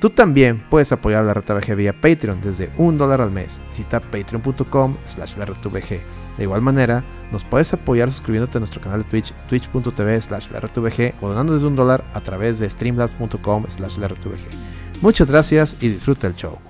Tú también puedes apoyar la RTVG vía Patreon desde un dólar al mes. Visita patreon.com slash la De igual manera, nos puedes apoyar suscribiéndote a nuestro canal de Twitch, twitch.tv slash la o donando desde un dólar a través de streamlabs.com slash la Muchas gracias y disfruta el show.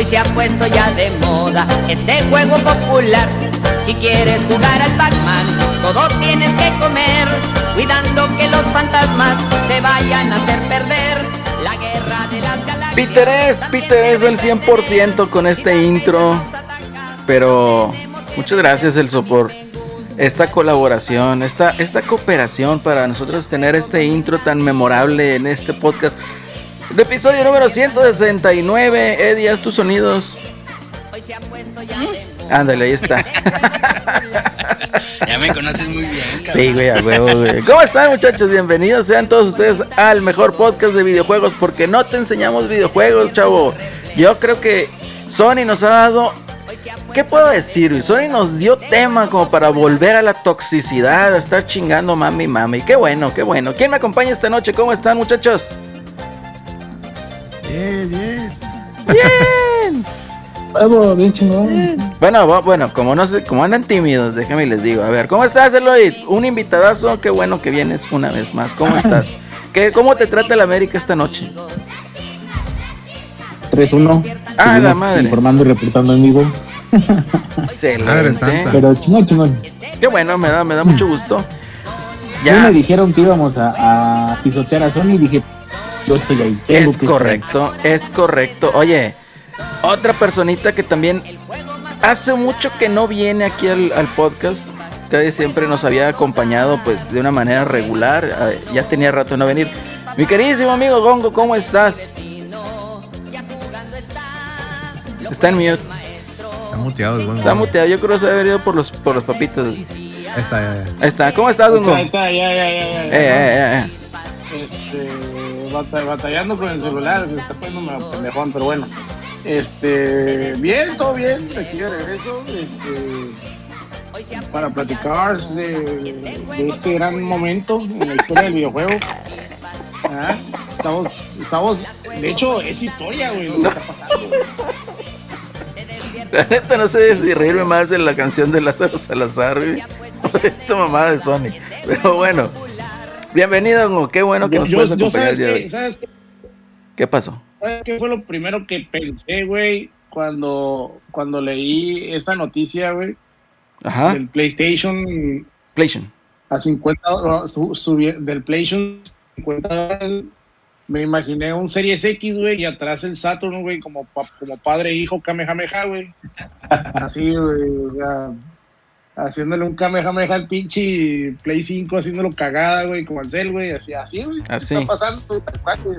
Hoy se ha puesto ya de moda este juego popular. Si quieres jugar al Pac-Man, todo tienes que comer, cuidando que los fantasmas te vayan a hacer perder la guerra de las galaxias. Peter es, Peter es el 100% con este intro, pero muchas gracias Elso por esta colaboración, esta, esta cooperación para nosotros tener este intro tan memorable en este podcast. El episodio número 169, Eddie, haz tus sonidos. Ándale, ahí está. ya me conoces muy bien, cabrón. Sí, güey, a huevo, güey. ¿Cómo están, muchachos? Bienvenidos sean todos ustedes al mejor podcast de videojuegos, porque no te enseñamos videojuegos, chavo. Yo creo que Sony nos ha dado. ¿Qué puedo decir? Sony nos dio tema como para volver a la toxicidad, a estar chingando mami, mami. Qué bueno, qué bueno. ¿Quién me acompaña esta noche? ¿Cómo están, muchachos? Bien, bien. Bien. Bueno, bueno, como no sé, como andan tímidos, déjenme les digo. A ver, ¿cómo estás, Eloy? Un invitadazo, qué bueno que vienes una vez más. ¿Cómo estás? ¿Qué, ¿Cómo te trata el América esta noche? 3-1. Ah, la madre. Informando y reportando en vivo. Madre santa. Pero chingón, chingón. Qué bueno, me da, me da mucho gusto. Ya me dijeron que íbamos a, pisotear a Sony y dije, yo estoy ahí. Es correcto, es correcto. Oye, otra personita que también hace mucho que no viene aquí al, podcast, que siempre nos había acompañado pues de una manera regular, ah, ya tenía rato de no venir. Mi queridísimo amigo Gongo, ¿cómo estás? Está en mute. Está muteado el Está muteado, yo creo que se ha venido por los, por los papitos. Ahí está, ya, Ahí está, ¿cómo estás, Gongo? Ahí está, ya, ya, ya. ya, eh, eh, eh, Este, batallando con el celular, me está poniendo pendejón, pero bueno. Este, bien, todo bien, aquí de regreso, este, para platicar de, este gran momento en la historia del videojuego. Ah, estamos, estamos, de hecho, es historia, güey, lo que está pasando. No sé si reírme más de la canción de Lázaro Salazar, güey, o esta mamada de Sony. Pero bueno, bienvenido, qué bueno que nos puedes acompañar. ¿sabes ¿Qué pasó? ¿Sabes qué fue lo primero que pensé, güey, cuando, cuando leí esta noticia, güey? Ajá. Del PlayStation. PlayStation. A 50, del PlayStation 50 Me imaginé un Series X, güey, y atrás el Saturn, güey, como, como padre e hijo Kamehameha, güey. Así, güey, o sea, haciéndole un Kamehameha al pinche Play 5, haciéndolo cagada, güey, como al Cell, güey, así, así, güey. Así. Está pasando, güey.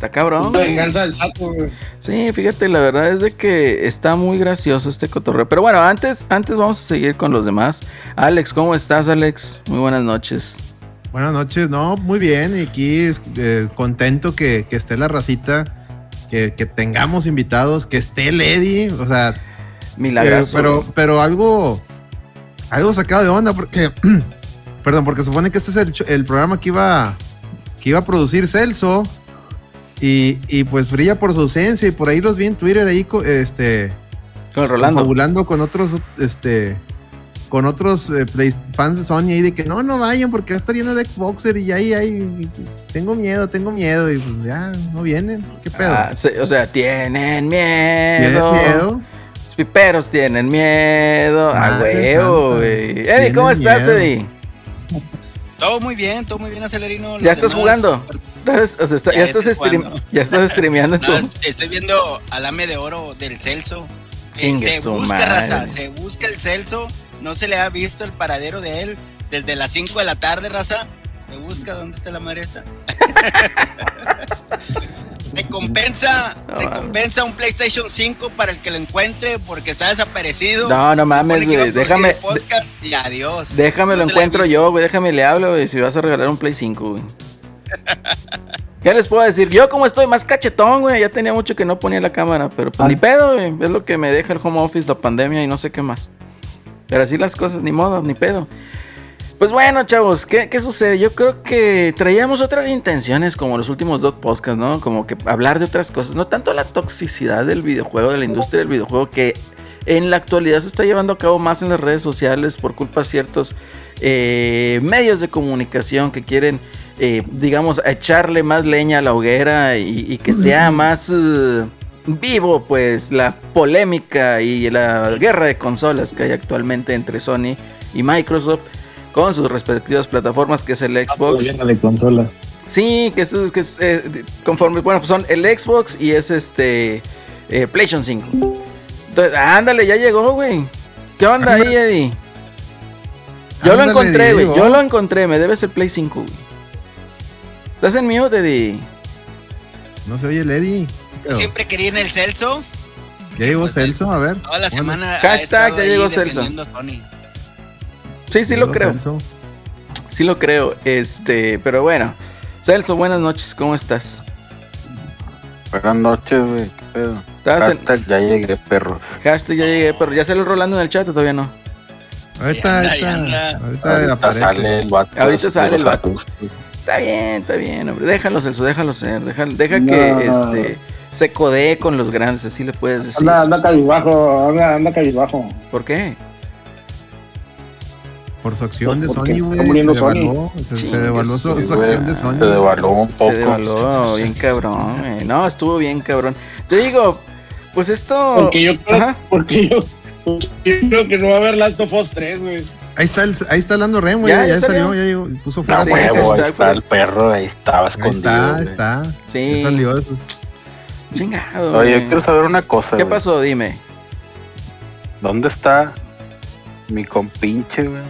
Está cabrón. venganza del sapo, güey. Sí, fíjate, la verdad es de que está muy gracioso este cotorreo. Pero bueno, antes, antes vamos a seguir con los demás. Alex, ¿cómo estás, Alex? Muy buenas noches. Buenas noches, no, muy bien. Y aquí eh, contento que, esté la racita, que, tengamos invitados, que esté Lady, o sea. Milagroso. Eh, pero, pero algo, algo sacado de onda, porque, perdón, porque supone que este es el, el programa que iba, que iba a producir Celso. Y, y pues brilla por su ausencia. Y por ahí los vi en Twitter ahí, este, Con Rolando. confabulando con otros, este, con otros eh, fans de Sony ahí de que no, no vayan porque va a estar lleno de Xboxer y ahí, ahí, tengo miedo, tengo miedo. Y pues ya, no vienen. ¿Qué pedo? Ah, sí, o sea, tienen ¿Tienes miedo. miedo? Piperos tienen miedo. A huevo, güey. Eddie, ¿cómo estás, miedo. Eddie? Todo muy bien, todo muy bien, Acelerino. Los ¿Ya estás demás- jugando? ¿Estás- o sea, está- Ya ya, estás stream- ya estás streameando. No, estoy viendo al AME de oro del Celso. Eh, se busca, madre. raza, se busca el Celso. No se le ha visto el paradero de él desde las 5 de la tarde, raza. Se busca dónde está la madre esta. recompensa, No, recompensa un PlayStation 5 para el que lo encuentre porque está desaparecido. No, no mames, güey, déjame- el podcast y adiós. Déjame lo No encuentro yo, güey. Déjame le hablo, güey. Si vas a regalar un Play 5, güey. ¿Qué les puedo decir? Yo como estoy más cachetón, güey. Ya tenía mucho que no ponía la cámara. Pero pues Ah. ni pedo, güey. Es lo que me deja el home office, la pandemia y no sé qué más. Pero así las cosas, ni modo, ni pedo. Pues bueno, chavos, ¿qué, qué sucede? Yo creo que traíamos otras intenciones como los últimos dos podcasts, ¿no? Como que hablar de otras cosas. No tanto la toxicidad del videojuego, de la industria del videojuego, que en la actualidad se está llevando a cabo más en las redes sociales por culpa de ciertos eh, medios de comunicación que quieren, eh, digamos, echarle más leña a la hoguera y, y que sea más eh, vivo, pues, la polémica y la guerra de consolas que hay actualmente entre Sony y Microsoft con sus respectivas plataformas, que es el Xbox. Llena de consolas. Sí, que es, que es eh, conforme, bueno, pues son el Xbox y es este eh, PlayStation 5. Entonces, ándale, ya llegó, güey. ¿Qué onda ahí, Eddie? Yo lo encontré, güey. Yo lo encontré, me debes el Play 5, güey. ¿Estás en mute, Eddie? No se oye el Eddie. Siempre quería en el Celso. Ya llegó Celso, a ver. Toda la semana. ha Hashtag, ya llegó Celso. Sony. Sí, sí lo creo. Celso. Sí lo creo. Este, pero bueno. Celso, buenas noches, ¿cómo estás? Buenas noches, güey. ¿Qué pedo? En ya llegué, perros. hashtag, ya llegué, pero ya sale rolando en el chat o todavía no. Ahorita, Ahí ahorita, ahorita, Ahorita aparece. sale el vato. Ahorita sale el vato. Está bien, está bien, hombre. Déjalo, Celso, déjalo ser. Deja, deja No. que este, se codee con los grandes, así le puedes decir. Anda, anda cabizbajo, anda, anda cabizbajo. ¿Por qué? Por su acción de Sony, güey. Se Sony. se, se Chingue devaluó su, acción de Sony. Se devaluó un poco. Se devaluó bien cabrón, güey. No, estuvo bien cabrón. Te digo, pues esto. Porque yo creo, Ajá. porque yo, porque yo creo que no va a haber Last of Us 3, güey. Ahí está, el, ahí está Lando Ren, güey. Ya, Ya, ya salió, ya llegó, puso No, fuera sí, Celso. huevo, ahí está, el perro, ahí estaba Ahí escondido. está, está. Sí. Ya salió. eso. Chingado. Oye, yo quiero saber una cosa. ¿Qué pasó? Dime. ¿Dónde está mi compinche, güey?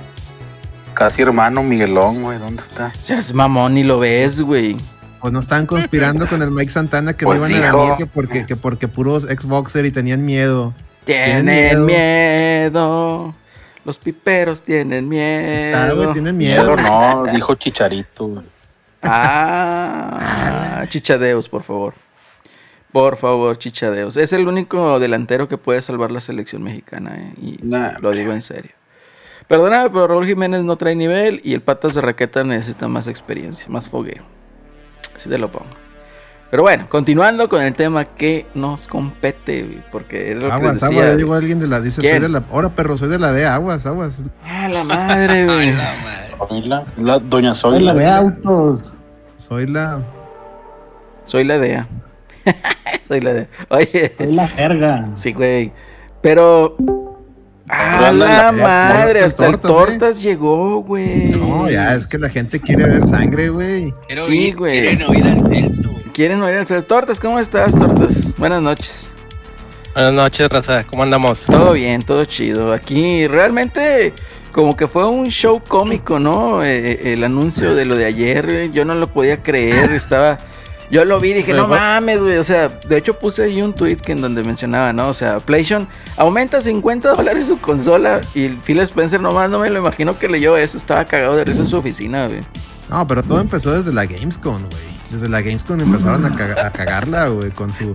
Casi hermano Miguelón, güey. ¿Dónde está? Seas mamón y lo ves, güey. Pues no estaban conspirando con el Mike Santana que Pues no iban a dijo. venir que porque, que porque puros Xboxer y tenían miedo. Tienen Tienen miedo. Los piperos tienen miedo. Está, güey, tienen miedo. Miedo no, dijo Chicharito, güey. Ah, Chichadeus, por favor. Por favor, Chichadeus. Es el único delantero que puede salvar la selección mexicana, ¿eh? Y Nah, lo digo en serio. Perdóname, pero Raúl Jiménez no trae nivel y el Patas de Raqueta necesita más experiencia, más fogueo. Así te lo pongo. Pero bueno, continuando con el tema que nos compete, güey, porque era lo que Aguas, les aguas, ya llegó alguien de la. Dice, ¿Quién? soy de la. Ahora, perro, soy de la D, aguas, aguas. Ah, la madre, güey. Ay, la la doña Soy la de autos. Soy la. Soy la DEA. Soy la DEA. Oye, Soy la jerga. sí, güey. Pero. ¡Ah, la la- madre! hasta el el tortas, llegó, güey. No, ya, es que la gente quiere ver sangre, güey. Quiero Sí, oír, güey. quieren oír al Celso. ¿Quieren oír al ser Tortas? ¿Cómo estás, Tortas? Buenas noches. Buenas noches, raza. ¿Cómo andamos? Todo bien, todo chido. Aquí realmente como que fue un show cómico, ¿no? Eh, el anuncio de lo de ayer, güey, yo no lo podía creer, estaba... Yo lo vi y dije, no mames, güey. O sea, de hecho puse ahí un tweet que en donde mencionaba, ¿no? O sea, PlayStation aumenta 50 dólares su consola y Phil Spencer nomás no me lo imagino que leyó eso. Estaba cagado de risa en su oficina, güey. No, pero todo empezó desde la Gamescom, güey. Desde la Gamescom empezaron a, caga- a cagarla, güey, con su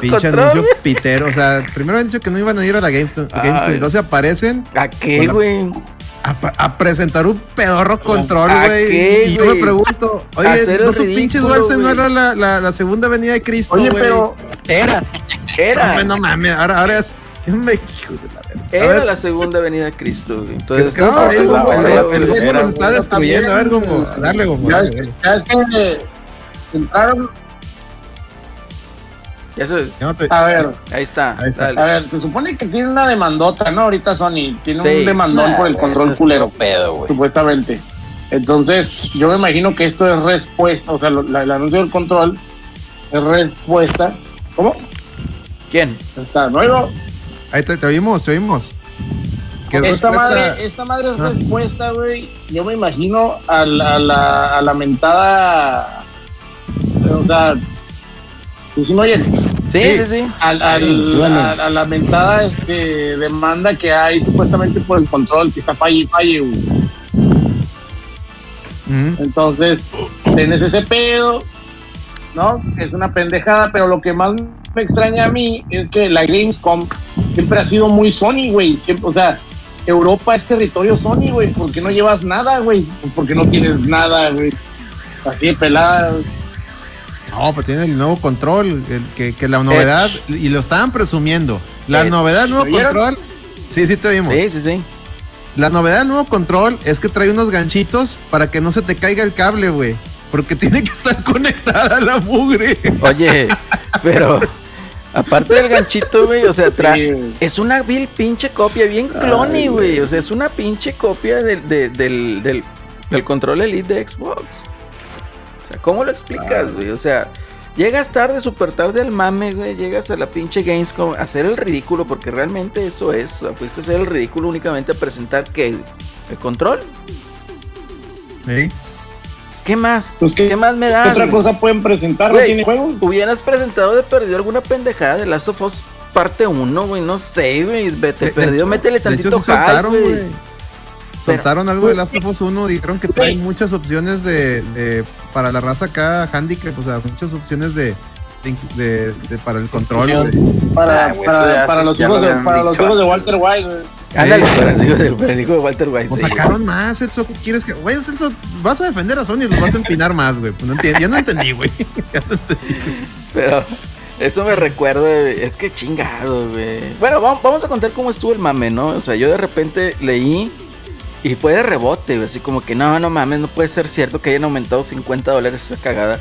pinche control, anuncio pitero. O sea, primero han dicho que no iban a ir a la Gamescom, Gamescom y Ay. entonces aparecen ¿A qué, güey? A, a presentar un pedorro control, ¿A güey. qué, Y yo me pregunto, oye, ¿no su ridículo, pinches valses no era la, la, la segunda venida de Cristo, Oye, güey? pero Era. Era, Hombre, no mames, ahora, ahora es en México de la verga. Era ver, la segunda venida de Cristo, güey. Entonces, creo no, el Gomo- el- el nos está destruyendo. A ver, también- Gomo, dale, Gomo. ya es que entraron. Ya no te- A ver, ahí está. Ahí está. dale. a ver, se supone que tiene una demandota, ¿no? Ahorita Sony tiene Sí. un demandón por el control culero, pedo, güey. supuestamente. Entonces, yo me imagino que esto es respuesta, o sea, lo- la- el anuncio del control es respuesta. ¿Cómo? ¿Quién? Está nuevo. Ahí te, te oímos, te oímos. ¿Qué Esta respuesta? madre, esta madre es Ah. respuesta, güey. Yo me imagino a la, a la, a la mentada. O sea, ¿sí me oyen? Sí, Sí. sí, sí. Al, al- a, a la mentada este, demanda que hay supuestamente por el control que está falle y falle, güey. Entonces, tenés ese pedo, ¿no? Es una pendejada, pero lo que más me extraña a mí es que la Gamescom siempre ha sido muy Sony, güey. Siempre, o sea, Europa es territorio Sony, güey. ¿Por qué no llevas nada, güey? Porque no tienes nada, güey. Así de pelada. güey. No, pues tiene el nuevo control, el que, que la novedad, y lo estaban presumiendo. La Edge. novedad del nuevo control, sí, sí te oímos. Sí, sí, sí. La novedad del nuevo control es que trae unos ganchitos para que no se te caiga el cable, güey. Porque tiene que estar conectada a la mugre. Oye, pero aparte del ganchito, güey, o sea, tra- Sí, güey. es una vil pinche copia, bien clony, güey. O sea, es una pinche copia del, de- del, del, del control Elite de Xbox. ¿Cómo lo explicas, güey? O sea, llegas tarde, súper tarde al mame, güey. Llegas a la pinche Gamescom a hacer el ridículo, porque realmente eso es. O sea, fuiste a hacer el ridículo únicamente a presentar que el control. Sí. ¿Qué más? Pues, ¿qué- ¿Qué más me ¿Qué das? otra güey? cosa pueden presentar? ¿No tiene juegos? Hubieras presentado de perdido alguna pendejada de Last of Us parte 1, güey. No sé, güey. Vete De- de perdido, hecho- métele de tantito hecho, hype, soltaron, güey. Soltaron algo de Last of Us 1, dijeron que trae Güey. muchas opciones de, de- para la raza acá, handicap, o sea, muchas opciones de, de, de- de- para el control, güey. Para, Ah, para- para los hijos de, para los hijos de. Walter White, güey. Ándale, Sí. para el hijo de Walter White. Pues sí. sacaron más, Celso, ¿qué quieres que...? Güey, Celso, vas a defender a Sony y los vas a empinar más, güey. Pues no entiendo, ya no entendí, güey. No. Pero eso me recuerda, güey, es que chingado, güey. Bueno, vamos a contar cómo estuvo el mame, ¿no? O sea, yo de repente leí y fue de rebote. Así como que no, no mames, no puede ser cierto que hayan aumentado 50 dólares esa cagada.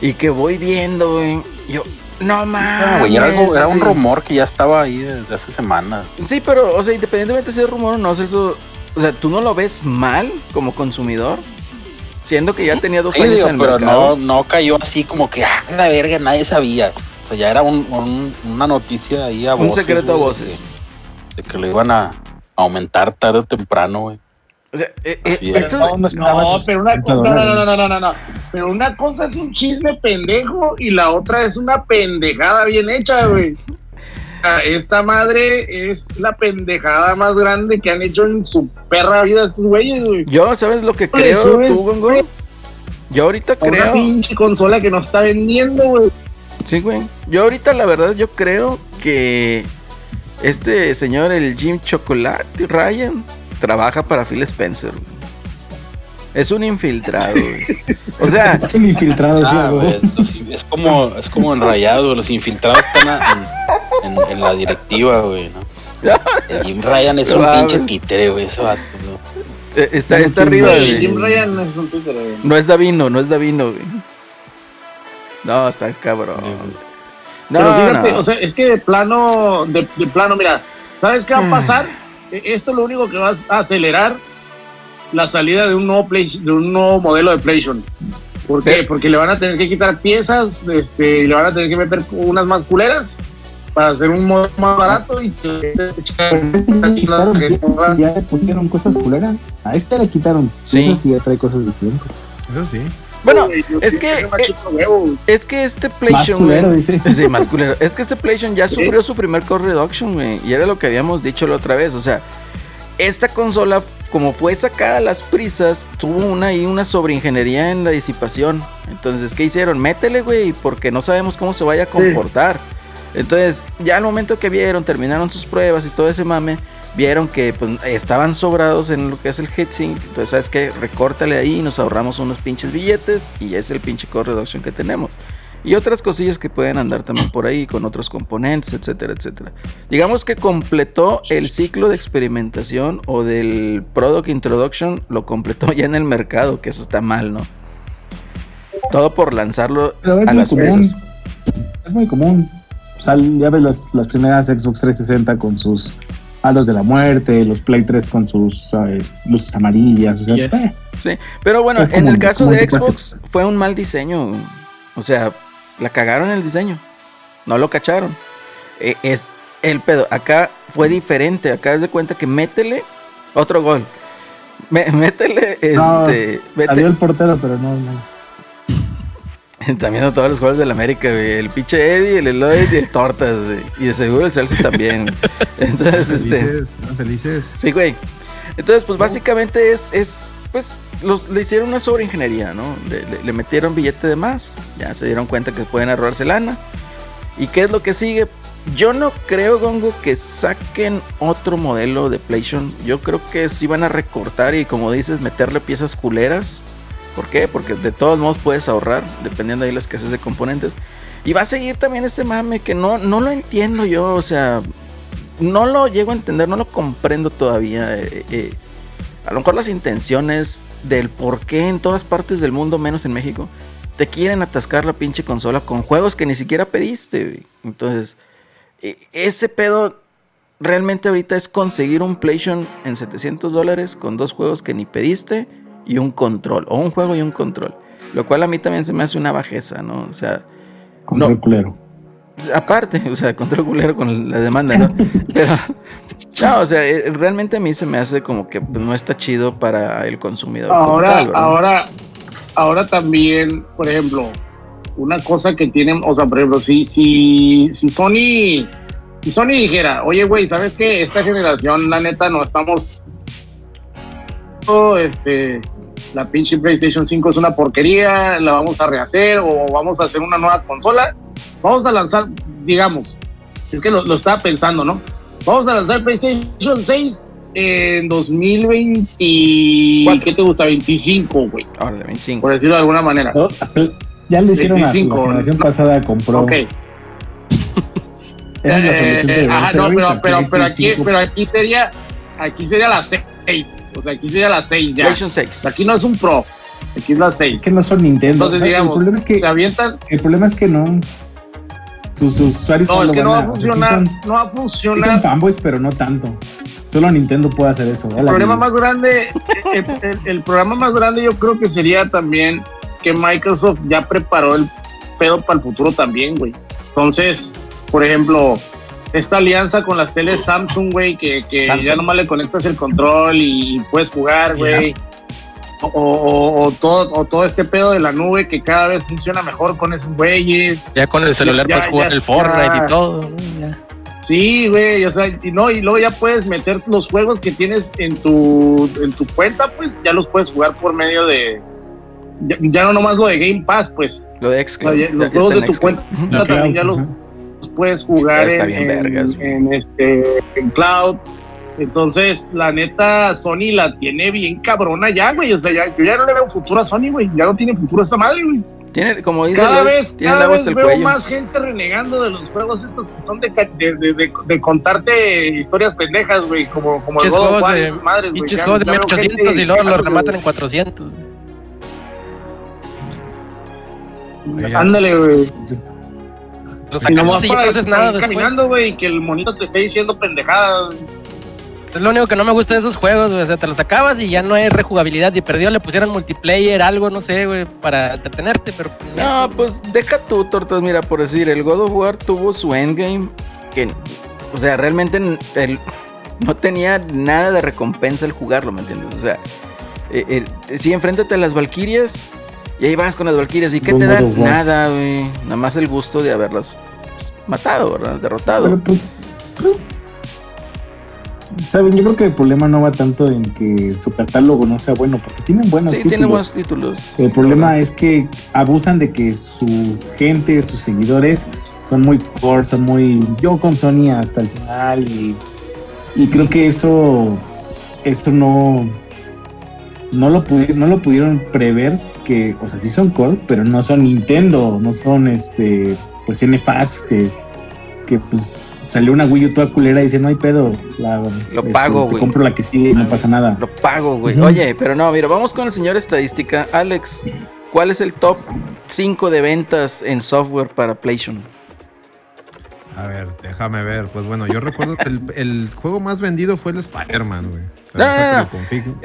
Y que voy viendo, güey. Yo, no mames. Güey, era, algo, era un rumor que ya estaba ahí desde hace semanas. Sí, pero, o sea, independientemente de si es rumor o no, Celso, o sea, tú no lo ves mal como consumidor, siendo que ya tenía dos Sí, años digo, en el pero mercado. no, no cayó así como que, ah, la verga, nadie sabía. O sea, ya era un- un- una noticia ahí a Un voces. secreto a voces. De, de que lo iban a aumentar tarde o temprano, güey. O sea, eh, eh, eso, No, pero una 50 cosa, no, no, no, no, no, no, no. Pero una cosa es un chisme pendejo y la otra es una pendejada bien hecha, güey. O sea, Esta madre es la pendejada más grande que han hecho en su perra vida estos güeyes, güey. yo, ¿sabes lo que creo subes, tú, Gongo? güey. Yo ahorita A Una creo, pinche consola que nos está vendiendo, güey. sí, güey. Yo ahorita, la verdad, yo creo que este señor, el Jim Chocolate Ryan, trabaja para Phil Spencer. güey. Es un infiltrado, güey. O sea, Es un infiltrado, sí, Ah, güey. güey, los- es como es como enrayado, los infiltrados están a- en, en- en la directiva, güey, ¿no? El Jim Ryan es un pinche títere, güey, ese vato, ¿no? eh, está, está arriba, güey. Jim Ryan es un títere, güey. No es Davino, no es Davino, güey. No, está el cabrón. No, Pero fíjate, no. o sea, es que de plano, de, de plano, mira, ¿sabes qué va a pasar? E- Esto lo único que va a acelerar la salida de un nuevo play, de un nuevo modelo de PlayStation. ¿Por qué? Sí. Porque le van a tener que quitar piezas, este, y le van a tener que meter unas más culeras para hacer un modelo más barato y que este ya le pusieron cosas culeras. A este le quitaron. Sí. Eso sí, ya trae cosas diferentes. Eso sí. Bueno, es que- eh. Es que este PlayStation, güey, dice. Sí, más culero. Es que este PlayStation ya Sí. sufrió su primer core reduction, güey. Y era lo que habíamos dicho la otra vez. O sea, esta consola, como fue sacada a las prisas, tuvo una ahí una sobreingeniería en la disipación. Entonces, ¿qué hicieron? Métele, güey, porque no sabemos cómo se vaya a comportar. Entonces, ya al momento que vieron, terminaron sus pruebas y todo ese mame, vieron que pues, estaban sobrados en lo que es el heatsink. Entonces, ¿sabes qué? Recórtale ahí y nos ahorramos unos pinches billetes y ya es el pinche core reduction que tenemos. Y otras cosillas que pueden andar también por ahí con otros componentes, etcétera, etcétera. Digamos que completó el ciclo de experimentación o del product introduction, lo completó ya en el mercado, que eso está mal, ¿no? Todo por lanzarlo a las común. presas. Es muy común. O sea, ya ves las, las primeras Xbox 360 con sus halos de la muerte, los Play 3 con sus ¿sabes? luces amarillas. O sea, Yes. eh, Sí, pero bueno, en como- el caso de Xbox fue un mal diseño. O sea, la cagaron el diseño. No lo cacharon. Eh, es el pedo. Acá fue diferente. Acá es de cuenta que métele otro gol. Métele, No, este. salió el portero, pero no, no. También a todos los jugadores del América, güey. El pinche Eddie, el Eloy y el Tortas, güey. Y de seguro el Celso también. Entonces, este. Felices, eran felices. Sí, güey. Entonces, pues básicamente es, es pues, los, le hicieron una sobreingeniería, ¿no? Le, le- le metieron billete de más, ya se dieron cuenta que pueden ahorrarse lana. ¿Y qué es lo que sigue? Yo no creo, Gongo, que saquen otro modelo de PlayStation. Yo creo que sí van a recortar y, como dices, meterle piezas culeras. ¿Por qué? Porque de todos modos puedes ahorrar, dependiendo de la escasez de componentes. Y va a seguir también ese mame que no, no lo entiendo yo, o sea, no lo llego a entender, no lo comprendo todavía. eh, eh, a lo mejor las intenciones del por qué en todas partes del mundo, menos en México, te quieren atascar la pinche consola con juegos que ni siquiera pediste. Entonces, e- ese pedo realmente ahorita es conseguir un PlayStation en 700 dólares con dos juegos que ni pediste y un control, o un juego y un control. Lo cual a mí también se me hace una bajeza, ¿no? O sea, No. el culero. pues, Aparte, o sea, control culero con la demanda, ¿no? Pero, no, o sea, eh, realmente a mí se me hace como que pues, no está chido para el consumidor. Ahora, ahora, ahora también, por ejemplo, una cosa que tienen, o sea, por ejemplo, si, si, si Sony, si Sony dijera, oye, güey, ¿sabes qué? Esta generación, la neta, no estamos. Este, la pinche PlayStation 5 es una porquería, la vamos a rehacer o vamos a hacer una nueva consola. Vamos a lanzar, digamos, es que lo, lo estaba pensando, ¿no? Vamos a lanzar PlayStation 6 en 2020. Cuatro. ¿Qué te gusta? 25, güey, Órale, 25. por decirlo de alguna manera. Oh, Ya le hicieron a la 25, generación ¿no? pasada, compró. Ok. Esa es la Eh, solución eh, ajá, hacer no, pero, pero, pero, aquí, pero aquí sería aquí sería la 6. O sea, aquí sería la 6 ya. PlayStation O 6. sea, aquí no es un Pro. Aquí es la 6. Es que no son Nintendo. Entonces, O sea, digamos, el problema es que se avientan. el problema es que no sus, sus usuarios No, es lo que no va a o sea, sí funcionar. son- no va a sí son funcionar. fanboys, pero no tanto. Solo Nintendo puede hacer eso. El problema más grande, el, el- el programa más grande yo creo que sería también que Microsoft ya preparó el pedo para el futuro también, güey. Entonces, por ejemplo, esta alianza con las teles Samsung, güey, que, que Samsung. ya nomás le conectas el control y puedes jugar, güey. O, o- o todo, o todo este pedo de la nube que cada vez funciona mejor con esos güeyes. Ya con el celular Ya- puedes jugar ya el Fortnite y todo. ¿no? Ya. Sí, güey, o sea, y no, y luego ya puedes meter los juegos que tienes en tu, en tu cuenta, pues ya los puedes jugar por medio de. Ya, ya no nomás lo de Game Pass, pues. Lo de Xcloud. los juegos de tu cuenta también ya los. Puedes jugar en, bien en- vergas, güey. en este en cloud. Entonces, la neta, Sony la tiene bien cabrona ya, güey. O sea, ya, yo ya no le veo futuro a Sony, güey. Ya no tiene futuro esta madre, güey. Tiene, como dice, Cada vez, cada vez veo cuello. más gente renegando de los juegos estos que son de, de, de- de- de contarte historias pendejas, güey, como, como el God of juegos War y de- madres, güey. Pinches juegos de ya veo 1800 gente y luego los quejándose, rematan en 400. Oiga, Ándale, güey. Los Y nomás sacamos y ya no para haces nada después. caminando, güey, y que el monito te esté diciendo pendejadas. Es lo único que no me gusta de esos juegos, güey. O sea, te los acabas y ya no hay rejugabilidad. Y perdido le pusieran multiplayer, algo, no sé, güey, para entretenerte, pero. No, pues deja tú, Tortas. Mira, por decir, el God of War tuvo su endgame que, o sea, realmente el- no tenía nada de recompensa el jugarlo, ¿me entiendes? O sea, eh, el- sí, enfréntate a las Valkyrias y ahí vas con las Valkyrias. ¿Y qué te dan? Nada, güey. Nada más el gusto de haberlas pues, matado, ¿verdad? Derrotado. Pero pues, pues, saben, yo creo que el problema no va tanto en que su catálogo no sea bueno, porque tienen buenos sí, títulos. tiene buenos títulos. El problema es que abusan de que su gente, sus seguidores son muy core, son muy yo con Sony hasta el final y Y creo que eso, eso no, no lo, pudi- no lo pudieron prever que, o sea, sí son core, pero no son Nintendo, no son este, pues NFAX que, que pues salió una Wii U toda culera y dice, no hay pedo, la, Lo este, pago, te güey. compro la que sigue y no pasa nada. Lo pago, güey. Oye, pero no, mira, vamos con el señor estadística. Alex, ¿cuál es el top 5 de ventas en software para PlayStation? A ver, déjame ver. Pues bueno, yo recuerdo que el, el juego más vendido fue el Spider-Man, güey. El- confirmo.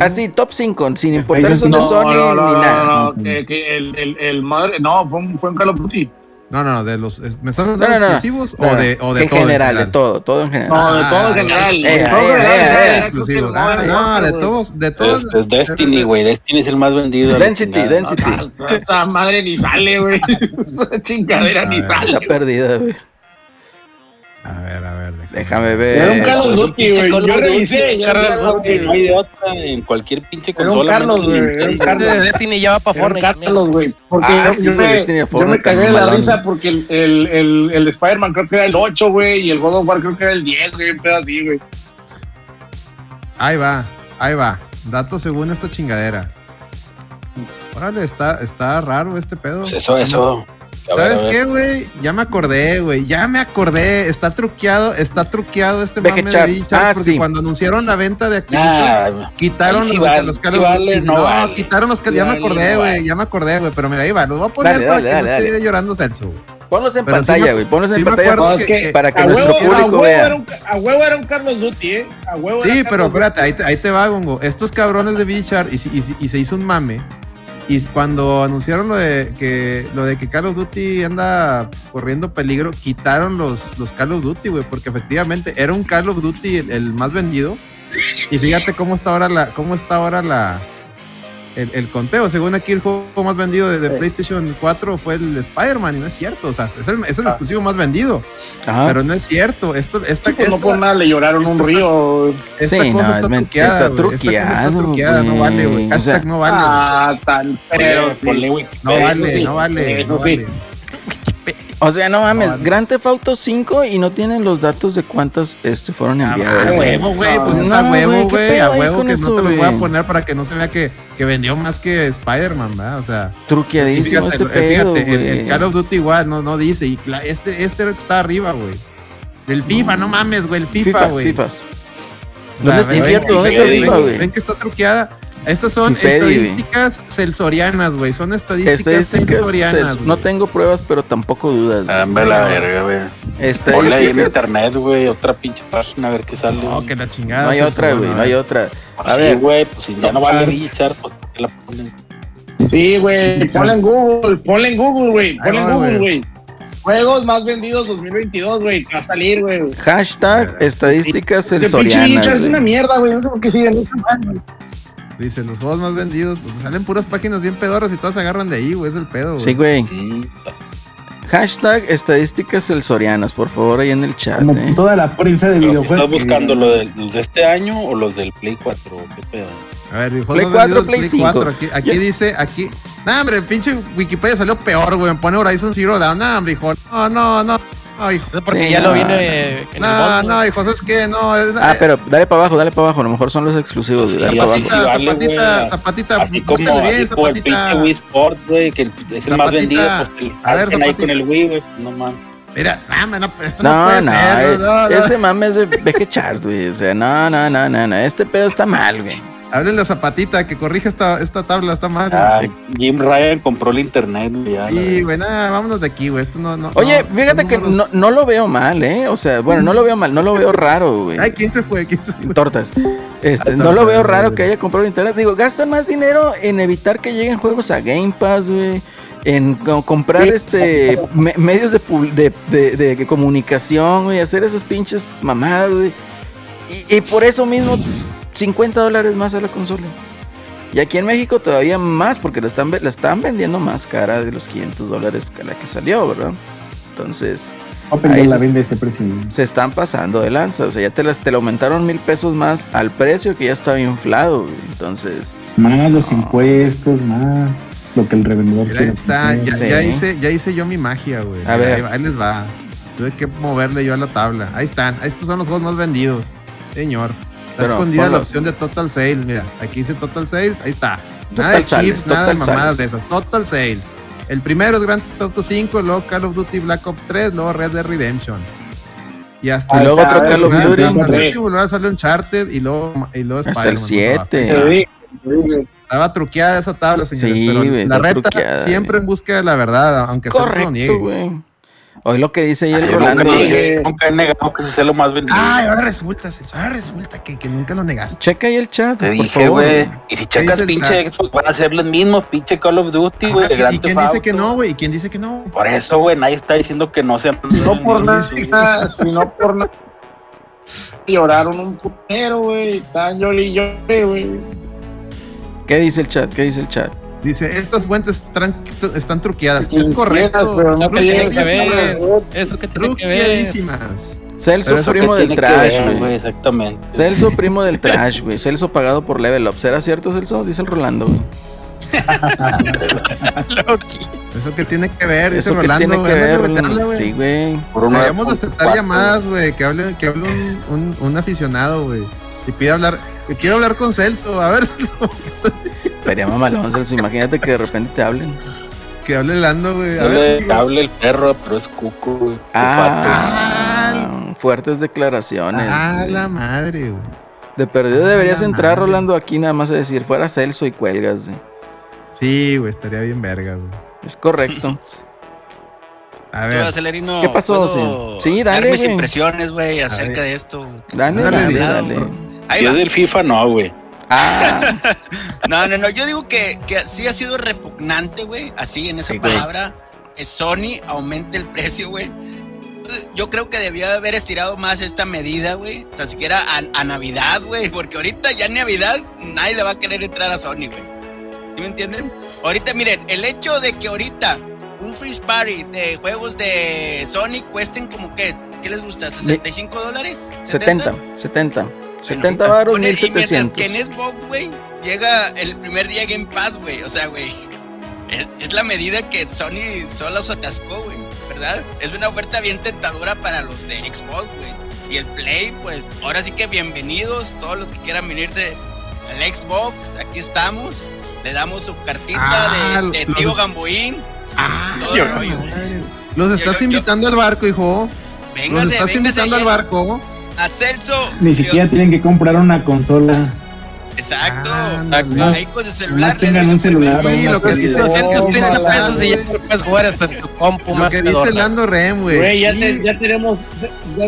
así, top 5, sin importar PlayStation son de no, Sony no, no, ni no, nada. no, no, que, que el, el, el madre, no, fue un, fue un Call of Duty. No, no, no, de los. ¿Me estás hablando No, de no, no. exclusivos No, o de, o de en todo? general, de todo, todo en general. No, de todo en Ah, general. eh, de todo eh, en general, eh, eh, Ah, el no, de todos, de todos. Es, es Destiny, güey. Destiny es el más vendido. Density. Density. Ah, Esa madre ni sale, güey. Esa chingadera ni sale. Está perdida, güey. A ver, a ver, déjame, Déjame Era un ver. Carlos un Duty, güey. Yo revisé, un Carlos Duty, de otra en cualquier pinche Era un consola. Carlos, güey, era un De Carlos. Destiny ya va para Era un Fortnite. también. Carlos, güey. Porque Ah, yo, sí, me, de yo me cagué de la risa porque el, el, el, el de Spider-Man creo que era el 8, güey, y el God of War creo que era el 10, güey, un pedo así, güey. Ahí va, ahí va. Datos según esta chingadera. Órale, está, está raro este pedo. Pues eso, eso. A ¿Sabes a qué, güey? Ya me acordé, güey. Ya me acordé. Está truqueado, está truqueado este mame de Bichars ah, porque sí. cuando anunciaron la venta de Activision, Nah, quitaron sí los, vale, los sí Call of vale, Duty. no No, vale. quitaron los Call- Sí Ya me acordé, güey. vale. Ya me acordé, güey. Pero mira, ahí va. Los voy a poner Dale, para dale, que dale, no dale. esté llorando Celso, güey. Ponlos en Pero sí pantalla, güey. Ponlos sí en me pantalla No, que- que, para que a nuestro huevo, a público huevo vea. Era un, a huevo era un Carlos Duty, ¿eh? A huevo Sí, pero espérate, ahí te, ahí te va, Gongo. Estos cabrones de Bichar y se hizo un mame. Y cuando anunciaron lo de que lo de que Call of Duty anda corriendo peligro, quitaron los, los Call of Duty, güey, porque efectivamente era un Call of Duty el, el más vendido. Y fíjate cómo está ahora la, cómo está ahora la el, el conteo. Según aquí, el juego más vendido de, de Sí. PlayStation 4 fue el Spider-Man, y no es cierto. O sea, es el, es el exclusivo más vendido. Ajá. Pero no es cierto. Esto, esta, Sí, pues no esta- por nada le lloraron un río. esta Sí, cosa no, está truqueada. está güey. Esta cosa está truqueada, no vale, güey. güey. O Hashtag sea, no vale. Ah, tan Pero sí. No vale, no vale. eso no sí. vale. O sea, no mames, No, no. Grand Theft Auto 5 y no tienen los datos de cuántas este, fueron A enviadas. a güey. huevo, güey, pues No, es a huevo, ¿qué güey, a huevo que no eso, te los voy a poner para que no se vea que, que vendió más que Spider-Man, ¿verdad? O sea, Truqueadísimo fíjate, este eh, pedo, fíjate, el, el Call of Duty igual no, no dice, y este, este era el que está arriba, güey. El FIFA, no mames, güey, el FIFA, güey. fifas. O sea, ¿Dónde- ven- es cierto, ven- ¿dónde está ven- el FIFA, ven- güey? Ven que está truqueada. Estas son estadísticas sensorianas, güey. Son estadísticas, Estadísticas, sensorianas, no tengo pruebas, pero tampoco dudas. Dame la verga, güey. Ponle ahí en internet, güey, otra pinche página a ver qué sale. No, que la chingada. No hay otra, güey, no hay otra. A Sí, ver, güey, pues si ya no vale. Blizzard, pues ¿por qué la ponen? Sí, güey. Ponle en Google, ponle en Google, güey. Ponle en Google, güey. Juegos más vendidos 2022, güey. Va a salir, güey. hashtag estadísticas Que pinche sensorianas. Es una mierda, güey. No sé por qué siguen esta madre, güey. Dice, los juegos más vendidos, pues salen puras páginas bien pedorras y todas se agarran de ahí, güey. Es el pedo, güey. Sí, güey. Hashtag estadísticas sensorianas, por favor, ahí en el chat. Como eh. toda la prensa de videojuegos. ¿Estás que- buscando lo de, los de este año o los del Play 4? ¿Qué pedo? A ver, Play más 4, vendidos, Play 5. Aquí, aquí Yo- dice, aquí. No, hombre, pinche Wikipedia salió peor, güey. Me pone Horizon Zero Dawn. No, hombre, hijo. No, no, no. No, hijo. Porque Sí, ya no, lo viene en el No, bundle. no, hijo, ¿sabes qué? No, es- Ah, pero dale para abajo, dale para abajo. A lo mejor son los exclusivos. Sí, dale para abajo. zapatita, vale, zapatita, zapatita, Así como, bien, así como el zapatita. pinche Wii Sport, güey, que es el Zapatita. más vendido, pues el A ver, ahí zapatita. con el Wii, güey, no mames. Mira, no, no, esto no, No, puede no, ser. no, no. ese mame es de Becky Charles, güey. O sea, no, no, no, no, no. Este pedo está mal, güey. Háblenle a Zapatita que corrija esta, esta tabla, está mal. Ah, Jim Ryan compró el internet, güey. ya, Sí, güey, nada, vámonos de aquí, güey. Esto no, no. Oye, no, fíjate que números- no, no lo veo mal, ¿eh? O sea, bueno, no lo veo mal, no lo veo raro, güey. Ay, ¿quién se fue? ¿Quién se fue? Tortas. Este, Ah, no lo veo raro que haya comprado internet. Digo, gastan más dinero en evitar que lleguen juegos a Game Pass, güey. En co- comprar este me- medios de, pub- de, de- de comunicación, güey. Hacer esas pinches mamadas, güey. Y, y por eso mismo, 50 dólares más a la consola. Y aquí en México todavía más, porque la están, la están vendiendo más cara de los 500 dólares que la que salió, ¿verdad? Entonces, Open Ahí la se- vende ese precio. se están pasando de lanza. O sea, ya te, las, te le aumentaron mil pesos más al precio que ya estaba inflado. Entonces, Más los impuestos, más lo que el revendedor Mira, quiere está, ya, Sí. ya hice, ya hice yo mi magia, güey. A ver. Ahí les va. Tuve que moverle yo a la tabla. Ahí están, estos son los juegos más vendidos. Señor. Está Pero, escondida ponlo. la opción de Total Sales. Mira, aquí dice Total Sales. Ahí está. Nada Total de Sales, chips, nada de mamadas Sales. de esas. Total Sales. El primero es Grand Theft Auto 5, luego Call of Duty Black Ops 3, luego Red Dead Redemption. Y hasta Ah, el luego otro Call of Duty. hasta el último lugar sale Uncharted y luego, y luego Hasta el Spider-Man. 7. Estaba- truqueada esa tabla, señores. Sí, pero la reta truqueada, siempre güey. en busca de la verdad, aunque se lo niegue. Correcto, güey. Hoy lo que dice ahí el Yo Rolando. nunca, nunca he negado que ese sea lo más vendido. Ay, ahora resulta, Celso, ahora resulta que, que nunca lo negaste. Checa ahí el chat. Te por dije, güey. Y si checas pinche? Xbox, van a ser los mismos, pinche Call of Duty, güey. ¿y- Grand ¿Y quién dice que no, güey? ¿Y quién dice que no? Por eso, güey, nadie está diciendo que no sean. No por nada, si no por nada. Lloraron un putero, güey. Están llori y llore, güey. ¿Qué dice el chat? ¿Qué dice el chat? Dice, estas fuentes están, están truqueadas. Es correcto. pero no. Truqueadísimas. Eso que tiene que ver. Truqueadísimas. Celso, Pero primo ¿Qué del trash, güey. güey, exactamente. Celso, primo del trash, güey. Celso pagado por Level Up. ¿Será cierto, Celso? Dice el Rolando, güey. Loki. Eso que tiene que ver, dice Eso Rolando. tiene que ándale, ver, meterle, güey. Sí, güey. Deberíamos de aceptar 4, llamadas, güey, que hable, que hable un, un, un aficionado, güey. Y pide hablar, que quiero hablar con Celso, a ver. Estaría mamalón, Celso. Imagínate que de repente te hablen. que hable Lando, güey. A No ver, le Celso. hable el perro, pero es cuco, güey. Ah, fuertes declaraciones. Ah, güey. la madre, güey. De perdido Ah, deberías la entrar, madre. Rolando, aquí nada más a decir, fuera Celso y cuelgas, güey. Sí, güey, estaría bien verga, güey. Es correcto. A Yo, ver, ¿Qué pasó, ¿puedo sí? Dale, dar mis impresiones, güey, acerca de esto. Dale, Dale, dale, dale. Ahí Si va. es del FIFA, no, güey. Ah, No, no, no. Yo digo que, que sí ha sido repugnante, güey. Así en esa Sí, palabra. eh, Sony aumente el precio, güey. Yo creo que debió haber estirado más esta medida, güey. Tan siquiera a, a Navidad, güey. Porque ahorita ya en Navidad nadie le va a querer entrar a Sony, güey. ¿Sí me entienden? Ahorita, miren, el hecho de que ahorita un free party de juegos de Sony cuesten como que, ¿qué les gusta? ¿65 dólares? 70, 70. 70 baros, Pone- y mientras 1700. que en Xbox, güey, llega el primer día Game Pass, güey. O sea, güey, es, es la medida que Sony solo se atascó, güey, ¿verdad? Es una oferta bien tentadora para los de Xbox, güey. Y el Play, pues, ahora sí que bienvenidos, todos los que quieran venirse al Xbox, aquí estamos. Le damos su cartita Ah, de, de los- tío Gamboín. Ah, el rollo. madre. Los estás yo- yo- invitando al barco, hijo. Los Véngase, estás véngase invitando al barco. A Celso. Ni siquiera tienen que comprar una consola. Exacto. Ah, Exacto. Ahí con su celular. Tengan un celular. Sí, lo que dice- consola. 230 Ojalá, pesos y ya güey. no puedes jugar hasta tu compu Lo más que dice. Lando Rem, güey. Güey, ya, ya tenemos. Ya,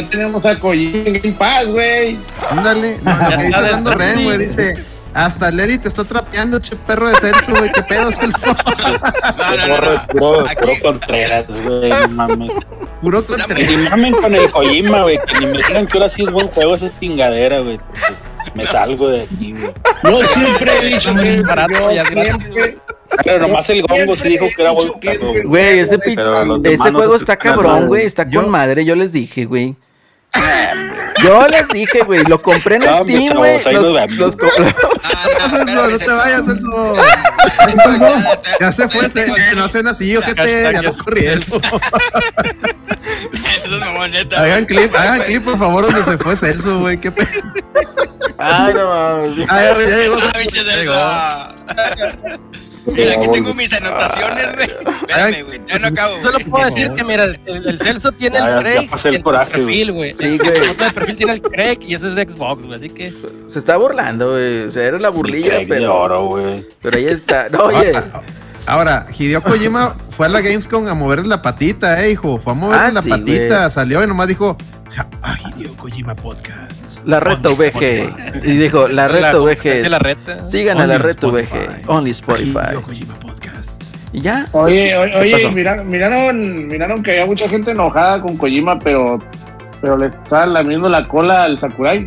ya tenemos a Kojima en Game Pass, güey. Ándale. No, lo que dice Lando Rem, güey, dice. Hasta Lady te está trapeando, che perro de Celso, güey. ¿Qué pedo, Celso? No, no, no, Puro, Contreras, güey. No mames. Puro Que contra. ni mamen con el Kojima, güey. Que ni me digan que ahora sí es buen juego esa chingadera, güey. Me salgo de aquí, güey. Yo siempre he dicho que Barato, yo ya es siempre, Pero nomás el gongo sí dijo que era buen juego, güey. Güey, ese, ese juego está cabrón, güey. Está Yo- con madre. Yo les dije, güey. Yo les dije, güey. Lo compré en Cambio, Steam, güey. Los, los co- Ah, No, Celso, no te vayas, Celso. Ya se fue, se, no hacen así, ojete. Ya mamón, neta. Hagan clip, hagan clip, por favor, donde se fue Celso, güey. Qué pedo. Ay, no mames. Ay, llegó. Ah, Ya llegó. Mira, aquí tengo mis anotaciones, güey. Espérame, güey. Ya no acabo. Solo puedo decir que, mira, el, el Celso tiene Ya, el ya Craig pasé el y el coraje, perfil, güey. Sí, güey. El foto de perfil tiene el Craig y ese es de Xbox, güey. Así que Se está burlando, güey. O sea, era la burlilla, de pero, oro, güey. pero ahí está. No, oye. Ahora, Hideo Kojima fue a la Gamescom a moverle la patita, eh, hijo. Fue a moverle Ah, la sí, patita. Salió y nomás dijo: "Ja- ah, Hideo Kojima Podcast. La reta VG. Y dijo, la reta VG. la reta. Sigan a Only la reta Spotify. VG. Only Spotify. Hideo Kojima Podcast. Y ya. Oye, oye, ¿Qué oye miraron, miraron, miraron que había mucha gente enojada con Kojima, pero, pero le está lamiendo la cola al Sakurai.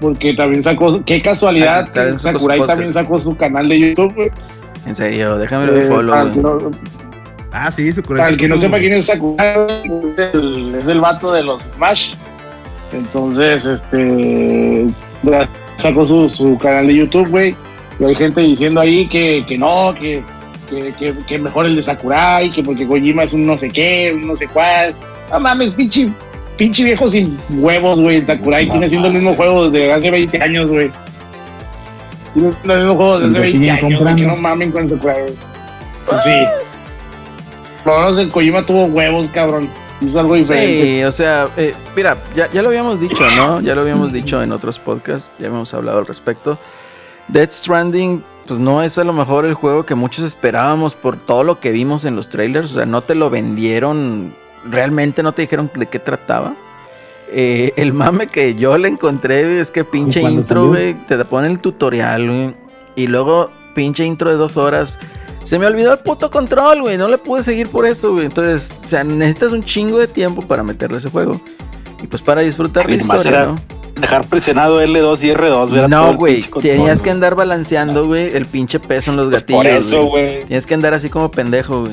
Porque también sacó, qué casualidad Ah, también su Sakurai también sacó su canal de YouTube. En serio, déjame Eh, follow, no, Ah, sí, su para el que no sepa quién es Sakurai, es el, es el vato de los Smash. Entonces, este sacó su, su canal de YouTube, güey. Y hay gente diciendo ahí que, que no, que, que, que, que mejor el de Sakurai, que porque Kojima es un no sé qué, un no sé cuál. No mames, pinche pinche viejo sin huevos, güey. El Sakurai tiene siendo el mismo juego desde hace 20 años, güey. Tiene siendo el mismo juego desde hace Pero 20 siguen años, güey. Que no mamen con el Sakurai, güey. Pues sí. Por lo menos el Kojima tuvo huevos, cabrón. Hizo algo diferente. Sí, o sea, eh, mira, ya, ya lo habíamos dicho, ¿no? Ya lo habíamos dicho en otros podcasts, ya habíamos hablado al respecto. Death Stranding, pues no es a lo mejor el juego que muchos esperábamos por todo lo que vimos en los trailers. O sea, no te lo vendieron, realmente no te dijeron de qué trataba. Eh, el mame que yo le encontré es que pinche intro, güey, te pone el tutorial, güey. Y luego pinche intro de dos horas. Se me olvidó el puto control, güey. No le pude seguir por eso, güey. Entonces, o sea, necesitas un chingo de tiempo para meterle ese juego. Y pues para disfrutar la historia, era ¿no? Dejar presionado L2 y R2. ver a todo No, güey. Tenías que andar balanceando, güey, el pinche peso en los Pues gatillos. por eso, güey. Tienes que andar así como pendejo, güey.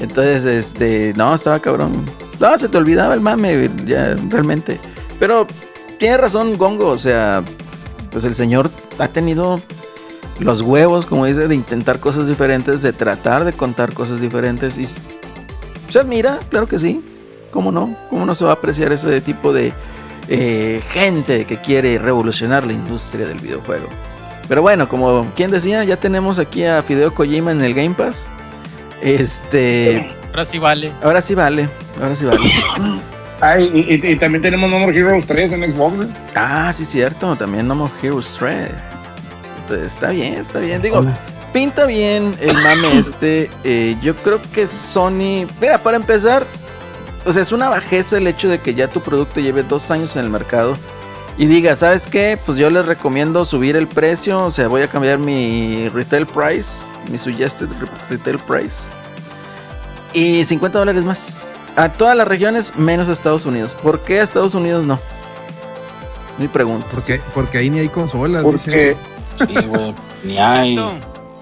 Entonces, este, no, estaba cabrón. No, se te olvidaba el mame, güey, ya, realmente. Pero tiene razón Gongo, o sea, pues el señor ha tenido los huevos, como dice, de intentar cosas diferentes, de tratar de contar cosas diferentes. Y se admira, claro que sí. ¿Cómo no? ¿Cómo no se va a apreciar ese tipo de eh, gente que quiere revolucionar la industria del videojuego? Pero bueno, como quien decía, ya tenemos aquí a Fideo Kojima en el Game Pass. Este, Ahora sí vale. ahora sí vale, ahora sí vale. Ay, y, y- y también tenemos No More Heroes 3 en Xbox. Ah, sí, cierto, también No More Heroes 3. Está bien, está bien. Digo, Hola. pinta bien el mame este. eh, yo creo que Sony. Mira, para empezar, o sea, es una bajeza el hecho de que ya tu producto lleve dos años en el mercado y diga, ¿sabes qué? Pues yo les recomiendo subir el precio. O sea, voy a cambiar mi retail price, mi suggested re- retail price. Y 50 dólares más. A todas las regiones menos a Estados Unidos. ¿Por qué a Estados Unidos no? Mi pregunta. Porque, porque ahí ni hay consolas. Porque dice. Sí, güey. Ni hay.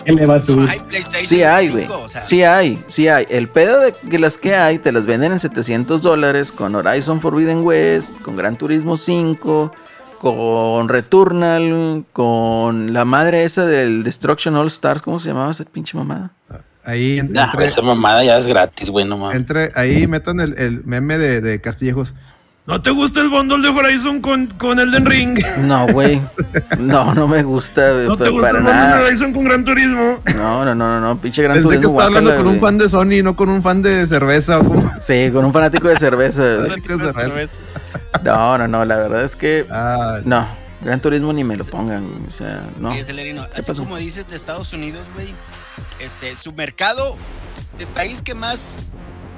¿Qué le va a subir? Hay PlayStation Sí hay, güey. 5, o sea, Sí hay, sí hay. El pedo de que las que hay te las venden en 700 dólares con Horizon Forbidden West, con Gran Turismo 5, con Returnal, con la madre esa del Destruction All Stars. ¿Cómo se llamaba esa pinche mamada? Ahí Nah, entre, esa mamada ya es gratis, güey, no mames. entre- ahí metan el, el meme de, de Castillejos. ¿No te gusta el bundle de Horizon con, con Elden Ring? No, güey. No, no me gusta, güey. ¿No te pero gusta para el bundle de nada. Horizon con Gran Turismo? No, no, no, no, no. Pinche Gran Pensé que Turismo. estaba hablando con un fan de Sony, no con un fan de cerveza. Sí, con un fanático de cerveza. Fanático de cerveza. No, no, no. La verdad es que. Ah, No. Gran Turismo ni me lo pongan, O sea, no. Celerino, así pasó? como dices de Estados Unidos, güey, este, su mercado, el país que más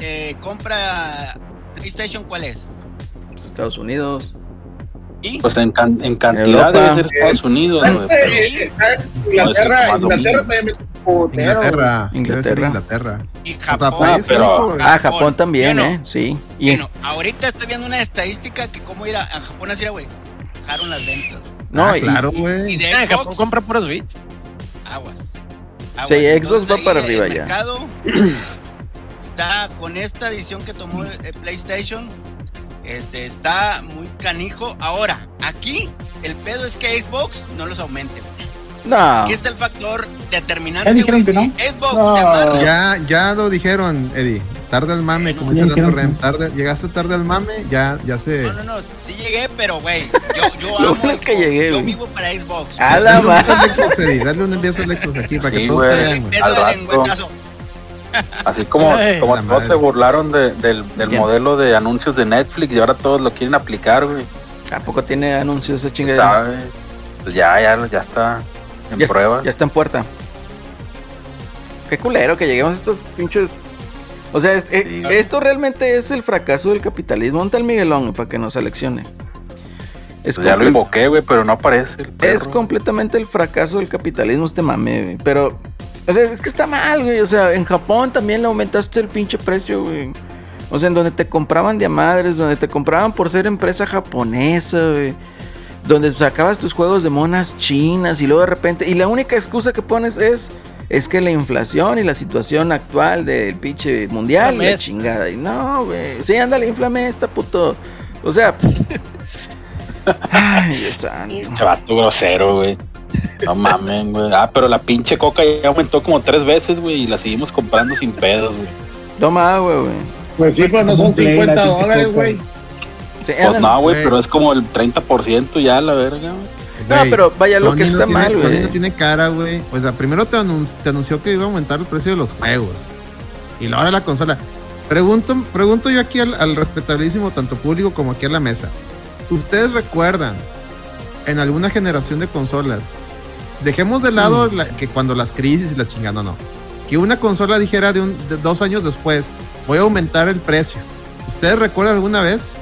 eh, compra PlayStation, ¿cuál es? Estados Unidos. ¿Y? Pues en, can- en cantidad Europa. debe ser Estados Unidos, Eh, está Inglaterra, Inglaterra también Inglaterra. Debe ser Inglaterra. Inglaterra. Y O sea, Japón. país pero- único, Ah, Japón también, Bueno, ¿eh? Sí. Y Bueno, ahorita estoy viendo una estadística que cómo ir a, a Japón así, era, güey. Bajaron las ventas. no, Ah, y- claro, Y güey. de Ah, Japón Xbox, compra puro Switch. aguas. Sí, Xbox Entonces, va ahí para el arriba ya. mercado está con esta edición que tomó eh, PlayStation. Este está muy canijo. Ahora, aquí el pedo es que Xbox no los aumente. No. Aquí está el factor determinante. Ya dijeron que Xbox No. se amarra. Ya, ya lo dijeron, Eddie. Tarde el mame, como dice Dando Rem. Tarde, llegaste tarde al mame, ya, ya se. No, no, no, sí llegué, pero güey, yo, yo amo que llegué, yo vivo para Xbox. A Dale un beso al Xbox, Eddie. Dale un beso al Xbox aquí para que todos te vean. Beso Al. Así como, Ay, como todos madre. se burlaron de- del, del modelo de anuncios de Netflix y ahora todos lo quieren aplicar, güey. ¿A poco tiene anuncios esa chingadera? Pues ya, ya, ya está en Ya, prueba. ya está en puerta. Qué culero que lleguemos a estos pinches. O sea, es- eh, esto realmente es el fracaso del capitalismo. ¿Dónde está el Miguelón para que nos seleccione? Es, Pues ya lo invoqué, güey, pero no aparece. el es completamente el fracaso del capitalismo este mame, güey. Pero, o sea, es que está mal, güey. O sea, en Japón también le aumentaste el pinche precio, güey. O sea, en donde te compraban de a madres, donde te compraban por ser empresa japonesa, güey. Donde sacabas tus juegos de monas chinas y luego de repente. Y la única excusa que pones es. Es que la inflación y la situación actual del pinche mundial, la chingada. Y no, güey. Sí, ándale, inflame esta puto. O sea. Ay, Dios santo. Chavato grosero, güey. No mamen, güey. Ah, pero la pinche coca ya aumentó como tres veces, güey, y la seguimos comprando sin pedos, güey. Toma agua, güey. Pues sí, pero no son Como Play, 50 la pinche dólares, güey. Pues no, güey, pero es como el 30% ya, la verga, güey. No, pero vaya, lo que no está tiene- mal, Sony no tiene cara, güey. O sea, primero te, anun- te anunció que iba a aumentar el precio de los juegos. Y ahora la consola. Pregunto, pregunto yo aquí al, al respetabilísimo, tanto público como aquí a la mesa. ¿Ustedes recuerdan en alguna generación de consolas? Dejemos de lado Mm. la- que cuando las crisis y la chingada, no, no. Que una consola dijera de, un, de dos años después, voy a aumentar el precio. ¿Ustedes recuerdan alguna vez?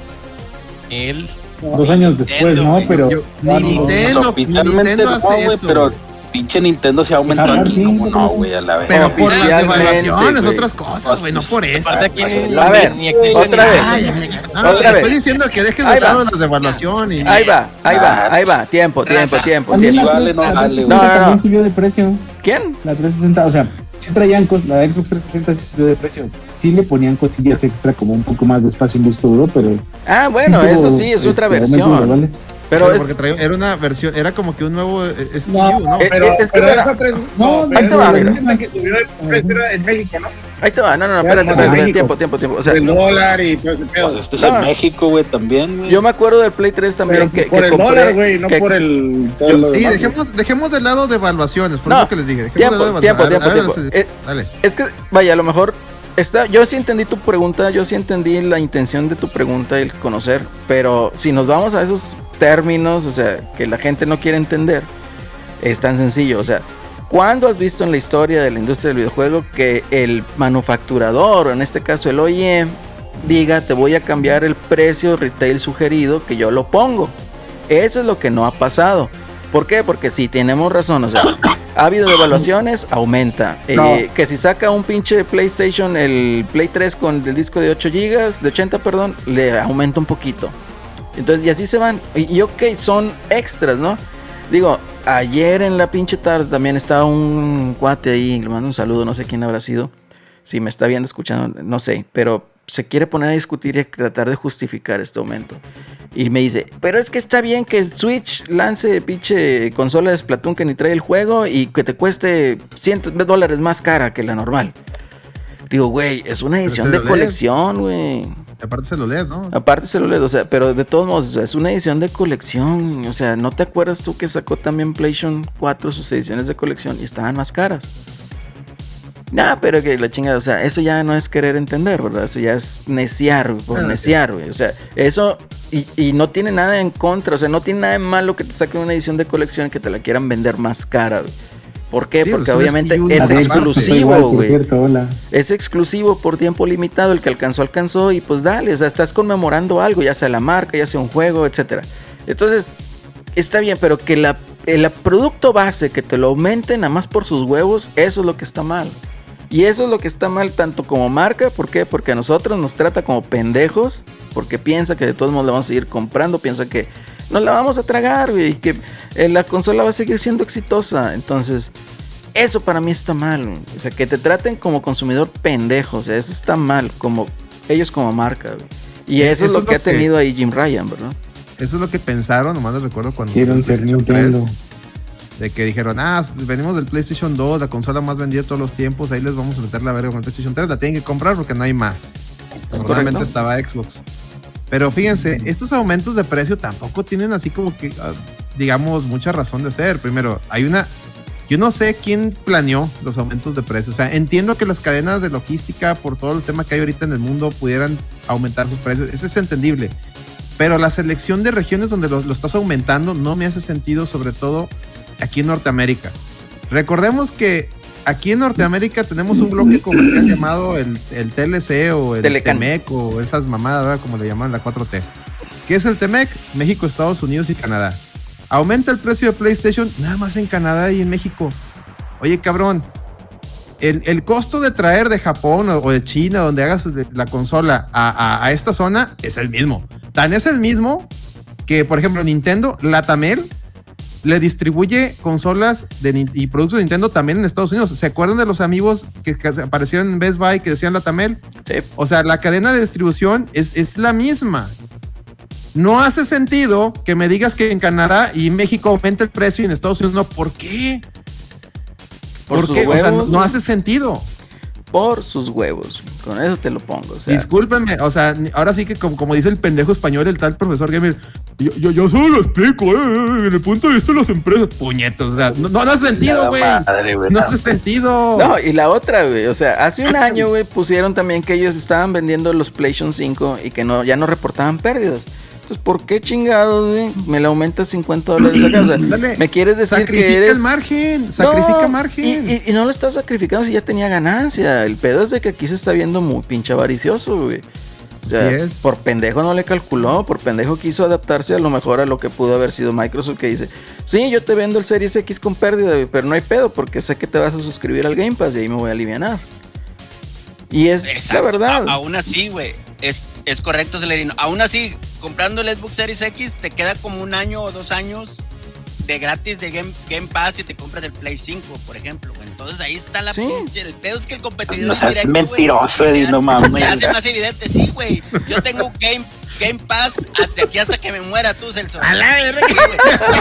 El Dos años después, Nintendo, ¿no? Pero. Yo- no. Nintendo, Nintendo no, hace eso. pero. Pinche Nintendo se ha aumentado aquí, sí, como no, pero- güey, a la vez. Pero por las devaluaciones, otras cosas, güey, no por eso. A ver, otra vez. Estoy diciendo que dejes de Ahí va. lado la devaluación y Ahí va, ahí va, ahí va. Tiempo, tiempo, tiempo, Vale, no la vale, 360 güey. No, también subió de precio. ¿Quién? La 360, o sea, sí traían cosas, la Xbox 360 sí subió de precio. Sí le ponían cosillas extra como un poco más de espacio en disco duro, pero. Ah, bueno, sí eso tuvo, sí, es otra este, versión. Pero Pero es, porque traía- era una versión, era como que un nuevo eh, SKU, No, ¿no? eh, Pero, es que pero mira, esa tres, no, no, ahí te va, que subió de era en México, ¿no? ahí te va, no, no, no, espérate, tiempo, tiempo, tiempo. O sea, el dólar y todo ese pedo. Pues este es No. en México, güey, también, güey. yo me acuerdo del Play 3 también Pero que, por que el compré. dólar, güey, no que- por el. Yo- Sí, demás, dejemos, dejemos de lado de evaluaciones, por No, lo que les dije. Dejemos tiempo, de lado de tiempo, evaluaciones. tiempo, ver, tiempo. dale. Es que, vaya, a lo mejor está, yo sí entendí tu pregunta, yo sí entendí la intención de tu pregunta y el conocer, pero si nos vamos a esos términos, o sea, que la gente no quiere entender, es tan sencillo, o sea, ¿cuándo has visto en la historia de la industria del videojuego que el manufacturador, o en este caso el OEM, diga, te voy a cambiar el precio retail sugerido que yo lo pongo? Eso es lo que no ha pasado. ¿Por qué? Porque sí, tenemos razón. O sea, ha habido devaluaciones, aumenta. Eh, que si saca un pinche PlayStation, el Play 3 con el disco de 8 GB, de 80, perdón, le aumenta un poquito. Entonces, y así se van. Y, ok, son extras, ¿no? Digo, ayer en la pinche tarde también estaba un cuate ahí, le mando un saludo, no sé quién habrá sido. Si me está viendo, escuchando, no sé, pero se quiere poner a discutir y a tratar de justificar este aumento. Y me dice, pero es que está bien que Switch lance pinche consola de Splatoon que ni trae el juego y que te cueste cientos de dólares más cara que la normal. Digo, güey, es una edición de colección, güey. Aparte se lo lees, ¿no? Aparte se lo lees, o sea, pero de todos modos, es una edición de colección. O sea, ¿no te acuerdas tú que sacó también PlayStation 4 sus ediciones de colección y estaban más caras? Nah, pero que la chingada, o sea, eso ya no es querer entender, ¿verdad? Eso ya es neciar, güey, por Ah, neciar, güey. O sea, eso, y, y no tiene nada en contra, o sea, no tiene nada de malo que te saquen una edición de colección y que te la quieran vender más cara, güey. ¿Por qué? Porque pues, un obviamente es pasó exclusivo, güey. Es exclusivo por tiempo limitado. El que alcanzó, alcanzó. Y pues dale, o sea, estás conmemorando algo, ya sea la marca, ya sea un juego, etcétera. Entonces, está bien, pero que la, el producto base, que te lo aumenten nada más por sus huevos, eso es lo que está mal. Y eso es lo que está mal tanto como marca, ¿por qué? Porque a nosotros nos trata como pendejos, porque piensa que de todos modos le vamos a seguir comprando, piensa que nos la vamos a tragar, güey, y que eh, la consola va a seguir siendo exitosa. Entonces, eso para mí está mal. güey. O sea, que te traten como consumidor pendejo. O sea, eso está mal. Como ellos como marca. güey. Y Eh, eso, es lo que lo ha tenido ahí Jim Ryan, ¿verdad? Eso es lo que pensaron, nomás les recuerdo cuando el ser PlayStation Nintendo. De que dijeron, ah, venimos del PlayStation 2, la consola más vendida de todos los tiempos, ahí les vamos a meter la verga con el PlayStation 3, la tienen que comprar porque no hay más. Normalmente estaba Xbox. Pero fíjense, estos aumentos de precio tampoco tienen así como que, ah, digamos, mucha razón de ser. Primero, hay una... Yo no sé quién planeó los aumentos de precio. O sea, entiendo que las cadenas de logística, por todo el tema que hay ahorita en el mundo, pudieran aumentar sus precios. Eso es entendible. Pero la selección de regiones donde lo, lo estás aumentando no me hace sentido, sobre todo aquí en Norteamérica. Recordemos que aquí en Norteamérica tenemos un bloque comercial llamado el, el TLC o el Telecan. TEMEC o esas mamadas, ¿verdad? como le llaman la 4T. ¿Qué es el TEMEC? México, Estados Unidos y Canadá. Aumenta el precio de PlayStation nada más en Canadá y en México. Oye, cabrón. El, el costo de traer de Japón o, o de China, donde hagas la consola, a, a- a esta zona es el mismo. Tan es el mismo que, por ejemplo, Nintendo, Latamel, le distribuye consolas de, y productos de Nintendo también en Estados Unidos. ¿Se acuerdan de los amigos que, que aparecieron en Best Buy que decían Latamel? Sí. O sea, la cadena de distribución es, es la misma. No hace sentido que me digas que en Canadá y México aumenta el precio y en Estados Unidos no. ¿Por qué? Por ¿Por sus qué? o sea, no hace sentido. Por sus huevos. Con eso te lo pongo. O sea, Discúlpenme, o sea, ahora sí que como, como dice el pendejo español, el tal profesor gamer, yo, yo, yo solo lo explico, eh, en el punto de vista de las empresas. Puñetos, o sea, no, no hace sentido, güey. No hace sentido. No, y la otra, güey. O sea, hace un año, güey, pusieron también que ellos estaban vendiendo los PlayStation 5 y que no, ya no reportaban pérdidas. Entonces, ¿por qué chingados, güey? Me le aumentas 50 dólares acá. O sea, Dale, me quieres decir sacrifica que eres. el margen, sacrifica No, margen. Y, y- y no lo estás sacrificando si ya tenía ganancia. El pedo es de que aquí se está viendo muy pinche avaricioso, güey. O sea, Así es. por pendejo no le calculó, por pendejo quiso adaptarse a lo mejor a lo que pudo haber sido Microsoft que dice, sí, yo te vendo el Series X con pérdida, güey, pero no hay pedo porque sé que te vas a suscribir al Game Pass y ahí me voy a aliviar. Y es Exacto. la verdad. A- aún así, güey. Es, es correcto, Celerino. Aún así, comprando el Xbox Series X, te queda como un año o dos años de gratis de Game, Game Pass si te compras el Play 5, por ejemplo. güey. Entonces ahí está la Sí. pinche. El pedo es que el competidor No güey, mentiroso, se Eddie, hace- no mames. Se hace más evidente, sí, güey. Yo tengo un Game, Game Pass hasta aquí hasta que me muera tú, Celso. A la verga.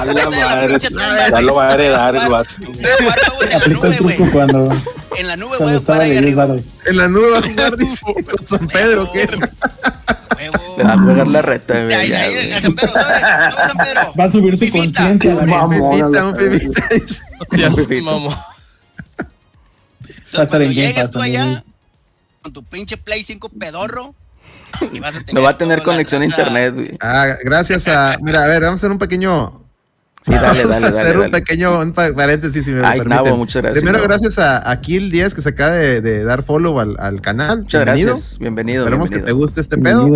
A la madre, ya lo va a heredar el vato. En la nube, güey. En la nube, güey. Para ahí de 10 arriba. varos. En la nube va a jugar, con San Pedro, ¿qué? Le va a jugar la reta, güey. Ahí, ahí, San Pedro, San Pedro. Va a subir su conciencia. Un la- un pepita, dice. Ya, Pepito. mamó. Va a Entonces, cuando llegues Pass tú allá con tu pinche Play 5 pedorro y vas a tener No va a tener conexión a internet, güey. Ah, gracias a. Mira, a ver, vamos a hacer un pequeño. Sí, dale, vamos dale, a dale, hacer un dale. pequeño un paréntesis, si me lo Ay, permiten. Nabo, muchas gracias, Primero, Nabo. gracias a, a Kill 10 que se acaba de, de dar follow al, al canal. Muchas Bienvenido. gracias. Bienvenido. Esperemos que te guste este pedo.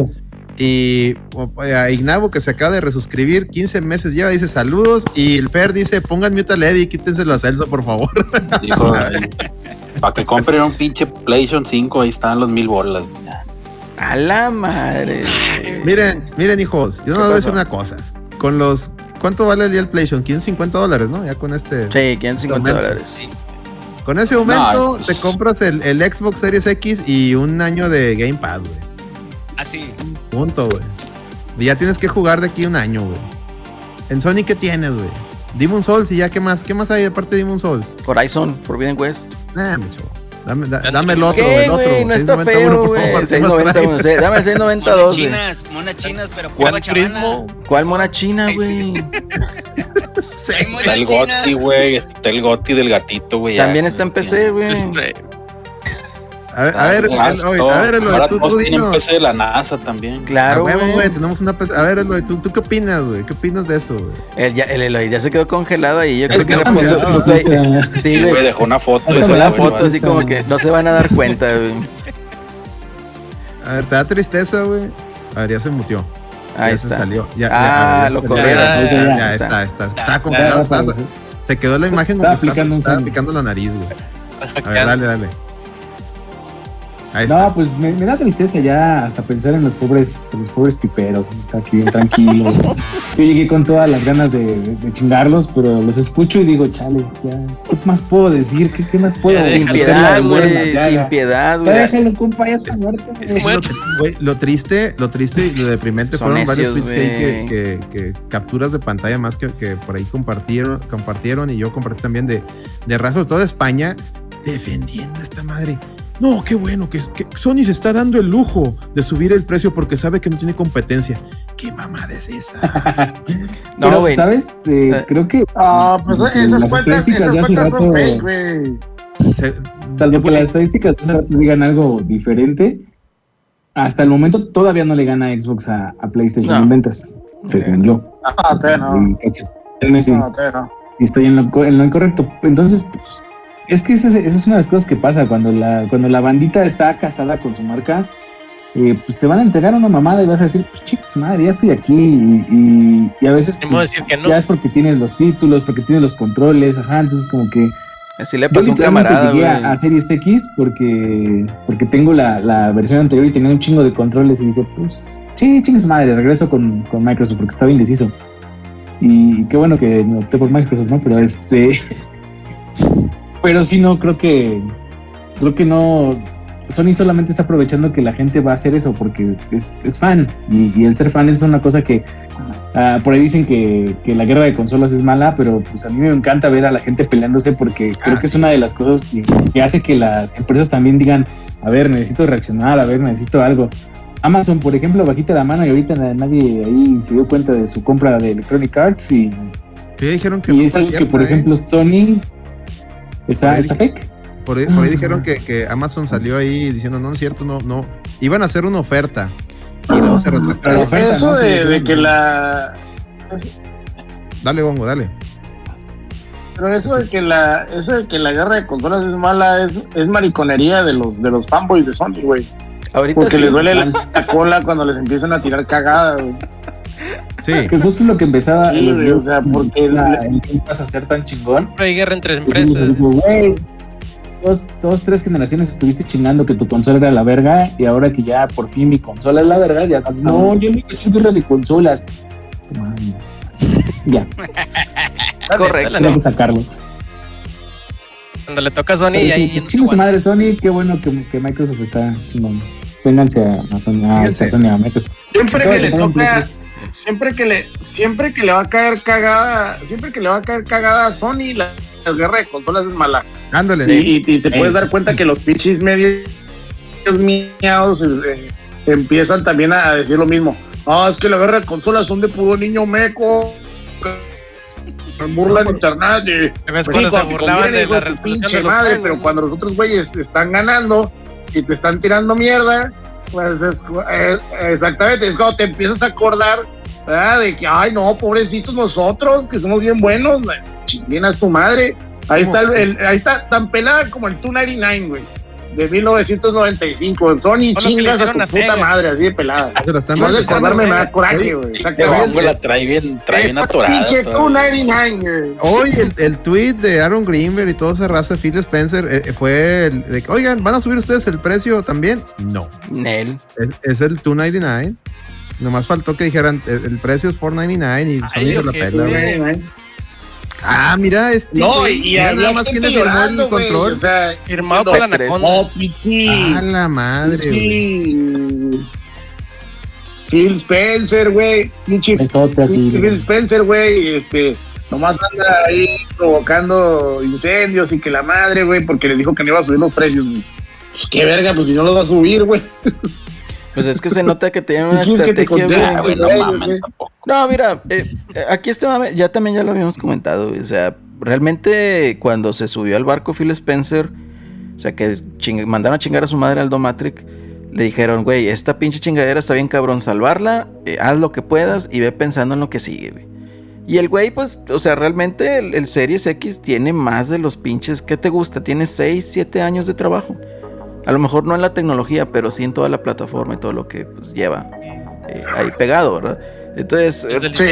Y o- a Ignavo que se acaba de resuscribir, 15 meses lleva, dice saludos. Y el Fer dice, pongan mute a Lady y quítenselo a Celso, por favor. Dijo, para que compren un pinche PlayStation 5, ahí están los mil bolas. A la madre. miren, miren, hijos, yo no ¿Qué les voy a decir una cosa. Con los. ¿Cuánto vale el día el PlayStation? 550 dólares, ¿no? Ya con este. Sí, 550 Aumento. dólares. Con ese aumento pues- te compras el, el Xbox Series X y un año de Game Pass, güey. Así. Punto, güey. Y ya tienes que jugar de aquí un año, güey. En Sony, ¿qué tienes, güey? Demon Souls y ya, ¿qué más? ¿Qué más hay aparte de Demon Souls? Horizon, Forbidden West. Nah, me chavo. Dame, da- dame el otro, ¿Qué, el otro. güey? No está 691, feo, por güey. favor. ¿qué más 690, trae? güey. Sí, Dame el 692, Monas chinas, monas chinas, pero chavana. Prismo. ¿Cuál mona china, güey? Está el. Gotti, güey. Está el Gotti del gatito, güey. ya. También está en PC, güey. A ver, a ver, Ah, todo. a ver, Eloy, Ahora tú, tú dinos. PC de la NASA también. A Claro, güey, tenemos una PC. A ver, Eloy, ¿tú, ¿tú qué opinas, güey? ¿Qué opinas de eso, güey? El, ya, el Eloy ya se quedó congelado ahí. Yo creo que se puso, Sí, Sí, güey, dejó una foto. La güey, foto así como que no se van a dar cuenta, güey. A ver, ¿te da tristeza, güey? A ver, ya se mutió. Ahí ya está. se salió. Ya, Ah, ya, lo corrieron. Ya, ya, está, está. Está Ya, congelado. te quedó la imagen como que estás, picando la nariz, güey. A ver, dale, dale. Ahí está. No, pues me, me da tristeza ya hasta pensar en los pobres, en los pobres piperos. Está aquí bien tranquilo. Yo llegué con todas las ganas de, de- chingarlos, pero los escucho y digo, chale, ya, ¿qué más puedo decir? ¿Qué, qué más puedo Ya, decir? Sin piedad, güey. Sin piedad, güey. déjalo, compa, ya está muerto. Es que lo, lo triste, lo triste y lo deprimente Son fueron varios necios, tweets que, hay que, que- que capturas de pantalla más que, que por ahí compartieron, compartieron y yo compartí también de, de raza, de España, defendiendo a esta madre. No, qué bueno, que, que Sony se está dando el lujo de subir el precio porque sabe que no tiene competencia. ¿Qué mamada es esa? No, Pero, güey. ¿sabes? Eh, Eh. creo que. Ah, pues las esas cuentas, estadísticas esas cuentas son fake, güey. Se- Salvo que las estadísticas de hace rato digan algo diferente, hasta el momento todavía no le gana Xbox a, a PlayStation No. en ventas. Según yo. Ah, ok, no. No. si estoy en lo, en lo incorrecto. Entonces, pues, es que esa es, una de las cosas que pasa cuando la, cuando la bandita está casada con su marca. eh, pues te van a entregar una mamada y vas a decir, pues chicos, madre, ya estoy aquí. Y, y- y a veces pues, decir que no. ya es porque tienes los títulos, porque tienes los controles, ajá. Entonces, como que Así le pasó un camarada, llegué güey. a, a Series X porque, porque tengo la, la versión anterior y tenía un chingo de controles y dije, pues sí, chingue su madre, regreso con, con Microsoft porque estaba indeciso. Y qué bueno que me opté por Microsoft, ¿no? Pero este. pero sí, no, creo que. Creo que no. Sony solamente está aprovechando que la gente va a hacer eso porque es, es fan. Y, y el ser fan es una cosa que Ah, por ahí dicen que, que la guerra de consolas es mala, pero pues a mí me encanta ver a la gente peleándose porque creo Ah, que es sí. una de las cosas que, que hace que las empresas también digan, a ver, necesito reaccionar, a ver, necesito algo. Amazon, por ejemplo, bajita la mano y ahorita na- nadie ahí se dio cuenta de su compra de Electronic Arts y, ya dijeron que y no es algo que, por ¿eh? ejemplo, Sony está, Por ahí está fake. Por ahí, por ahí Ah. dijeron que, que Amazon salió ahí diciendo, no, no es cierto, no, no. Iban a hacer una oferta. Y luego se Pero retractaron. oferta, Eso de, que la. Dale, Bongo, dale. Pero eso de que la, eso de que la guerra de consolas es mala es, es mariconería de los de los fanboys de Sony, güey. Ahorita Porque sí, les duele la, la cola cuando les empiezan a tirar cagada, güey. Sí. Que justo es lo que empezaba Sí, los güey, videos, o sea, porque la- la- el Pass a ser tan chingón. Siempre hay guerra entre empresas. güey, dos, dos, tres generaciones estuviste chingando que tu consola era la verga y ahora que ya por fin mi consola es la verga, ya estás, no, yo quiero decir guerra de consolas. Ya, Dale, Correcto. tengo no. que sacarlo. Cuando le toca a Sony Pero y ahí. chingue su madre Sony, qué bueno que, que Microsoft está chingón. Vénganse a. Siempre que le toca, Play 3. siempre que le, siempre que le va a caer cagada, siempre que le va a caer cagada a Sony, la, la guerra de consolas es mala. Ándale. Y, y- y te Eh. puedes dar cuenta que los pinches medios miados eh, empiezan también a, a decir lo mismo. Ah, es que la guerra de consolas son de puro niño meco. Me burlan internet. y- ¿Te ves Pues cuando sí, se burlaban de la pinche madre, pero ¿no? cuando los otros güeyes están ganando y te están tirando mierda, pues es eh, exactamente, es cuando te empiezas a acordar, ¿verdad? De que, ay, no, pobrecitos nosotros, que somos bien buenos, chinguen a su madre. Ahí está, el, el- ahí está tan pelada como el 299, güey, de 1995. Sony, chingas a tu puta Sega. madre, así de pelada. Se la están No de acordarme me da coraje, güey. Bongo la trae bien, trae bien atorada. Pinche todavía. 299, güey. Hoy el, el tweet de Aaron Greenberg y toda esa raza de Phil Spencer eh, fue el de que, oigan, ¿van a subir ustedes el precio también? No. Nel. Es, es el 299. Nomás faltó que dijeran el, el precio es 499 y Sony Ay, se la pela, güey. Ah, mira, este. No, y mira había nada más gente quién le firmó el control. O sea, Firmado por la Anaconda. Oh, pichi. A la madre, güey. Phil Spencer, güey. Phil. Spencer, güey. Este, nomás anda ahí provocando incendios y que la madre, güey, porque les dijo que no iba a subir los precios, güey. Pues qué verga, pues si no los va a subir, güey. Pues es que se nota que tienen una ¿Quieres que estrategia. güey. güey, no mames, mira, eh, eh, aquí este mame, ya también ya lo habíamos comentado, o sea, realmente cuando se subió al barco Phil Spencer, o sea, que ching- mandaron a chingar a su madre Aldo Matrix, le dijeron, güey, esta pinche chingadera está bien cabrón, salvarla, eh, haz lo que puedas y ve pensando en lo que sigue, güey. Y el güey, pues, o sea, realmente el, el Series X tiene más de los pinches, ¿qué te gusta? Tiene 6, 7 años de trabajo. A lo mejor no en la tecnología, pero sí en toda la plataforma y todo lo que pues, lleva eh, ahí pegado, ¿verdad? Entonces, Sí.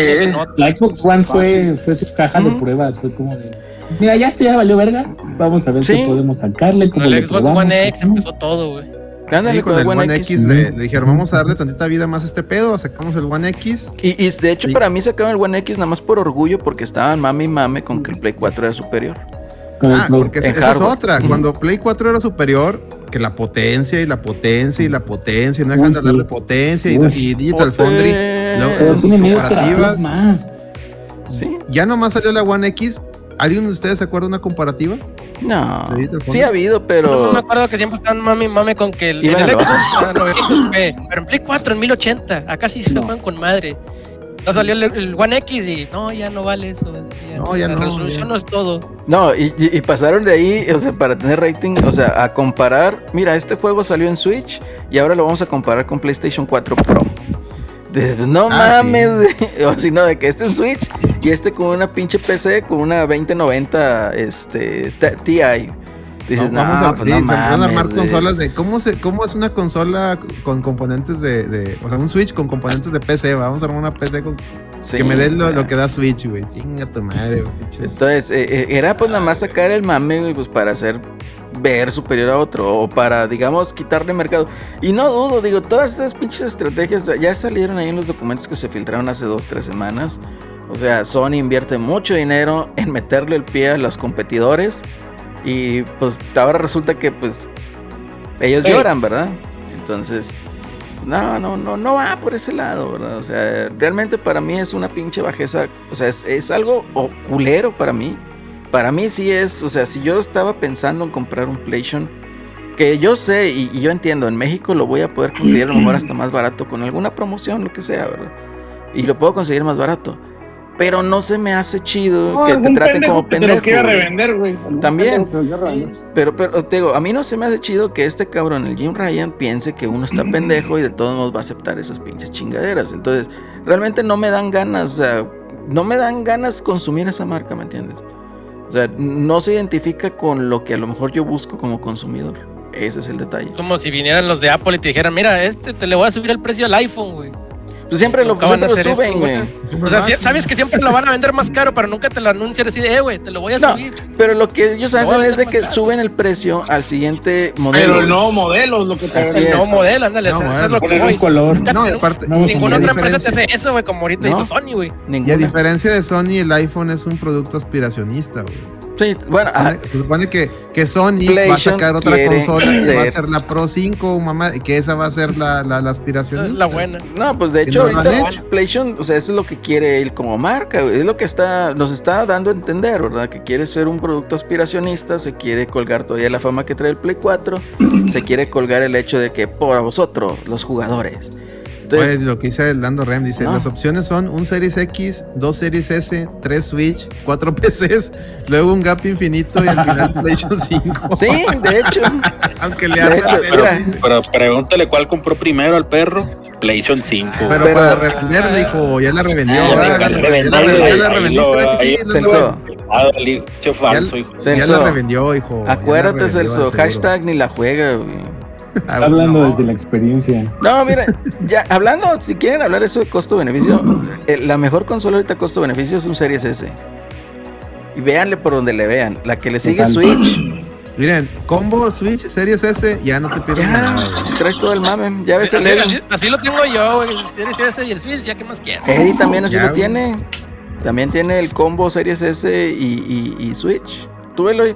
La Xbox One fue, fue su caja de pruebas, fue como de, mira, ya esto ya valió verga, vamos a ver Sí. qué podemos sacarle, Con cómo el le Xbox probamos, One X hacemos". empezó todo, güey. ándale Sí, con el One X, X. le, le dijeron, vamos a darle tantita vida más a este pedo, sacamos el One X. Y, y de hecho Sí. para mí sacaron el One X nada más por orgullo porque estaban mame y mame con que el Play 4 era superior. Ah, porque esa es otra. Cuando Play 4 era superior, que la potencia y la potencia y la potencia, y no dejan de darle potencia y, y Digital Foundry. sus medio comparativas. más. Sí. Ya nomás salió la One X. ¿Alguien de ustedes se acuerda de una comparativa? No. ¿De Digital Sí ha habido, Yo pero me acuerdo que siempre estaban mami mame con que el, el Xbox a 900p, pero en Play 4 en 1080. Acá sí se No. juegan con madre. No salió el, el One X y no, ya no vale eso. No, ya la no, resolución ya. no es todo. No, y, y- y pasaron de ahí, o sea, para tener rating, o sea, a comparar, mira, este juego salió en Switch y ahora lo vamos a comparar con PlayStation 4 Pro. De- no Ah, mames, o si no, de que este en Switch y este con una pinche PC con una 2090 este, Ti. Dices, No, vamos no, a, pues sí, no se empezaron a mames, armar güey". consolas de cómo se cómo es una consola con componentes de, de- o sea un Switch con componentes de PC vamos a armar una PC con- Sí, que me dé lo, lo que da Switch güey chinga tu madre güey. Entonces, eh, eh, era pues nada más sacar el mame, güey, pues para hacer ver superior a otro, o para, digamos, quitarle mercado. Y no dudo, digo, todas estas pinches estrategias ya salieron ahí en los documentos que se filtraron hace dos, tres semanas. O sea, Sony invierte mucho dinero en meterle el pie a los competidores. Y pues ahora resulta que pues ellos Ey. lloran, ¿verdad? Entonces, No, no, no, no va por ese lado, ¿verdad? O sea, realmente para mí es una pinche bajeza. O sea, es, es algo oculero para mí. Para mí sí es, o sea, si yo estaba pensando en comprar un PlayStation, que yo sé y, y yo entiendo, en México lo voy a poder conseguir a lo mejor hasta más barato con alguna promoción, lo que sea, ¿verdad? Y lo puedo conseguir más barato. Pero no se me hace chido No, que te traten pendejo como que te pendejo. lo quiera güey. revender, güey. También. Pero, pero te digo, a mí no se me hace chido que este cabrón, el Jim Ryan, piense que uno está pendejo y de todos modos va a aceptar esas pinches chingaderas. Entonces, realmente no me dan ganas, o sea, no me dan ganas consumir esa marca, ¿me entiendes? O sea, no se identifica con lo que a lo mejor yo busco como consumidor. Ese es el detalle. Como si vinieran los de Apple y te dijeran, mira, este te le voy a subir el precio al iPhone, güey. Pues siempre lo, van a siempre lo hacer suben, güey. O sea, sabes que siempre lo van a vender más caro, pero nunca te lo anuncian así de, eh, güey, te lo voy a No, subir. pero lo que ellos No, hacen es es de que caro. suben el precio al siguiente modelo. Pero el nuevo modelo es lo que te Así nuevo modelo, ándale, No, eso, es lo que voy. color. Nunca No, aparte, No, Ninguna y a otra empresa te diferencia- hace eso, güey, como ahorita No. hizo Sony, güey. Y a diferencia de Sony, el iPhone es un producto aspiracionista, güey. Sí, bueno, se, supone, se supone que, que Sony va a sacar otra consola y va a ser- la Pro 5, mamá, y que esa va a ser la, la, la Esa aspiracionista. es la buena. No, pues de Que hecho, no ahorita hecho. PlayStation, o sea, eso es lo que quiere él como marca, es lo que está, nos está dando a entender, ¿verdad? Que quiere ser un producto aspiracionista, se quiere colgar todavía la fama que trae el Play 4, se quiere colgar el hecho de que por vosotros, los jugadores. Entonces, Pues lo que dice el Lando Rem, dice, No. las opciones son un Series X, dos Series S, tres Switch, cuatro PCs, luego un gap infinito y al final PlayStation 5. sí, de hecho, Aunque le cero, Pero, pero pregúntale cuál compró primero al perro. PlayStation 5. Pero, Pero- para revender, dijo, ya la revendió. Ah, ya la revendiste, Ah, hijo. Ya la revendió, hijo. ya la acuérdate, Celso, hashtag ni la juega, güey. Ah, Está hablando no. desde la experiencia. No, mira, ya hablando, si quieren hablar eso de costo-beneficio, eh, la mejor consola ahorita costo-beneficio es un Series S. Y véanle por donde le vean. La que le sigue. Switch, Miren, combo Switch Series S, ya no te pierdes ya, nada. güey. traes todo el mame. Ya ves Así, Eddie. así- así lo tengo yo, güey. El Series S y el Switch, ya que más quiero. Eddie también así Ya, lo güey. tiene. También tiene el combo Series S y, y, y Switch. Tú, Eloy.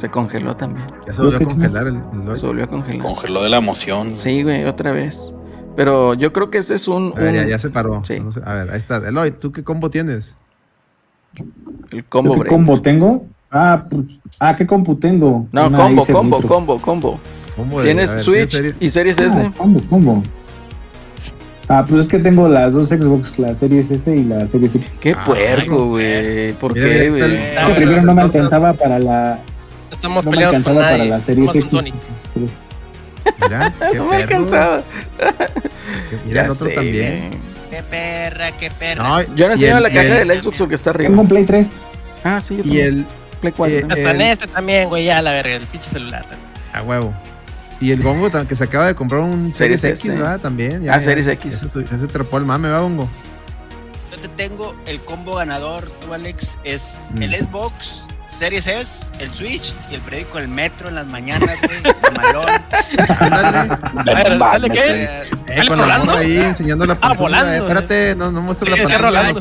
Se congeló también. Ya se volvió a congelar el, el Se volvió a congelar. Congeló de la emoción. Sí, güey, otra vez. Pero yo creo que ese es un, A ver, ya, un- ya se paró. Sí. No sé, a ver, ahí está. Eloy, ¿tú qué combo tienes? el combo ¿Qué break. combo tengo? Ah, pues, ah, ¿qué combo tengo? No, Una combo, combo, combo, combo. Combo de- Tienes ver, Switch serie- y Series Ah, S. combo, combo. Ah, pues es que tengo las dos Xbox, la Series S y la Series X. Qué Ah, puerco, güey. ¿Por qué, güey? Es que primero no me alcanzaba para la, Estamos no peleados con para la con X. Sony. Mira, qué alcanzaba. Que- Mira, el otro sé, también. Qué perra, qué perra. No, Yo no enseño la caja el- del Xbox porque está Tengo arriba. un Play 3. Ah, sí, yo Y también. el. Play 4. eh, Hasta en este también, güey, ya la verga, el pinche celular. A huevo. Y el Gongo que se acaba de comprar un Series, Series X, S. ¿verdad? También. Ah, Series X. Ese, ese trepó el mame, ¿verdad, Gongo? Yo te tengo el combo ganador, tú Alex, es Mm. el Xbox, Series S, el Switch y el periódico El Metro en las mañanas, güey, mamalón. Ándale. A ver, ¿sale qué? Eh, Eh, ¿Sale con la morra ahí enseñando la pantalla. volando. Eh, espérate, no, no muestres la pantalla.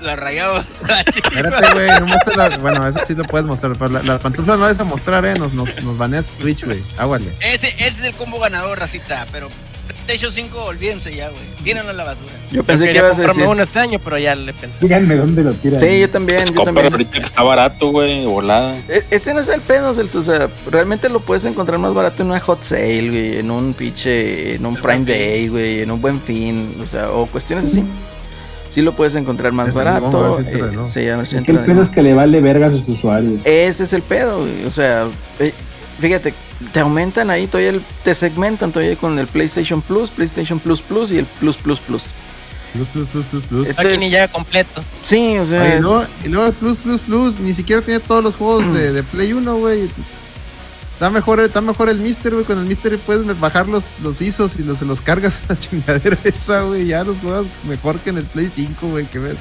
la rayado. Espérate, güey, no muestres la. Bueno, eso sí lo puedes mostrar, pero la, la pantufla no vas a mostrar, eh. Nos, nos, nos baneas Twitch, güey. Águale. Ese, ese es el combo ganador, racita, pero PlayStation 5, olvídense ya, güey. Tírenlo a la basura. Yo Yo pensé que ibas a comprarme decir. uno este año, pero ya le pensé. Díganme dónde lo tiran. Sí, yo también, Pues yo compra también. ahorita que está barato, güey, volada. E- Este no es el pedo, Celso, o sea, realmente lo puedes encontrar más barato en una hot sale, güey, en un pinche, en un Prime Day, güey, en un buen fin, o sea, o cuestiones así. Sí lo puedes encontrar más Es el nuevo, barato. de eh, sí, que entra el pedo es que le vale verga a sus usuarios. Ese es el pedo, güey, o sea, eh, fíjate, te aumentan ahí, todavía el- te segmentan todavía con el PlayStation Plus, PlayStation Plus Plus y el Plus Plus Plus. Plus, plus, plus, plus, plus. Este- Aquí ni llega completo. Sí, o sea, Oye, y luego, y luego el Plus Plus Plus ni siquiera tiene todos los juegos de, de Play 1, güey. Está mejor, está mejor el Mister, güey. Con el Mister puedes bajar los, los ISOs y los, se los cargas a la chingadera esa, güey. Ya los juegas mejor que en el Play 5, güey. Qué ves.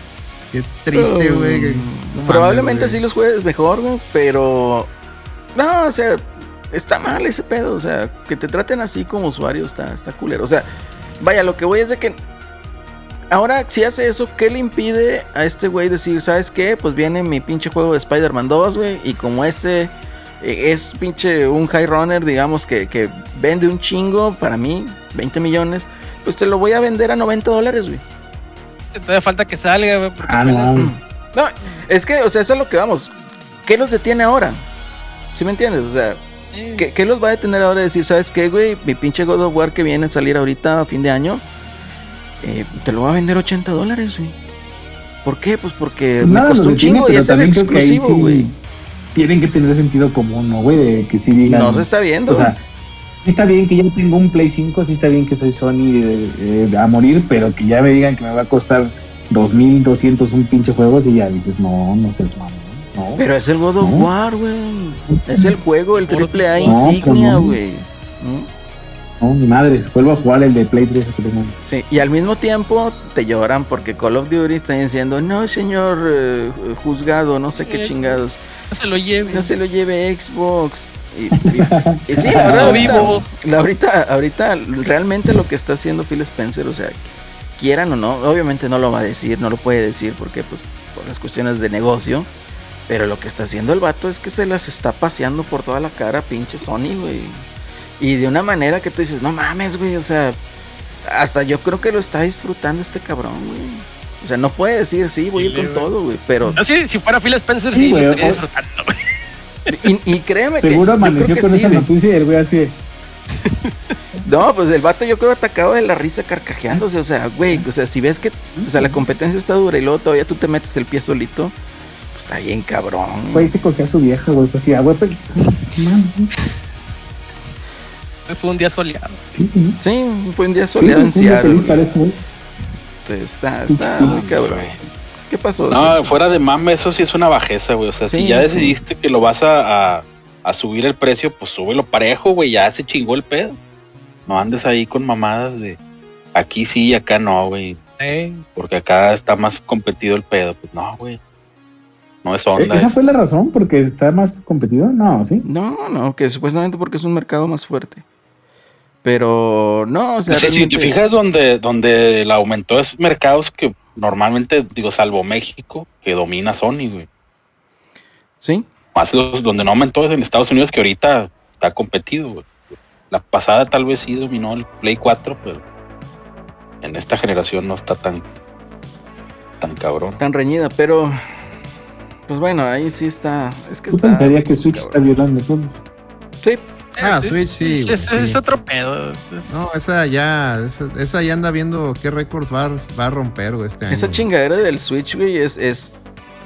Qué triste, güey. que- no mames, Probablemente güey. sí los juegues mejor, güey, pero. No, o sea, está mal ese pedo. O sea, que te traten así como usuario está, está culero. O sea, vaya, lo que voy es de que. Ahora, si hace eso, ¿qué le impide a este güey decir, ¿sabes qué? Pues viene mi pinche juego de Spider-Man 2, güey, y como este eh, es pinche un high runner, digamos, que, que vende un chingo, para mí, 20 millones, pues te lo voy a vender a 90 dólares, güey. Todavía falta que salga, güey. porque Ah, no. No, es que, o sea, eso es lo que vamos. ¿Qué los detiene ahora? ¿Sí me entiendes? O sea, ¿qué, qué los va a detener ahora de decir, ¿sabes qué, güey? Mi pinche God of War que viene a salir ahorita a fin de año, eh, te lo va a vender 80 dólares, güey. ¿Por qué? Pues porque Pues me nada, costó un chingo y pero es exclusivo, güey. sí tienen que tener sentido común, ¿no, güey? De Que sí digan. No se está viendo. O sea, está bien que yo tengo un Play 5, sí está bien que soy Sony eh, eh, a morir, pero que ya me digan que me va a costar 2200 un pinche juego, y ya dices, no, no seas mamón. No. Pero es el God of No. War, güey. Es el juego, el triple A No, insignia, güey. No, mi madre, vuelvo a jugar el de Play 3 que tengo. Sí, y al mismo tiempo te lloran porque Call of Duty está diciendo, no, señor eh, juzgado, no sé qué Eh. chingados, no se lo lleve. no se lo lleve Xbox. Y, y- y sí, vivo. la- ahorita, ahorita, realmente lo que está haciendo Phil Spencer, o sea, quieran o no, obviamente no lo va a decir, no lo puede decir porque, pues, por las cuestiones de negocio, pero lo que está haciendo el vato es que se las está paseando por toda la cara, pinche Sony, güey. Y de una manera que tú dices, no mames, güey, o sea, hasta yo creo que lo está disfrutando este cabrón, güey. O sea, no puede decir, sí, voy a ir Dile, con güey. todo, güey, pero... No, sí, si fuera Phil Spencer, Sí, sí, güey, lo estaría disfrutando, güey. Y, y créeme que... Seguro amaneció que con sí, esa güey. noticia y el güey así. No, pues el vato yo creo atacado de la risa carcajeándose, o sea, güey, o sea, si ves que, o sea, la competencia está dura y luego todavía tú te metes el pie solito, está bien cabrón. Güey, se cogió a su vieja, güey. Pues sí, ah, güey, pues. Fue un día soleado. Sí, ¿no? Sí, fue un día Sí, soleado fue en Seattle. feliz güey. Pues está, está muy cabrón. ¿Qué pasó? No, fuera de mame, eso sí es una bajeza, güey. O sea, Sí, si ya sí. decidiste que lo vas a, a, a subir el precio, pues súbelo parejo, güey. Ya se chingó el pedo. No andes ahí con mamadas de aquí sí y acá no, güey. Eh, Porque acá está más competido el pedo. Pues no, güey. No es onda. Eh, ¿Esa eso. fue la razón? ¿Porque está más competido? No, sí. No, no, que supuestamente porque es un mercado más fuerte. Pero no, o sea, Sí, si te fijas donde, donde el aumentó es mercados que normalmente, digo, salvo México, que domina Sony, güey. Sí, Más los- donde no aumentó es en Estados Unidos, que ahorita está competido, güey. La pasada tal vez sí dominó el Play 4, pero en esta generación no está tan, tan cabrón. tan reñida, pero pues bueno, ahí sí está, es que está pensaría que Switch está violando todo. Sí, Ah, Switch, sí, Es, otro pedo. es- No, esa ya, esa, esa ya anda viendo qué récords va, va a romper, güey, este año. esa chingadera del Switch, güey, es, es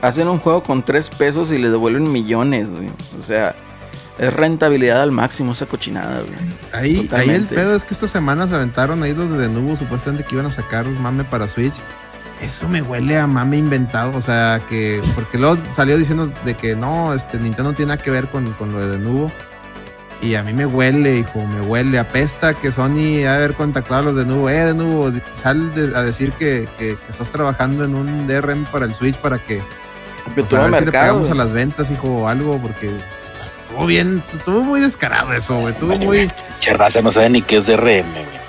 hacen un juego con tres pesos y le devuelven millones, güey. O sea, es rentabilidad al máximo esa cochinada, güey. Ahí, ahí el pedo es que esta semana se aventaron ahí los de Denuvo supuestamente que iban a sacar mame para Switch. Eso me huele a mame inventado, o sea, que porque luego salió diciendo de que no, este Nintendo no tiene nada que ver con, con lo de Denuvo. Y a mí me huele, hijo, me huele, apesta que Sony ha haber contactado a los de Nubo. Eh, de Nubo, sal de- a decir que, que- que estás trabajando en un DRM para el Switch para que pues, a ver si le pegamos a las ventas, hijo, o algo, porque está- está- estuvo bien, estuvo muy descarado eso, güey. Estuvo muy. Che raza no sabe ni qué es DRM, güey.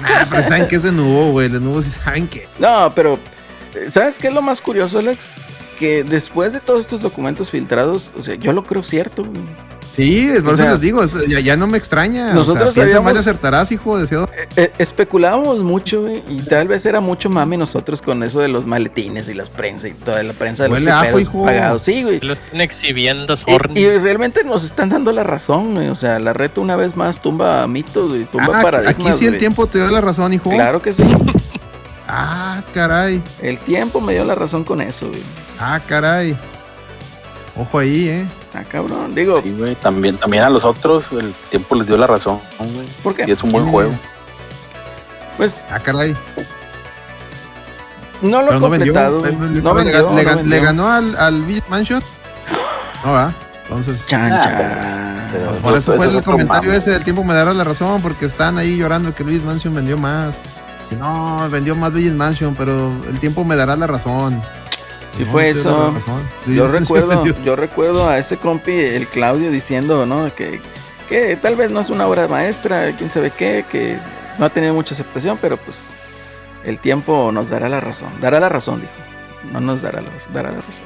Nah, pero saben que es de nuevo, güey. De nuevo sí saben que. No, pero ¿sabes qué es lo más curioso, Alex? Que después de todos estos documentos filtrados, o sea, yo lo creo cierto, güey. Sí, por O eso les digo, ya, ya no me extraña. nosotros o sea, piensa mal y acertarás, hijo, deseo. Eh, especulábamos mucho, güey, y tal vez era mucho mame nosotros con eso de los maletines y las prensa y toda la prensa de los Huele a ajo, hijo. pagados. Sí, güey. Lo están exhibiendo, Y, y realmente nos están dando la razón, güey. O sea, la reta una vez más tumba mitos, güey, tumba Ah, paradigmas. aquí sí el güey. tiempo te dio la razón, hijo. Claro que sí. Ah, caray. El tiempo me dio la razón con eso, güey. Ah, caray. Ojo ahí, eh. Ah, cabrón. Digo, Sí, güey. También, también a los otros el tiempo les dio la razón, güey. ¿por qué? Y es un buen juego. Pues Ah, caray. no lo he completado. No vendió, le, no ganó al, al Village Mansion. No, ¿verdad? Entonces. Chan, Ah, chan. Pues por eso Eso fue el comentario mame. ese del tiempo me dará la razón, porque están ahí llorando que Luis Mansion vendió más. Si no, vendió más Luis Mansion, pero el tiempo me dará la razón. No, fue eso. Yo recuerdo, yo recuerdo a ese compi, el Claudio, diciendo, ¿no? Que, que tal vez no es una obra maestra, quién sabe qué, que no ha tenido mucha aceptación, pero pues el tiempo nos dará la razón. Dará la razón, dijo. no nos dará la, razón- dará la razón.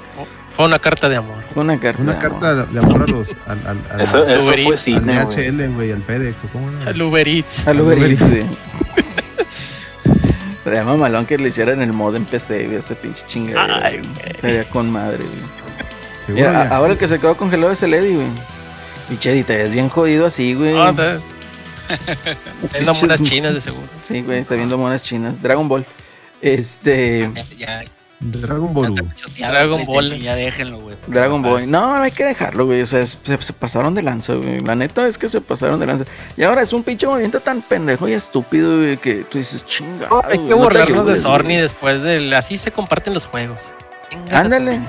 Fue una carta de amor. Fue una carta. Una de amor. carta de, de amor a los. Al, al, al- Eso, al eso Uber fue Eats, cine, güey. DHL, güey, al FedEx, o cómo. Al Uber Eats. Al Uber Uber Eats, Eats. sí. Sería mamalón que le hicieran el mod en PC, güey, ese pinche chingada. Ay, güey. Sería con madre, güey. Seguro Mira, ahora el que se quedó congelado es el Eddie, güey. Pinche Eddie, te ves bien jodido así, güey. No, está- Viendo monas chinas de seguro. Sí, güey, está viendo monas chinas. Dragon Ball. Este. Ya, ya Dragon Ball. Dragon Ball. Ya déjenlo, güey. Dragon. Ball. No, no hay que dejarlo, güey. O sea, es- se, se pasaron de lanza, güey. La neta es que se pasaron de lanza. Y ahora es un pinche movimiento tan pendejo y estúpido, güey, que tú dices, chinga. Hay que burlarnos de Sorny después del. Así se comparten los juegos. Ándale.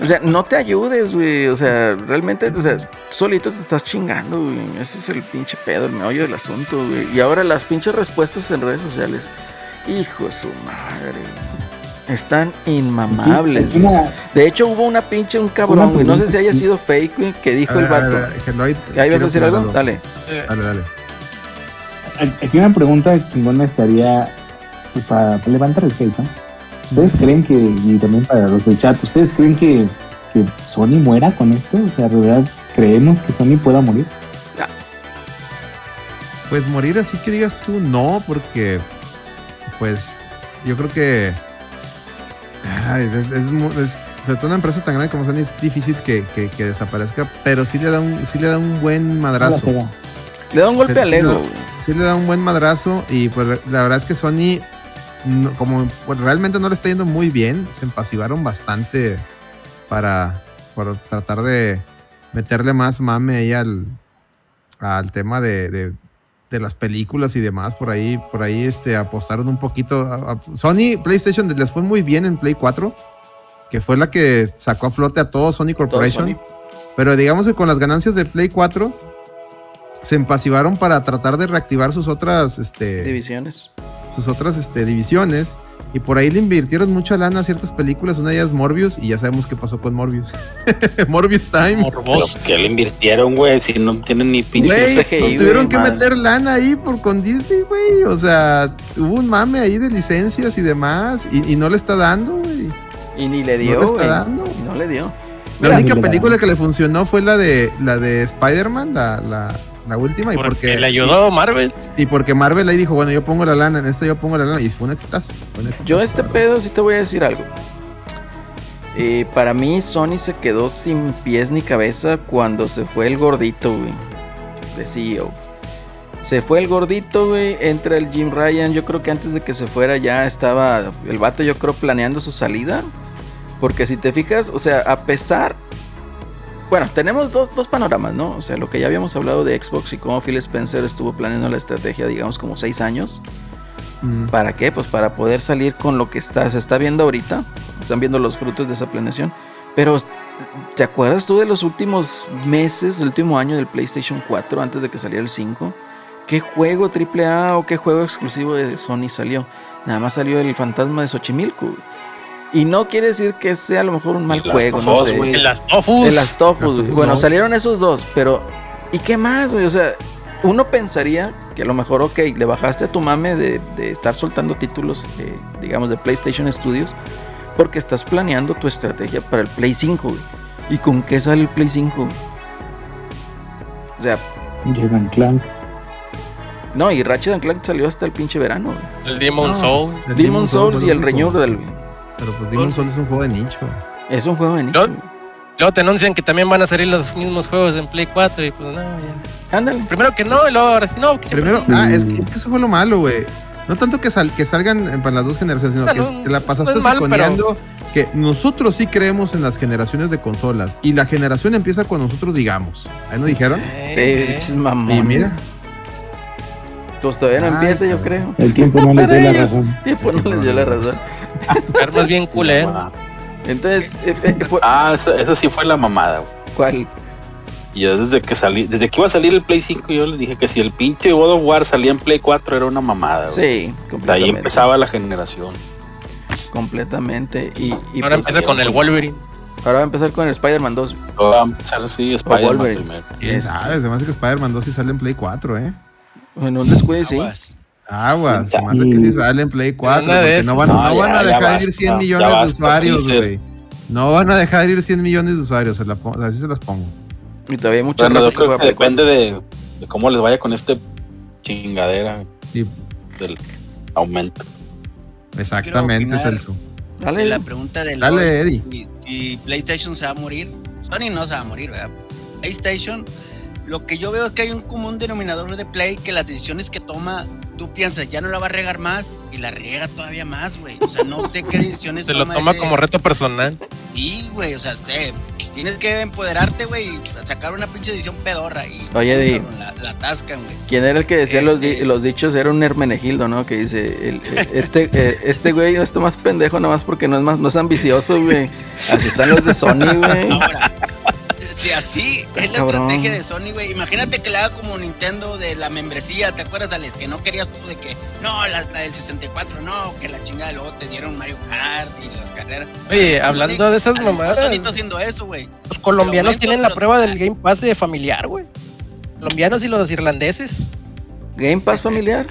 O sea, no te ayudes, güey. O sea, realmente, o sea, solito te estás chingando, güey. Ese es el pinche pedo, el meollo del asunto, güey. Y ahora las pinches respuestas en redes sociales. Hijo de su madre. Están inmamables. De hecho, hubo una pinche, un cabrón, güey. No sé si haya sido fake, güey, que dijo A el ver, a ver, vato. Dale. Dale, dale. Aquí una pregunta chingona estaría pues, para levantar el hate, ¿no? ¿Ustedes creen que, y también para los del chat, ¿ustedes creen que, que Sony muera con esto? O sea, ¿de verdad creemos que Sony pueda morir? Pues morir así que digas tú no, porque pues yo creo que ay, es, es sobre todo una empresa tan grande como Sony es difícil que, que- que desaparezca, pero sí le da un, sí le da un buen madrazo. Le da un golpe Sí, al sí, ego, güey. Sí le da un buen madrazo y pues la verdad es que Sony no- como pues, realmente no le está yendo muy bien, se empasivaron bastante para, para tratar de meterle más mame ahí al, al tema de, de- de las películas y demás. Por ahí, por ahí este, apostaron un poquito. a- a- Sony PlayStation les fue muy bien en Play 4, que fue la que sacó a flote a todo Sony Todo Corporation. Sony. Pero digamos que con las ganancias de Play 4 se empasivaron para tratar de reactivar sus otras este, Divisiones. sus otras este, divisiones. Y por ahí le invirtieron mucha lana a ciertas películas. Una de ellas es Morbius. Y ya sabemos qué pasó con Morbius. Morbius Time. Morboso. que le invirtieron, güey, si no tienen ni pinche Güey, CGI, güey, tuvieron que meter lana ahí por con Disney, güey. O sea, hubo un mame ahí de licencias y demás. Y, y no le está dando, güey. Y ni le No dio, le está dando. Y no le dio. La Mira, única película que le funcionó fue la de la de Spider-Man, la, la, la última. Y Porque porque, le ayudó Marvel. y porque Marvel ahí dijo, bueno, yo pongo la lana, en esta yo pongo la lana. Y fue un exitazo. fue un exitazo, Yo este pedo sí te voy a decir algo. Eh, para mí Sony se quedó sin pies ni cabeza cuando se fue el gordito, güey. De CEO. Se fue el gordito, güey. Entra el Jim Ryan. Yo creo que antes de que se fuera ya estaba el vato, yo creo, planeando su salida. Porque si te fijas, o sea, a pesar... Bueno, tenemos dos, dos panoramas, ¿no? O sea, lo que ya habíamos hablado de Xbox y cómo Phil Spencer estuvo planeando la estrategia, digamos, como seis años. Mm. ¿Para qué? Pues para poder salir con lo que está, se está viendo ahorita. Están viendo los frutos de esa planeación. Pero, ¿te acuerdas tú de los últimos meses, el último año del PlayStation 4, antes de que saliera el 5? ¿Qué juego AAA o qué juego exclusivo de Sony salió? Nada más salió el fantasma de Xochimilco. güey. Y no quiere decir que sea a lo mejor un mal juego, no sé. En las Tofus. De las Tofus, Bueno, 2. salieron esos dos, pero ¿y qué más, güey? O sea, uno pensaría que a lo mejor, ok, le bajaste a tu mame de, de estar soltando títulos, eh, digamos, de PlayStation Studios, porque estás planeando tu estrategia para el Play 5, güey. ¿Y con qué sale el Play 5? güey? O sea, Llegan Clank. no, y Ratchet and Clank salió hasta el pinche verano, güey. El Demon No, Soul. el Demon Souls fue y el. Renewal, güey. Pero pues Demon Souls es un juego de nicho. Es un juego de nicho. Luego te anuncian que también van a salir los mismos juegos en Play 4 y pues no, ya. Ándale. Primero que no y luego ahora sí no. que siempre Primero, sí. ah, es que, es que eso fue lo malo, güey. No tanto que, sal- que salgan para las dos generaciones, sino que no, te la pasaste saconeando que nosotros sí creemos en las generaciones de consolas y la generación empieza cuando nosotros digamos. ¿Ahí no dijeron? Sí, Eh, mamones. Y mira, Pues todavía no Ay, empieza, yo creo. El tiempo no les dio la razón. Sí, pues no les dio la razón. Armas bien culero. Ah, Entonces, eh, eh, por- Ah, esa, esa sí fue la mamada, güey. ¿cuál? Y yo desde que salí, desde que iba a salir el Play 5, yo les dije que si el pinche God of War salía en Play 4 era una mamada, güey. Sí, De ahí empezaba la generación. Completamente. Y, y Ahora pues, empieza con el Wolverine. ahora va a empezar con el Spider-Man 2. Luego va a empezar así Spider-Man primero. quién sabe, se me hace que Spider-Man 2 sí sale en Play 4, ¿eh? En un descuido, sí. Aguas. Aguas, Sí. que sí sale en Play 4, Una de porque no van, No, no van a dejar ir 100 ya millones de usuarios, güey. No van a dejar ir 100 millones de usuarios, se la así se las pongo. Y todavía hay mucha Bueno, que que depende de, de cómo les vaya con este chingadera Y del aumento. exactamente. Celso. Dale. De la pregunta del Dale, Eddie. Si, si PlayStation se va a morir, Sony no se va a morir, ¿verdad? PlayStation, lo que yo veo es que hay un común denominador de Play que las decisiones que toma, tú piensas, ya no la va a regar más y la riega todavía más, güey. O sea, no sé qué decisiones Se lo toma ese- como reto personal. Sí, güey, o sea, te- tienes que empoderarte, güey, y sacar una pinche edición pedorra y Oye, Di. la, la atascan, güey. ¿Quién era el que decía los, di- Este- los dichos? Era un Hermenegildo, ¿no? Que dice, el- eh, este eh, este güey no está más pendejo nomás porque no es más no es ambicioso, güey. Así están los de Sony, güey. Ahora, así es la Cabrón. estrategia de Sony, güey. Imagínate que le haga como Nintendo de la membresía, ¿te acuerdas, Alex? Que no querías tú de que, no, la, la del 64, no, que la chingada, luego te dieron Mario Kart y las carreras. Oye, Pues, hablando Sony- de esas mamadas, Sony está haciendo eso, güey. los colombianos tienen la prueba del Game Pass de familiar, güey. Colombianos y los irlandeses. Game Pass familiar.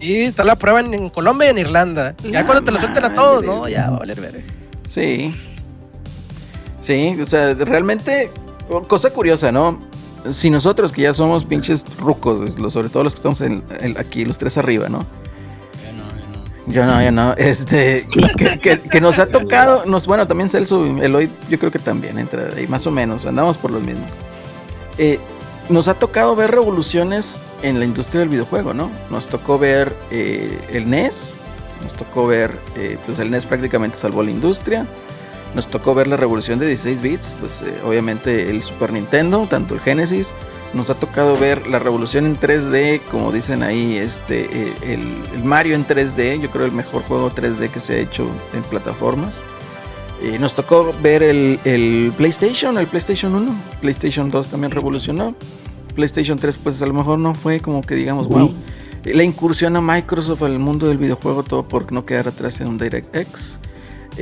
Y está la prueba en, en Colombia y en Irlanda. Ya La cuando te lo suelten a todos, ¿no? Ya va a valer ver. Sí. Sí, o sea, realmente, cosa curiosa, ¿no? Si nosotros que ya somos pinches rucos, sobre todo los que estamos en- en- aquí, los tres arriba, no. Yo no, yo no. Este, que, que- que nos ha tocado, nos, bueno, también Celso, Eloy, yo creo que también entra ahí, más o menos, andamos por los mismos. Eh, nos ha tocado ver revoluciones en la industria del videojuego, ¿no? Nos tocó ver eh, el NES, nos tocó ver, eh, pues el NES prácticamente salvó la industria. Nos tocó ver la revolución de 16 bits, pues eh, obviamente el Super Nintendo, tanto el Genesis. Nos ha tocado ver la revolución en 3D, como dicen ahí, este, eh, el, el Mario en 3D, yo creo el mejor juego 3D que se ha hecho en plataformas. Eh, nos tocó ver el, el PlayStation, el PlayStation 1, PlayStation 2 también revolucionó. PlayStation 3 pues a lo mejor no fue como que digamos, wow. La incursión a Microsoft al mundo del videojuego, todo por no quedar atrás en un DirectX.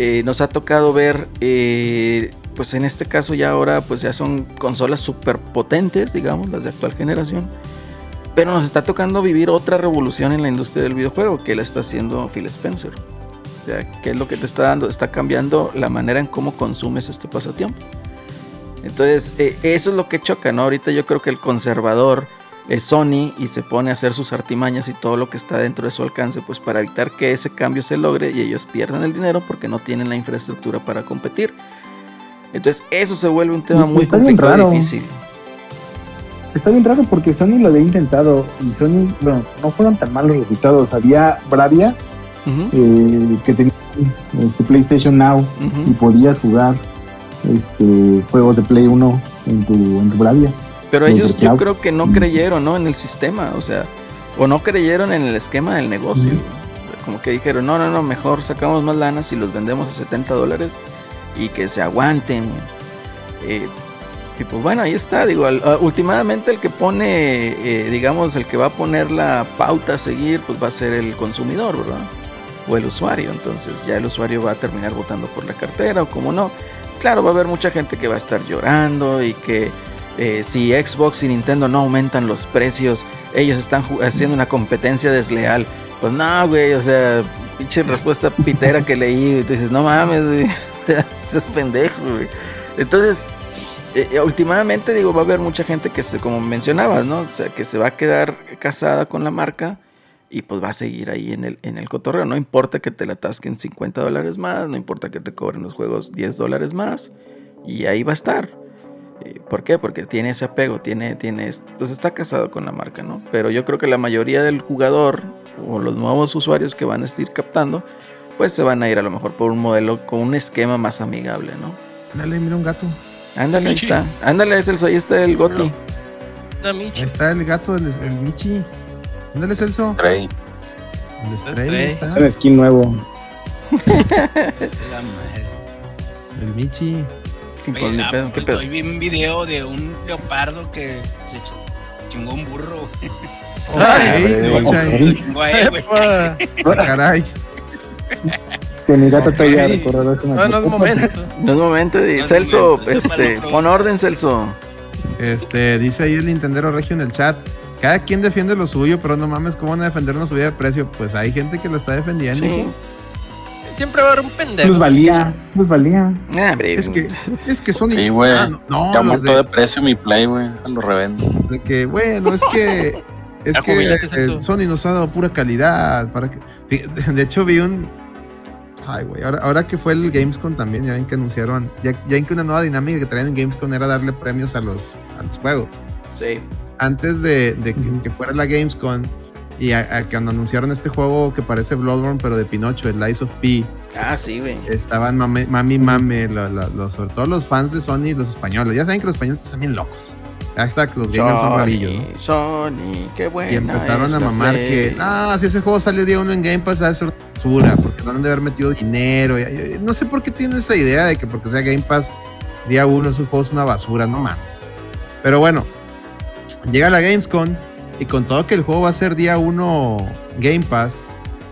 Eh, nos ha tocado ver, eh, pues en este caso ya ahora, pues ya son consolas súper potentes, digamos, las de actual generación. Pero nos está tocando vivir otra revolución en la industria del videojuego, que la está haciendo Phil Spencer. O sea, ¿qué es lo que te está dando? Está cambiando la manera en cómo consumes este pasatiempo. Entonces, eh, eso es lo que choca, ¿no? Ahorita yo creo que el conservador es Sony y se pone a hacer sus artimañas y todo lo que está dentro de su alcance, pues para evitar que ese cambio se logre y ellos pierdan el dinero porque no tienen la infraestructura para competir. Entonces, eso se vuelve un tema muy está bien raro. difícil. Está bien raro porque Sony lo había intentado y Sony, bueno, no fueron tan malos resultados. Había Bravias eh, que tenían este, PlayStation Now y podías jugar este juegos de Play 1 en tu, en tu Bravia. Pero Los ellos yo creo que no creyeron, ¿no? En el sistema, o sea, o no creyeron en el esquema del negocio. Como que dijeron, no, no, no, mejor sacamos más lanas y los vendemos a 70 dólares y que se aguanten. Eh, y pues bueno, ahí está, digo, al- últimamente el que pone, eh, digamos, el que va a poner la pauta a seguir, pues va a ser el consumidor, ¿verdad? O el usuario, entonces ya el usuario va a terminar votando por la cartera o como no. Claro, va a haber mucha gente que va a estar llorando y que eh, si Xbox y Nintendo no aumentan los precios, ellos están haciendo una competencia desleal. Pues no, güey, o sea, pinche respuesta pitera que leí, y dices, no mames, güey, estás pendejo, güey. Entonces, eh, eh, últimamente digo, va a haber mucha gente que se, como mencionabas, ¿no? O sea, que se va a quedar casada con la marca y pues va a seguir ahí en el, en el cotorreo. No importa que te la atasquen 50 dólares más, no importa que te cobren los juegos 10 dólares más, y ahí va a estar. ¿Por qué? Porque tiene ese apego, tiene, tiene, pues está casado con la marca, ¿no? Pero yo creo que la mayoría del jugador o los nuevos usuarios que van a estar captando, pues se van a ir a lo mejor por un modelo con un esquema más amigable, ¿no? Dale, mira un gato. Ándale, ahí está. Ándale, Celso, ahí está el Goti. Ahí está el gato, el, el Michi. Ándale, Celso. Trey. El Stray, Stray. ahí Es está. un skin nuevo. La madre. El Michi. Oye, ah, pedo, ¿qué pues, pedo? hoy vi un video de un leopardo que se ch- chingó un burro. Caray. Que mi gato te recorrido eso. No, no es momento. No es momento de No es Celso, momento, este, pon orden, Celso. Este, dice ahí el Nintendero Regio en el chat. cada quien defiende lo suyo, pero no mames, ¿cómo van a defender una subida de precio? Pues hay gente que lo está defendiendo. Sí. Siempre va a haber un pendejo. Pues valía, pues valía. Ah, Es que, es que son. Sí, güey. Ah, no, Ya aumentó de, de precio mi play, güey. Lo revendo. de que, bueno, es que. Es Ya que eh. Sony nos ha dado pura calidad. Para que, de hecho, vi un. Ay, güey. Ahora, ahora que fue el Gamescom también, ya ven que anunciaron. Ya, ya ven que una nueva dinámica que traían en Gamescom era darle premios a los, a los juegos. sí. antes de, de que, que fuera la Gamescom y a, a cuando anunciaron este juego que parece Bloodborne pero de Pinocho, el Lies of P, Ah, sí, güey. estaban mame, mami mame, lo- lo- lo- sobre todo los fans de Sony y los españoles. Ya saben que los españoles están bien locos. Hashtag los gamers son rarillos. ¿no? Sony, qué bueno. Y empezaron a mamar que, ah, si ese juego sale día uno en Game Pass, va a ser basura, porque no han de haber metido dinero. no sé por qué tienen esa idea de que porque sea Game Pass, día uno, su juego es una basura, no mames. Pero bueno, llega la Gamescom y con todo que el juego va a ser día uno Game Pass,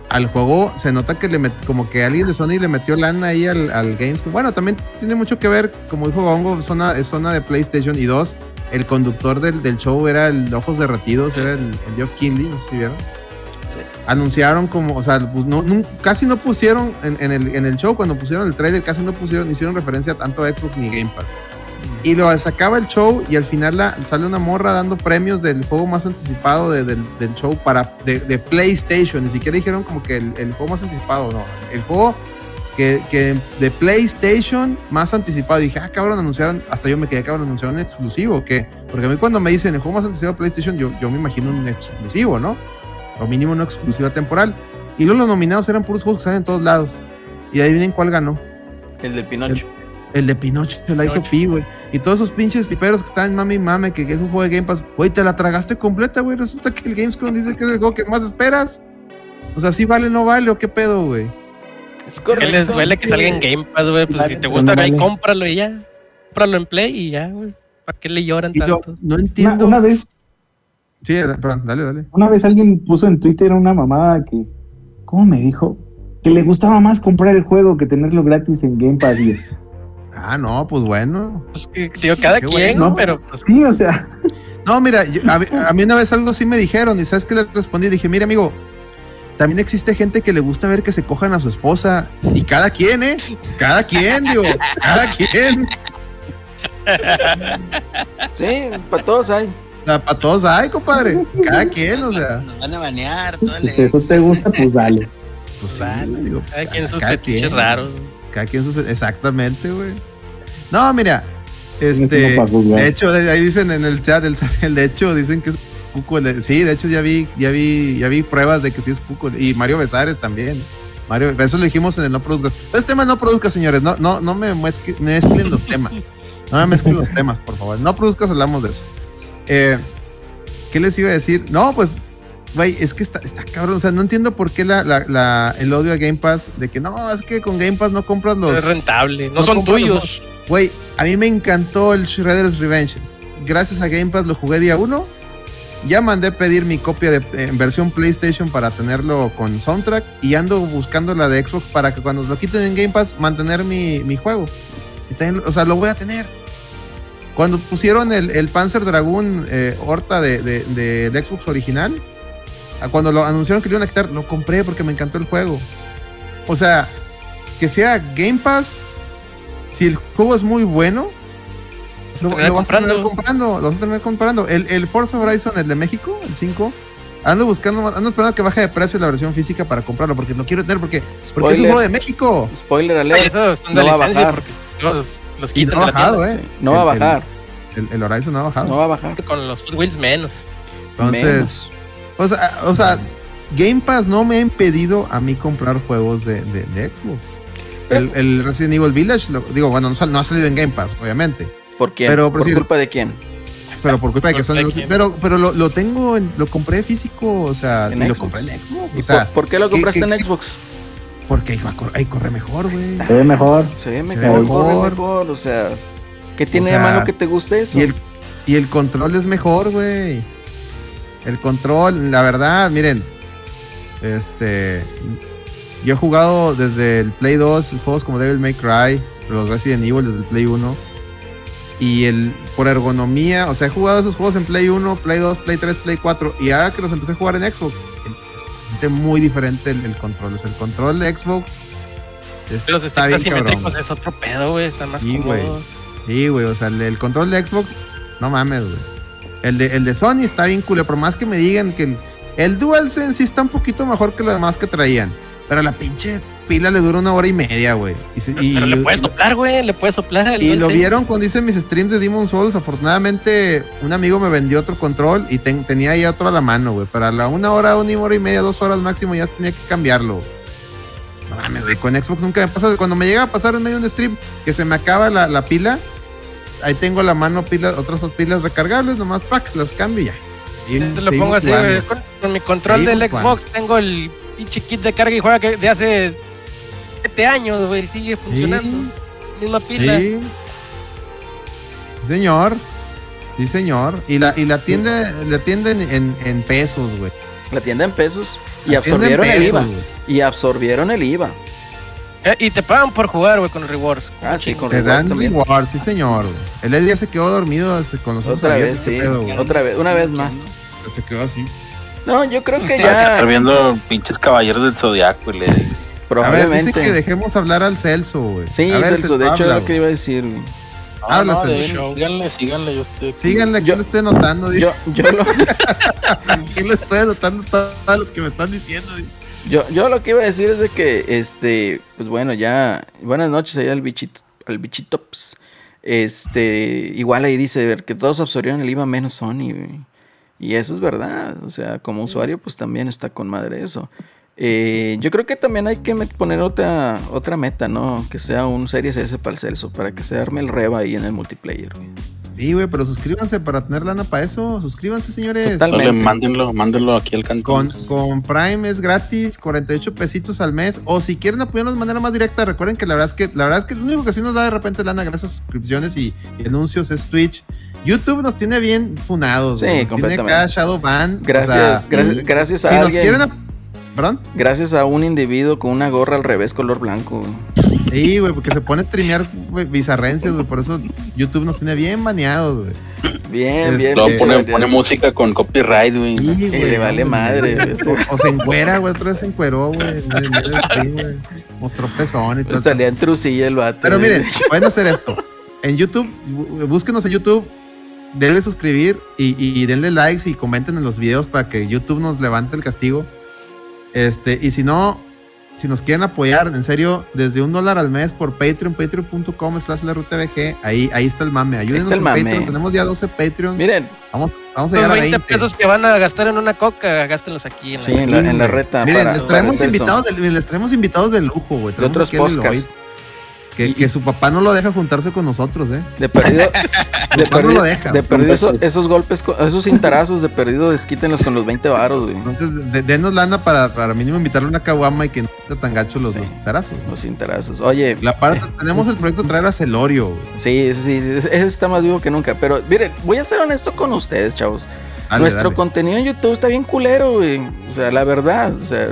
al juego se nota que le met- como que alguien de Sony le metió lana ahí al, al Gamescom. Bueno, también tiene mucho que ver, como dijo Bongo, zona, es zona de PlayStation y dos. El conductor del, del show era el de Ojos Derretidos, era el, el Geoff Kinley, no sé si vieron. Anunciaron como, o sea, pues no, casi no pusieron en, en el, en el show, cuando pusieron el trailer, casi no pusieron, hicieron referencia tanto a Xbox ni Game Pass. Y lo sacaba el show y al final la- sale una morra dando premios del juego más anticipado de- del, del show para de, de PlayStation. Ni siquiera dijeron como que el, el juego más anticipado, no. El juego que, que de PlayStation más anticipado. dije, ah, cabrón, anunciaron, hasta yo me quedé, cabrón, anunciaron un exclusivo. que Porque a mí cuando me dicen el juego más anticipado de PlayStation, yo, yo me imagino un exclusivo, ¿no? O mínimo una exclusiva temporal. Y luego los nominados eran puros juegos que salen en todos lados. Y adivinen cuál ganó. El del Pinocho. El de Pinocho, la hizo Pi, güey. Y todos esos pinches piperos que están en mami y mame, que, que es un juego de Game Pass, güey, te la tragaste completa, güey. Resulta que el Gamescom dice que es el juego que más esperas. O sea, si vale o no vale, o qué pedo, güey. Es ¿Qué les duele que salga en Game Pass, güey? Pues Vale, si te gusta, vale. ahí cómpralo y ya. Cómpralo en Play y ya, güey. ¿Para qué le lloran Y tanto? no Una, entiendo. una vez, Sí, perdón, dale, dale. una vez alguien puso en Twitter una mamada que, ¿cómo me dijo? Que le gustaba más comprar el juego que tenerlo gratis en Game Pass. Ah, no, pues bueno. Pues que, digo, cada Qué quien, bueno. ¿no? Pero pues, pues, sí, o sea, No, mira, yo- a, mí- a mí una vez algo sí me dijeron, y ¿sabes qué le respondí? Dije, mira, amigo, también existe gente que le gusta ver que se cojan a su esposa. Y cada quien, ¿eh? Cada quien, digo, cada quien. Sí, para todos hay. O sea, para todos hay, compadre. Cada quien, o sea. Nos van a banear, todo si eso te gusta, pues dale. Pues sí, Vale, digo, pues, cada quien sus cada quien. raros. Cada quien sus Exactamente, güey. No, mira. Este. De hecho, ahí dicen en el chat, el, el de hecho, dicen que es Cuco. sí, de hecho, ya vi, ya vi, ya vi pruebas de que sí es Cuco. Y Mario Besares también. Mario, eso lo dijimos en el no produzca. Este tema no produzca, señores. No, no, no me mezclen, mezclen los temas. No me mezclen los temas, por favor. No produzcas, hablamos de eso. Eh, ¿Qué les iba a decir? No, pues, güey, es que está, está cabrón. O sea, no entiendo por qué la, la- la- el odio a Game Pass de que no, es que con Game Pass no compras No los. es rentable. No, no son tuyos. Güey, a mí me encantó el Shredder's Revenge. Gracias a Game Pass lo jugué día uno. Ya mandé pedir mi copia de, en versión PlayStation para tenerlo con soundtrack y ando buscando la de Xbox para que cuando lo quiten en Game Pass mantener mi, mi juego. Y también, o sea, lo voy a tener. Cuando pusieron el, el Panzer Dragoon eh, Horta de, de- de- del Xbox original, cuando lo anunciaron que lo iban a quitar, lo compré porque me encantó el juego. O sea, que sea Game Pass, si el juego es muy bueno, lo, vas a terminar comprando. Lo vas a terminar comprando. El, el Forza Horizon, el de México, el 5, ando buscando, más- ando esperando que baje de precio la versión física para comprarlo, porque lo quiero tener, porque, porque es un juego de México. Spoiler alert. Eso son no va a bajar. porque los, los Y no ha bajado. ¿eh? No va a El- bajar. El, el Horizon no ha bajado. No va a bajar. Con los Hot Wheels menos. Entonces, Menos. O sea, o sea, Game Pass no me ha impedido a mí comprar juegos de, de- de Xbox. El, el Resident Evil Village, lo- digo, bueno, no, sal- no ha salido en Game Pass, obviamente. ¿Por quién? Pero, por ¿Por decir- culpa de quién? Pero por culpa de que son. Pero, pero lo, lo tengo, en- lo compré físico, o sea, En y lo compré en Xbox. ¿Y O sea, por, por qué lo ¿qué- compraste qué- en qué- Xbox? porque ahí, cor- ahí corre mejor, güey. Se ve mejor. Se ve Se mejor, ve corre mejor. mejor, o sea, ¿qué tiene sea, de malo que te guste eso? Y el, y el control es mejor, güey. El control, la verdad, miren. Este. Yo he jugado desde el Play 2 juegos como Devil May Cry, los Resident Evil desde el Play 1. Y el, por ergonomía, o sea, he jugado esos juegos en Play 1, Play 2, Play 3, Play 4. Y ahora que los empecé a jugar en Xbox, se siente muy diferente el, el control. O sea, el control de Xbox es- Los está sticks asimétricos es otro pedo, güey. Están más Sí, cómodos. Sí, güey, o sea, el, el control de Xbox, no mames, güey. El de, el de Sony está bien cool, por más que me digan que el, el DualSense sí está un poquito mejor que lo demás que traían. Pero la pinche pila le dura una hora y media, güey. Y, y- Pero le puedes soplar, güey. Le puedes soplar. el y lo DualSense. vieron cuando hice mis streams de Demon Souls. Afortunadamente, un amigo me vendió otro control y ten- tenía ahí otro a la mano, güey. Para la una hora, una hora y media, dos horas máximo, ya tenía que cambiarlo. No mames, güey. Con Xbox nunca me pasa. Cuando me llega a pasar en medio de un stream que se me acaba la, la pila, ahí tengo a la mano pilas, otras dos pilas recargables, nomás pack, las cambio y ya. Y Te lo pongo así. Con, con mi control Seguimos del jugando. Xbox tengo el pinche kit de carga y juega que de hace 7 años, güey. y Sigue funcionando. Misma pila. Sí. Sí, señor. Sí, señor. Y la, y la tienda, la tienda en, en- en pesos, güey. La tienda en pesos y absorbieron el IVA. Y absorbieron el IVA. Eh, y te pagan por jugar, güey, con los rewards. Ah, sí, con Te rewards dan también. reward, sí, señor. güey. El Ed ya se quedó dormido con los ojos Otra abiertos. vez, sí. pedo. Otra vez, una vez más. Se quedó así. No, yo creo que ya Estar viendo pinches caballeros del zodiaco y le A ver, dice probablemente. que dejemos hablar al Celso, güey. Sí, a ver, Celso, de hecho habla, es lo que iba a decir. güey. Habla, no, Celso. síganle, síganle, yo estoy aquí. Síganle, aquí Yo- lo estoy anotando. Dice. Yo, yo, lo, Aquí lo estoy anotando todos los que me están diciendo. dice. Yo, yo lo que iba a decir es de que, este, pues bueno, ya, buenas noches ahí al bichito, al bichitops. Este, igual ahí dice ver que todos absorbieron el IVA menos Sony, güey. Y eso es verdad, o sea, como usuario, pues también está con madre eso. Eh, yo creo que también hay que poner otra, otra meta, ¿no? Que sea un Series S para el Celso, para que se arme el reba ahí en el multiplayer, güey. Sí, güey, pero suscríbanse para tener lana para eso. Suscríbanse, señores. Totalmente. Mándenlo, mándenlo aquí al cantón. Con, con Prime es gratis, 48 pesitos al mes. O si quieren apoyarnos de manera más directa, recuerden que la verdad es que la verdad es que lo único que sí nos da de repente lana gracias a suscripciones y, y anuncios es Twitch. YouTube nos tiene bien funados. Sí, nos tiene completamente. cada Shadow Ban. Gracias, O sea, gracias, gracias a si nos quieren. ¿Perdón? Gracias a un individuo con una gorra al revés color blanco. güey. Sí, güey, porque se pone a streamear güey, bizarrencias, güey. Por eso YouTube nos tiene bien baneados, güey. Bien, Es- bien. Luego bien, pone, bien. pone música con copyright, güey. Sí, Sí, le vale madre, güey. O, o se encuera, güey. Otra vez se encueró, güey. güey. Mostró pezón y todo. Salía en trucilla el vato. Pero güey. miren, pueden hacer esto. En YouTube, bú- búsquenos en YouTube, denle suscribir y, y- y denle likes y comenten en los videos para que YouTube nos levante el castigo. Este, y si no, si nos quieren apoyar, en serio, desde un dólar al mes por Patreon, patreon.com slash la RUTVG, ahí, ahí está el mame. Ayúdenos el en mame. Patreon. Tenemos ya 12 Patreons. Miren, Vamos, vamos a llegar a 20 20. pesos que van a gastar en una coca, gástenlos aquí en la sí, en la, en la reta. Miren, para- les traemos invitados, de, les traemos invitados de lujo, güey. Traemos otros aquí. Eloy, que, Y- que su papá no lo deja juntarse con nosotros, ¿eh? De perdido, de Papá no perdido, lo deja. de perdido esos, esos golpes, esos cintarazos de perdido, desquítenlos con los 20 varos, güey. Entonces, de- denos lana para, para mínimo invitarle una caguama y que no esté tan gacho los, Sí. los tarazos. Los cintarazos. Oye, La parte, tenemos el proyecto de traer a Celorio, güey. sí, sí, sí, ese está más vivo que nunca. Pero miren, voy a ser honesto con ustedes, chavos. Dale, Nuestro dale. contenido en YouTube está bien culero, güey. O sea, la verdad, o sea,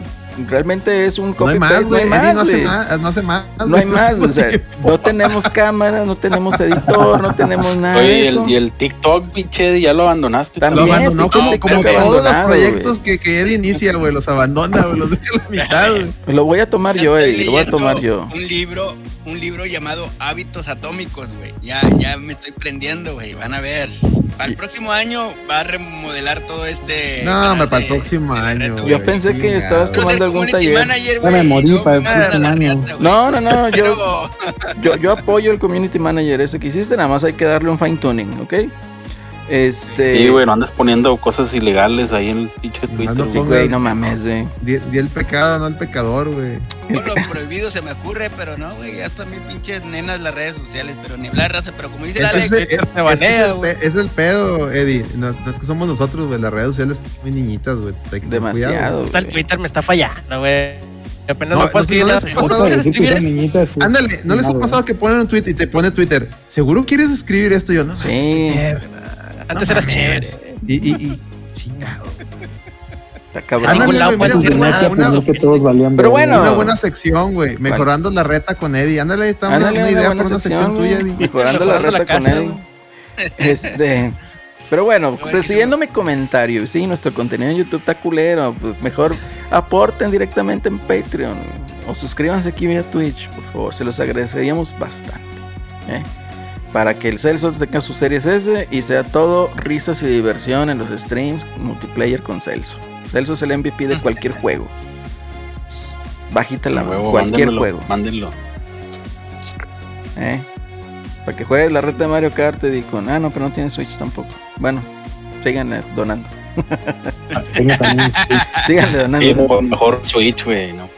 realmente es un No hay copy más, güey. Eddie no hace más, no hace más. No hay güey, más, o sea, no tenemos cámara, no tenemos editor, no tenemos nada Oye, de y eso. el, y el TikTok, pinche, ya lo abandonaste. Lo También. abandonó como, como todos los proyectos que, que Eddie inicia, güey. Los abandona, güey. Los deja a la mitad, güey. Lo voy a tomar yo, Eddie, lo voy a tomar yo. Un libro, un libro llamado Hábitos Atómicos, güey. Ya, ya me estoy prendiendo, güey. Van a ver. Para el próximo año va a remodelar todo este. No, hombre, para el próximo de año. Yo pensé que estabas ser tomando algún taller. manager, Ya me güey, morí yo para el me próximo año. No, no, no, yo, yo, yo apoyo el community manager ese que hiciste, nada más hay que darle un fine tuning, ¿ok? Este. Sí, güey, no andes poniendo cosas ilegales ahí en el pinche Twitter. no pongas- güey, no mames, güey. Di, di el pecado, no el pecador, güey. Todo lo prohibido se me ocurre, pero no, güey. Ya están mis pinches nenas las redes sociales, pero ni hablar raza. Pero como dice la Ese es, es- el, pedo, Eddie. No, es- no es que somos nosotros, güey. Las redes sociales están muy niñitas, güey. Hay que tener cuidado. Demasiado. Hasta el. Twitter me está fallando, güey. Apenas No, no, puedo no no les ha ¿Cómo pasado. Ándale, ¿no les ha pasado que ponen un tweet y te pone Twitter? ¿Seguro quieres escribir esto? Yo, no, Sí. Twitter. Antes No eras chévere. Y, y, y, chingado. Pero bueno. Una buena sección, güey. Mejorando la reta con Eddie. Ándale, ahí está una, idea para una sección tuya. Eddie. Mejorando la reta la con güey. Este. Pero bueno, A ver, pues ¿qué siguiendo mi comentario, sí, nuestro contenido en YouTube está culero, pues mejor aporten directamente en Patreon o suscríbanse aquí vía Twitch, por favor, se los agradeceríamos bastante. ¿eh? Para que el Celso tenga sus series S y sea todo risas y diversión en los streams multiplayer con Celso. Celso es el MVP de cualquier juego. Bajita la huevo, cualquier mándenmelo, juego. Mándenlo. ¿eh? Para que juegues la red de Mario Kart y con. Ah, no, pero no tiene Switch tampoco. Bueno, síganle donando. Tengo también, sí. Síganle donando. Sí, mejor, mejor Switch, güey, ¿no?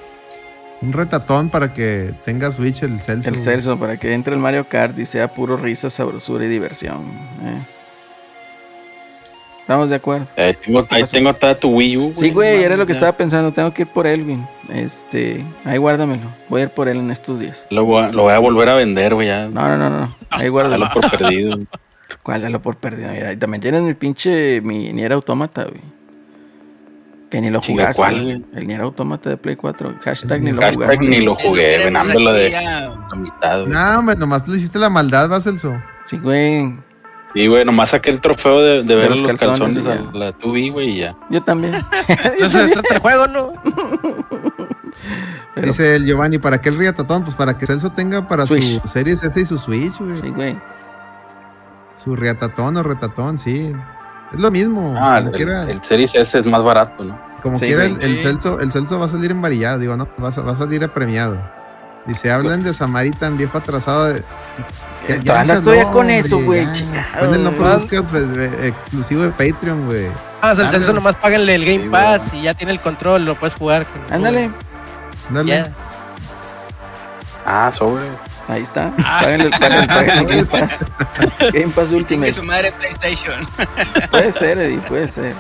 Un retatón para que tenga Switch el Celso. El Celso, para que entre el Mario Kart y sea puro risa, sabrosura y diversión. ¿eh? Estamos de acuerdo. Ahí tengo, ahí tengo toda tu Wii U. Sí, güey, era lo que estaba pensando. Tengo que ir por él, güey. Este, ahí guárdamelo. Voy a ir por él en estos días. Lo voy, a, lo voy a volver a vender, güey, ya. No, no, no, no. Ahí Dalo guárdalo. por perdido. Guárdalo por perdido. Mira, también tienes mi pinche, mi Nier Automata, güey. Que ni lo Chinga, jugaste. ¿cuál? El Nier Automata de Play 4. Hashtag ni lo Hashtag jugaste. ni lo jugué, venándolo de la mitad, güey. No, hombre, nomás le hiciste la maldad, va, Celso. Sí, güey. Sí, güey, nomás saqué el trofeo de, de ver los los, calzones a la 2B, güey, y ya. Yo también. No se trata el juego, ¿no? Pero- Dice el Giovanni, ¿para qué el riatatón? Pues para que Celso tenga para Switch. su Series S y su Switch, güey. Sí, güey. Su riatatón o retatón, sí. Es lo mismo. Ah, como el, quiera, el Series S es más barato, ¿no? como sí, quiera el, el Sí. Celso, el Celso va a salir embarillado, digo, no, va a, va a salir premiado. Dice, hablan de Samaritan, viejo atrasado de. Eh, todavía no estoy habló, con eso, güey, ya. chingado, Con el no produzcas pues, eh, exclusivo de Patreon, güey. Ah, el Celso no. nomás páganle el Game Sí, Pass y ya tiene el control, lo puedes jugar. Ándale. Dale. Ya. Ah, sobre. Ahí está. Páguenle, páguenle, páguenle Game Pass. Game Pass Que Ultimate. su madre PlayStation. Puede ser, Eddie, puede ser.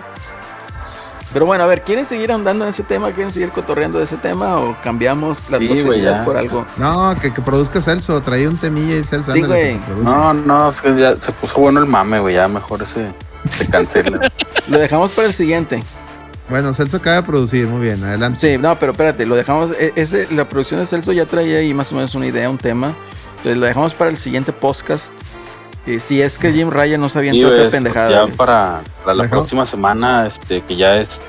Pero bueno, a ver, ¿quieren seguir ahondando en ese tema? ¿Quieren seguir cotorreando de ese tema? ¿O cambiamos la Sí, ya. por algo? No, que, que produzca Celso, traía un temilla y Celso, Sí, ándale. No, no, es que ya se puso bueno el mame, güey, ya mejor ese se cancela. Lo dejamos para el siguiente. Bueno, Celso acaba de producir, muy bien, adelante. Sí, no, pero espérate, lo dejamos. e- Ese, la producción de Celso ya traía ahí más o menos una idea, un tema. Entonces lo dejamos para el siguiente podcast. Eh, si es que Jim Ryan no sabía Sí, otra pendejada. ya güey. para, para la Dejó. próxima semana, este, que ya es,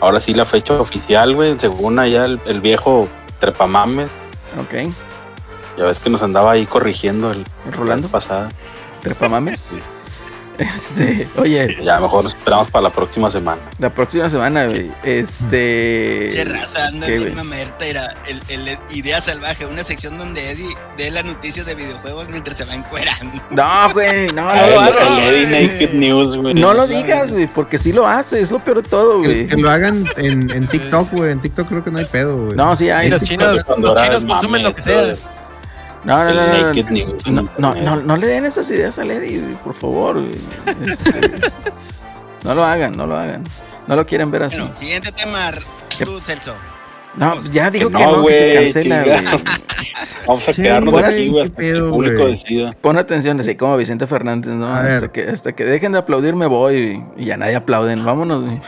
ahora sí la fecha oficial, güey, según allá el, el viejo Trepamames, Ok. ya ves que nos andaba ahí corrigiendo el, ¿El Rolando? la pasada. Trepamames. Este, oye, Ya mejor esperamos para la próxima semana. la próxima semana, güey. Este. Che, raza, anda ¿qué, bien güey? mamerta. Era el, el Idea Salvaje, una sección donde Eddie dé las noticias de videojuegos mientras se va encuerando. No, güey, no, no, lo el- hagas. el Eddie Naked News, güey. No lo digas, güey, porque sí lo hace, es lo peor de todo, Que, güey. que lo hagan en, en TikTok, güey. En TikTok creo que no hay pedo, güey. No, sí hay. Los chinos, los chinos consumen lo que sea. No, no, no, no, no. Naked No, no, internet. no, no le den esas ideas a Lady, por favor. Este, no lo hagan, no lo hagan. No lo quieren ver así. Bueno, siguiente tema, tú, Celso. No, ya dijo que Que no, que se cancela, güey. Vamos a Sí, quedarnos aquí, güey, que el público decida. Pon atención, así como Vicente Fernández, ¿no? A Hasta ver. que, hasta que dejen de aplaudir me voy y, ya nadie aplauden. Vámonos, güey.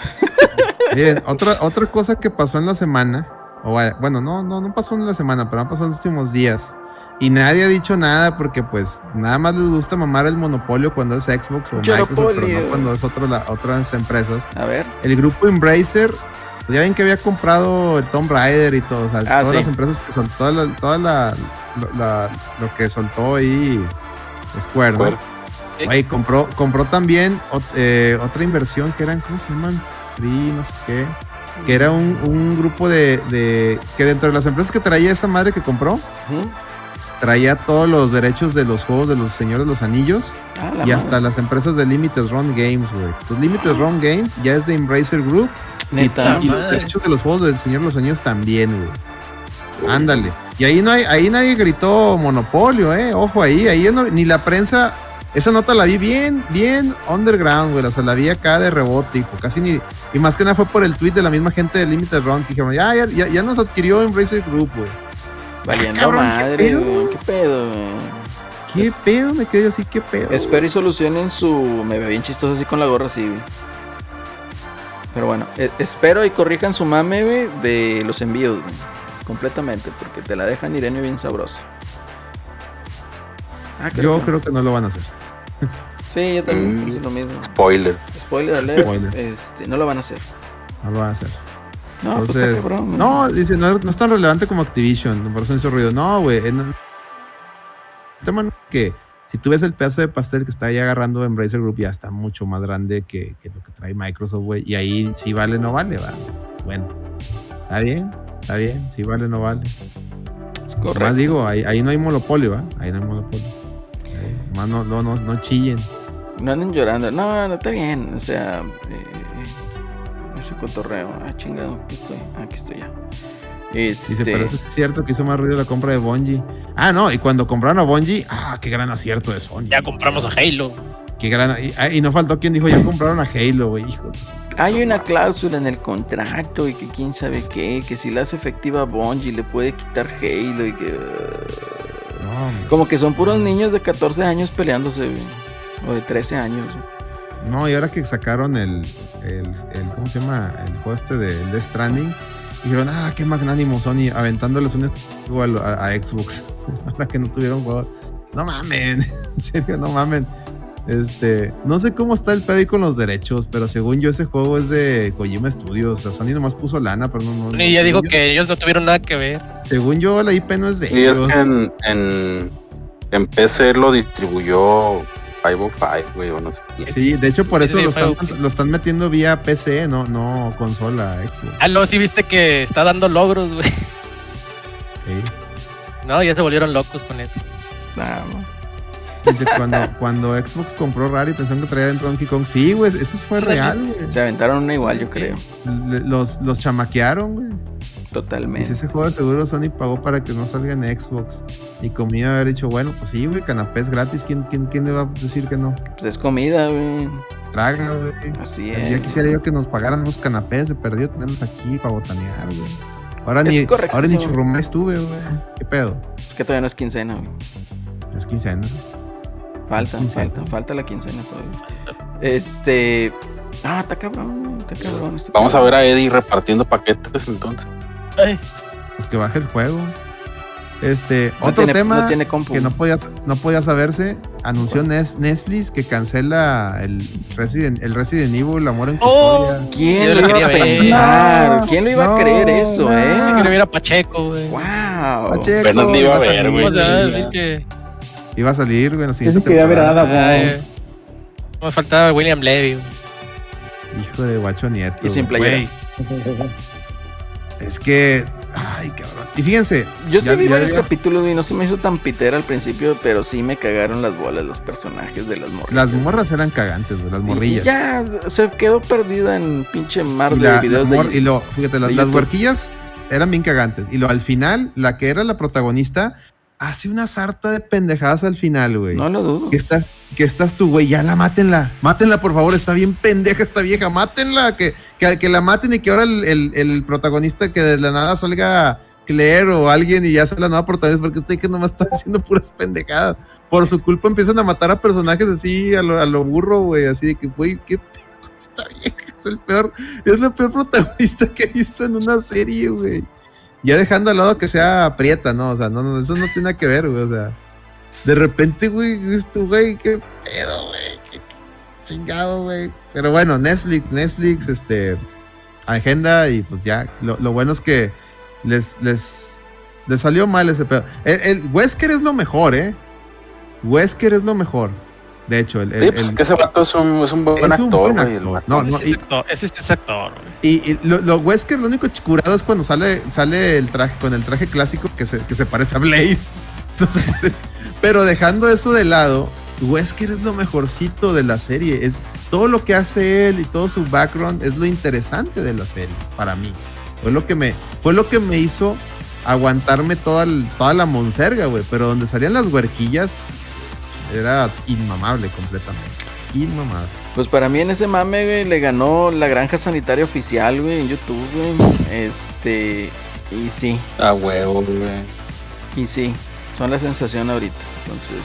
Miren, otra, otra cosa que pasó en la semana, o bueno, no, no, no pasó en la semana, pero ha pasado en los últimos días. Y nadie ha dicho nada porque pues nada más les gusta mamar el monopolio cuando es Xbox o Microsoft, pero no cuando es otro, la, otras empresas. A ver. El grupo Embracer, pues ya ven que había comprado el Tomb Raider y todo, o sea, Ah, todas sí. las empresas que soltó, toda la, toda la, lo, la- lo que soltó ahí Square, ¿no? Güey, compró, compró también ot- eh, otra inversión que eran, ¿cómo se llaman? Free, no sé qué. Que era un, un grupo de, de- que dentro de las empresas que traía esa madre que compró, Ujú. Traía todos los derechos de los juegos de los Señores de los Anillos Ah, y madre. hasta las empresas de Limited Run Games, güey. Entonces Limited Run Games ya es de Embracer Group Neta. y los derechos de los juegos del Señor de los Anillos también, güey. Ándale. Y ahí no hay, ahí nadie gritó monopolio, eh. Ojo ahí, ahí yo no- ni la prensa. Esa nota la vi bien, bien underground, güey. O sea, la vi acá de rebote, hijo. Casi ni. Y más que nada fue por el tweet de la misma gente de Limited Run que dijeron, ya, ya, ya, ya nos adquirió Embracer Group, güey. Valiendo cabrón, ¿qué madre, pedo? güey. ¿Qué pedo? ¿Qué pedo? Me quedé así, ¿qué pedo? Espero y solucionen su. Me veo bien chistoso así con la gorra así, güey. Pero bueno, e- espero y corrijan su mame, güey, de los envíos, güey. Completamente, porque te la dejan Irenio bien sabroso. Ah, Yo que- creo que no lo van a hacer. Sí, yo también Mm. pienso lo mismo. Spoiler. Spoiler alert, Spoiler. Este, no lo van a hacer. No lo van a hacer. No, pues Entonces, cabrón, no, dice, no, no es tan relevante como Activision, por eso hizo ruido. No, güey. en- El tema es que si tú ves el pedazo de pastel que está ahí agarrando Embracer Group, ya está mucho más grande que, que lo que trae Microsoft, güey. Y ahí sí vale, no vale, va. Bueno, está bien, está bien, sí vale, no vale. Es Más correcto. digo, ahí, ahí no hay monopolio, ¿va? Ahí no hay monopolio. Más no, no, no, no chillen. No anden llorando. No, no está bien. O sea, eh, ese cotorreo. Ah, chingado. Aquí estoy. Aquí estoy ya. Este, Dice, pero eso sí es cierto que hizo más ruido la compra de Bungie. Ah, no, y cuando compraron a Bungie, ah, qué gran acierto de Sony. Ya compramos a Halo. Qué gran. Y, ah, y no faltó quien dijo, ya compraron a Halo, güey, hijo de Hay una cláusula en el contrato y que quién sabe qué, que si la hace efectiva Bungie le puede quitar Halo y que... No. Como que son puros niños de 14 años peleándose, güey. O de 13 años. güey. No, y ahora que sacaron el, el, el- ¿cómo se llama? El juego este de Death Stranding, dijeron, ah, qué magnánimo Sony, aventándoles un juego a, a- Xbox. ahora que no tuvieron juego. No mamen, en serio, no mamen. Este, no sé cómo está el pedo ahí con los derechos, pero según yo ese juego es de Kojima Studios. O sea, Sony nomás puso lana, pero no. no no, Y ya digo yo- que ellos no tuvieron nada que ver. Según yo, la IP no es de es ellos. que en, en, en PC lo distribuyó 505, güey, o no sé quién. Sí, de hecho por eso lo están, ok. lo están metiendo vía PC, no, no consola Xbox. Ah, luego sí viste que está dando logros, güey. Sí. No, ya se volvieron locos con eso. No. Dice, cuando, cuando Xbox compró Rare y pensaron que traía dentro Donkey Kong. Sí, güey, eso fue real, güey. Se aventaron una igual, yo creo. Los, los chamaquearon, güey. Totalmente. ese juego de seguro Sony pagó para que no salga en Xbox. Y comía haber dicho, bueno, pues sí, güey, canapés gratis. ¿Quién, quién, quién le va a decir que no? Pues es comida, güey. Traga, güey. Así es. quisiera yo que nos pagaran unos canapés de perdido tenerlos aquí para botanear, güey. Ahora Es ni, correcto. ahora ni estuve, güey. ¿Qué pedo? Es que todavía no es quincena, güey. Es quincena. Falta, Es quincena. falta, falta la quincena todavía. Este. Ah, está cabrón, está cabrón. Vamos a ver a Eddie repartiendo paquetes entonces. Ay, Pues que baje el juego. Este, No otro tiene- tema no tiene compu. que no podía, no podía saberse, anunció Nes- Netflix que cancela el Resident, el Resident Evil Amor en Oh. Custodia. ¿Quién Yo lo iba a quería pensar? No, ¿Quién lo iba no, a creer eso, no. eh? yo quiero ver a Pacheco, güey. Wow. Pacheco, Apenas le iba a ver, güey. Iba a salir, güey, en la Yo siguiente quería ver a temporada. Ada Wong. Ay, Me faltaba William Levy. Hijo de guacho nieto. Y sin playera. Es que, ay, cabrón. Y fíjense, Yo sí ya- vi ya varios capítulos y no se me hizo tan pitera al principio, pero sí me cagaron las bolas los personajes de las morrillas. las morras eran cagantes, güey, las y morrillas. Ya se quedó perdida en pinche mar de la- videos la mor- de y lo, fíjate, las, las huerquillas eran bien cagantes. Y lo, al final, la que era la protagonista, hace una sarta de pendejadas al final, güey. No lo dudo. Que estás, que estás tú, güey, ya la mátenla. Mátenla, por favor, está bien pendeja esta vieja, mátenla. Que, que, que la maten y que ahora el, el- el protagonista que de la nada salga Claire o alguien y ya sea la nueva protagonista, porque estoy que nomás está haciendo puras pendejadas. Por su culpa empiezan a matar a personajes así, a lo, a lo burro, güey, así de que, güey, qué esta vieja. Es el peor, es la peor protagonista que he visto en una serie, güey. Ya dejando al lado que sea aprieta, ¿no? O sea, no, no, eso no tiene nada que ver, güey. O sea, de repente, güey, esto, güey, qué pedo, güey. Chingado, güey. Pero bueno, Netflix, Netflix, este, agenda y pues ya. Lo, lo bueno es que les, les, les salió mal ese pedo. El Wesker es lo mejor, ¿eh? Wesker es lo mejor. De hecho, el, el- Sí, pues el- es que ese vato es un, es un buen es un actor, buen vato. No, no, Ese y- es actor, ese es actor, güey. y, y lo, lo Wesker, lo único curado es cuando sale, sale el traje, con el traje clásico que se, que se parece a Blade. Parece. Pero dejando eso de lado, Wesker es lo mejorcito de la serie. Es todo lo que hace él y todo su background es lo interesante de la serie para mí. Fue lo que me, fue lo que me hizo aguantarme toda, el- toda la monserga, güey. Pero donde salían las huerquillas era inmamable completamente. Inmamable. Pues para mí en ese mame, güey, le ganó la granja sanitaria oficial, güey, en YouTube, güey. Este. Y sí, A huevo, güey. y sí. Son la sensación ahorita. Entonces.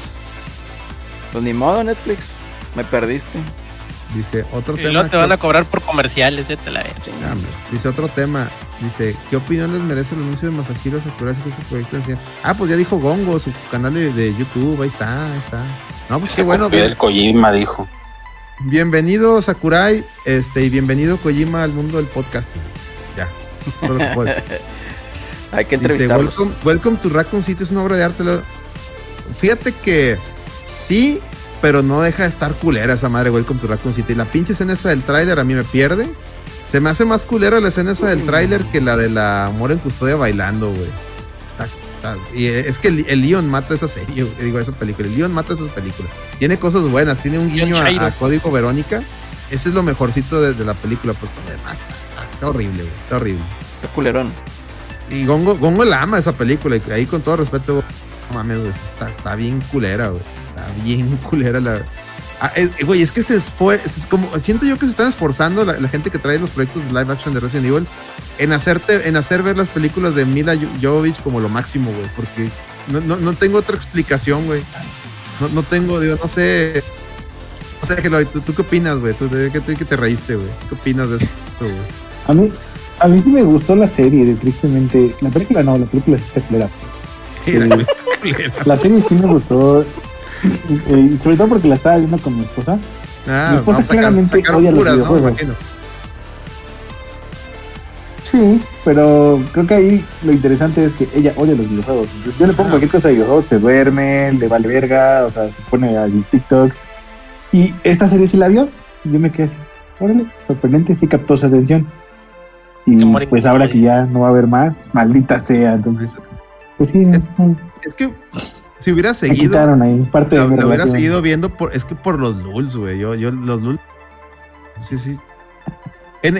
Pues ni modo, Netflix. Me perdiste. Dice otro Y tema. luego te van a cobrar por comerciales, eh, te la. Ah. Dice otro tema. Dice, ¿qué opinión les merece el anuncio de Masahiro Sakurai con su proyecto de cine? Ah, pues ya dijo Gongo, su canal de, de YouTube. Ahí está, ahí está. No, pues qué bueno. Copia del Kojima dijo. Bienvenido Sakurai, este, y bienvenido Kojima al mundo del podcasting. Ya, todo lo que puedo decir. Hay que Dice, welcome, welcome to Raccoon City es una obra de arte. lo- Fíjate que sí, pero no deja de estar culera esa madre Welcome to Raccoon City. La pinche escena esa del tráiler a mí me pierde. Se me hace más culera la escena esa del tráiler que la de la amor en custodia bailando, güey. Está, está- y es que el, el Leon mata esa serie, digo, esa película. El Leon mata esa película. Tiene cosas buenas, tiene un guiño a, a Código Verónica. Ese es lo mejorcito de, de la película, pero todo lo demás está, está- horrible, güey. Está horrible. Está culerón. Y Gongo, Gongo la ama esa película. Y ahí con todo respeto, no mames, güey, está, está bien culera, güey. Está bien culera la. Ah, eh, güey, es que se fue. Es como, siento yo que se están esforzando la, la gente que trae los proyectos de live action de Resident Evil en hacerte, en hacer ver las películas de Mila Jo- Jovovich como lo máximo, güey. Porque no, no, no tengo otra explicación, güey. No, no tengo, digo, no sé. O sea, Eloy, ¿tú, ¿tú qué opinas, güey? ¿Tú qué te, te reíste, güey? ¿Qué opinas de eso, güey? A mí, a mí sí me gustó la serie, de tristemente. La película no, la película sí está culera. Sí, la. La serie sí me gustó. Eh, sobre todo porque la estaba viendo con mi esposa. Ah, Mi esposa sacar, claramente odia los videojuegos. Sí, pero creo que ahí lo interesante es que ella odia los videojuegos. Entonces yo le pongo Ah. cualquier cosa de videojuegos, se duerme, le vale verga, o sea, se pone a TikTok. Y esta serie sí la vio, y yo me quedé así, órale, sorprendente, sí captó su atención. Y pues ahora que ya no va a haber más, maldita sea, entonces, pues sí, Es- Es que si hubiera seguido, ahí parte de hubiera seguido viendo por, es que por los lulz, güey. Yo, yo, los lulz. Sí, sí. En,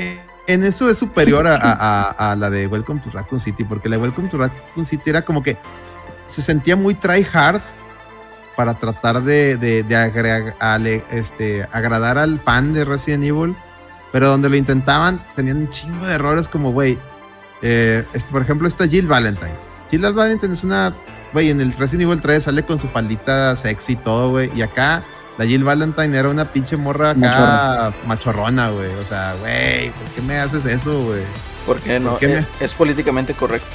en eso es superior a, a- a- a la de Welcome to Raccoon City, porque la de Welcome to Raccoon City era como que se sentía muy try hard para tratar de, de- de agregar- ale- este, agradar al fan de Resident Evil, pero donde lo intentaban tenían un chingo de errores como, güey, eh, este, por ejemplo, esta Jill Valentine. Jill Valentine es una, güey, en el Resident Evil 3 sale con su faldita sexy y todo, güey, y acá la Jill Valentine era una pinche morra acá machorrona, güey, o sea, güey, ¿por qué me haces eso, güey? Porque no, ¿Por qué me- es, es políticamente correcto.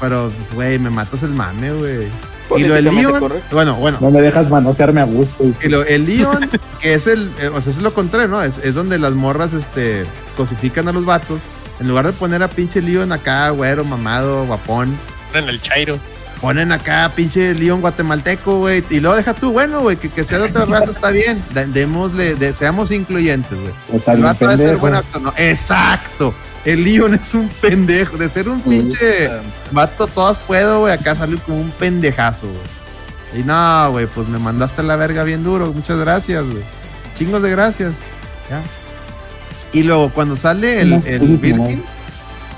Pero, pues, güey, me matas el mame, güey. Y lo del Políticamente Leon, correcto. bueno, bueno, No me dejas manosearme a gusto. Y lo- el Leon, que es el, eh, o sea, es lo contrario, ¿no? Es, es donde las morras, este, cosifican a los vatos. En lugar de poner a pinche Leon acá, güero, mamado, guapón, En el Chairo. Ponen acá pinche Leon guatemalteco, güey. Y luego deja tú, bueno, güey, que, que sea de otra raza está bien. Démosle, de- seamos incluyentes, güey. El debe ser buen actor, ¿no? Exacto. El Leon es un pendejo. De ser un pinche vato, todas puedo, güey. Acá sale como un pendejazo, güey. Y no, güey, pues me mandaste a la verga bien duro. Muchas gracias, güey. Chingos de gracias. Ya. Y luego cuando sale el, el Birkin,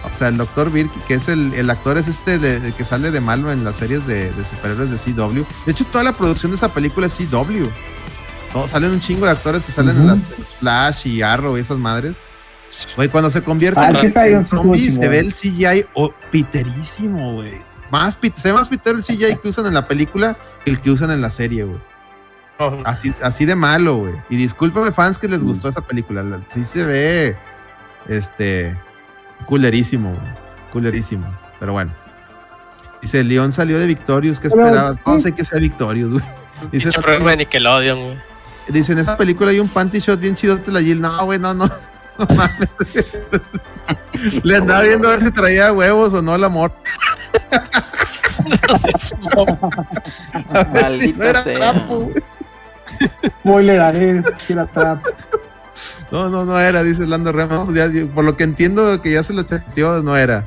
o sea, el doctor Birkin, que es el, el actor, es este de, de que sale de malo en las series de, de superhéroes de CW. De hecho, toda la producción de esa película es CW. Todo, salen un chingo de actores que salen en Ujú. las Flash y Arrow y esas madres. Güey, cuando se convierte Ah, en, en zombie, se ve el CGI oh, piterísimo, güey. Más pit- se ve más pitero el CGI que usan en la película que el que usan en la serie, güey. Así, así de malo, güey. Y discúlpame, fans, que les gustó esa película. La- Sí se ve, este, culerísimo, güey. Culerísimo. Pero bueno. Dice, León salió de Victorious, ¿qué esperaba? No sé que sea Victorious, güey. Dice, pinche programa de Nickelodeon, güey. dice, en esa película hay un panty shot bien chido de la Jill. No, güey, no, no. No mames. Le andaba viendo a ver si traía huevos o no el amor. No seas mamón. A ver si no era sea. trapo, güey. Spoiler a ver, si era trap. No, no, no era, dice Lando Rem. Pues ya, por lo que entiendo que ya se lo chateó, no era.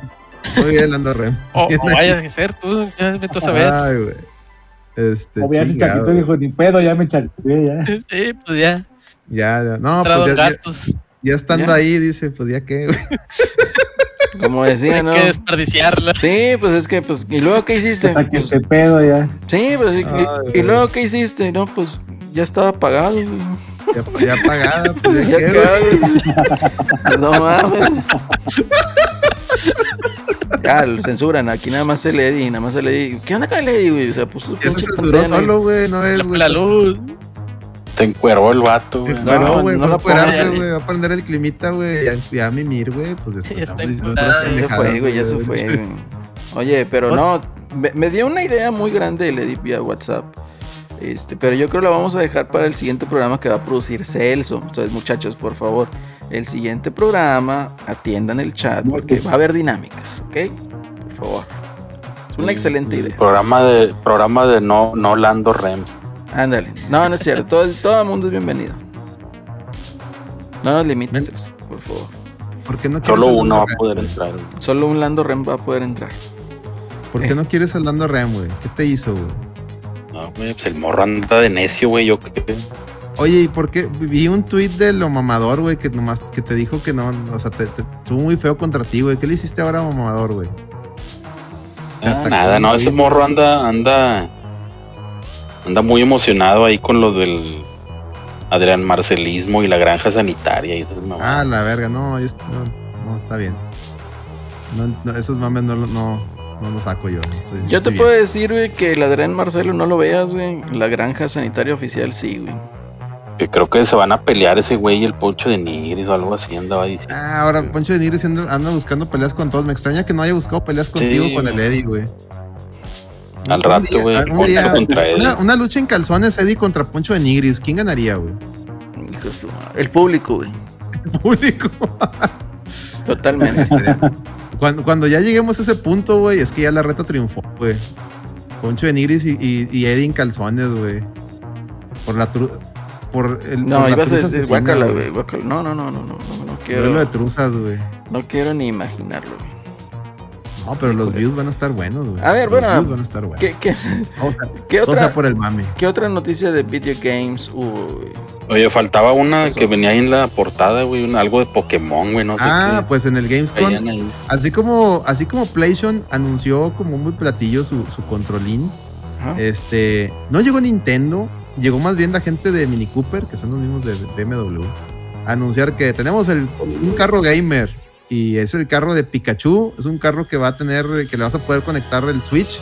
Muy bien, Lando Rem. O, o vaya a ser tú, ya me tú a saber. Ay, güey. Este, chaquetó, dijo, ni pedo, ya me chaqueté, ya. Sí, pues ya, Ya, ya. No, entrado pues ya, ya, gastos. ya estando Ya. ahí, dice, pues ya qué, güey. Como decía, Hay ¿no? que desperdiciarla. Sí, pues es que, pues, ¿y luego qué hiciste? Que Pues, este pedo ya. sí, pues, y- Ay, y, güey. y luego qué hiciste? No, pues, ya estaba pagado, güey. Ya, ya pagada, pues ya, Ya pagado. No mames. Ya, lo censuran, aquí nada más el Eddie, nada más el Eddie. ¿Qué onda con el Eddie, güey? O sea, pues, Ya se censuró solo, güey. No es, La, güey. la luz. Se encueró el vato, güey. No, güey, no a operarse, pongan. güey. Va a prender el climita, güey. Ya, ya a mimir, güey. Pues Ya estamos está diciendo otras Ya se pendejadas, fue, güey, ya se fue, güey. Oye, pero no, me, me dio una idea muy grande el Edit vía WhatsApp. Este, pero yo creo que lo vamos a dejar para el siguiente programa que va a producir Celso. Entonces, muchachos, por favor, el siguiente programa atiendan el chat porque que- va a haber dinámicas, ¿ok? Por favor. Es una excelente El idea. Programa de, programa de no, no Lando Rems. Ándale. No, no es cierto. Todo, el- todo el mundo es bienvenido. No nos limites, Ven. Celso, por favor. ¿Por qué no quieres Solo uno va a poder entrar. Solo un Lando Rem va a poder entrar. ¿Por qué no quieres al Lando Rem, güey? ¿Qué te hizo, güey? No, güey, pues el morro anda de necio, güey. Yo qué. Oye, ¿y por qué? Vi un tuit de lo mamador, güey, que nomás que te dijo que no, o sea, te, te- estuvo muy feo contra ti, güey. ¿Qué le hiciste ahora a mamador, güey? Ah, nada, no, ese morro anda, anda, anda muy emocionado ahí con lo del Adrián Marcelismo y la granja sanitaria y esas Ah, la verga, no, yo- no, no, está bien. No, no, esos mames no, no, no los saco yo. estoy- Yo te estoy puedo bien. decir, güey, que el Adrián Marcelo no lo veas, güey. La granja sanitaria oficial sí, güey. Que creo que se van a pelear ese güey y el Poncho de Nigris o algo así andaba diciendo. Ah, ahora Poncho de Nigris anda, anda buscando peleas con todos. Me extraña que no haya buscado peleas contigo Sí, con el. Eddie, güey. Al rato, güey. Una, una lucha en calzones, Eddie contra Poncho de Nigris. ¿Quién ganaría, güey? El público, güey. Público. Totalmente. Cuando, cuando ya lleguemos a ese punto, güey, es que ya la reta triunfó, güey. Poncho de Nigris y, y, y Eddie en calzones, güey. Por la tru por el No, por la ibas a truza decir asesina, guácala, güey. No, no, no, no, no, no, no quiero. Duelo de truzas, güey. No quiero ni imaginarlo, güey. No, pero los views van a estar buenos, güey. A ver, los bueno, views van a estar buenos. ¿Qué, qué, O sea, qué todo sea otra, por el mame. ¿Qué otra noticia de video games hubo? Oye, faltaba una Eso. que venía ahí en la portada, güey, una- algo de Pokémon, güey, no sé Ah, qué. pues en el Gamescom, así como, así como PlayStation anunció como muy platillo su, su controlín, Ajá. este, no llegó Nintendo, llegó más bien la gente de Mini Cooper, que son los mismos de BMW, a anunciar que tenemos el, un carro gamer y es el carro de Pikachu, es un carro que va a tener, que le vas a poder conectar el Switch.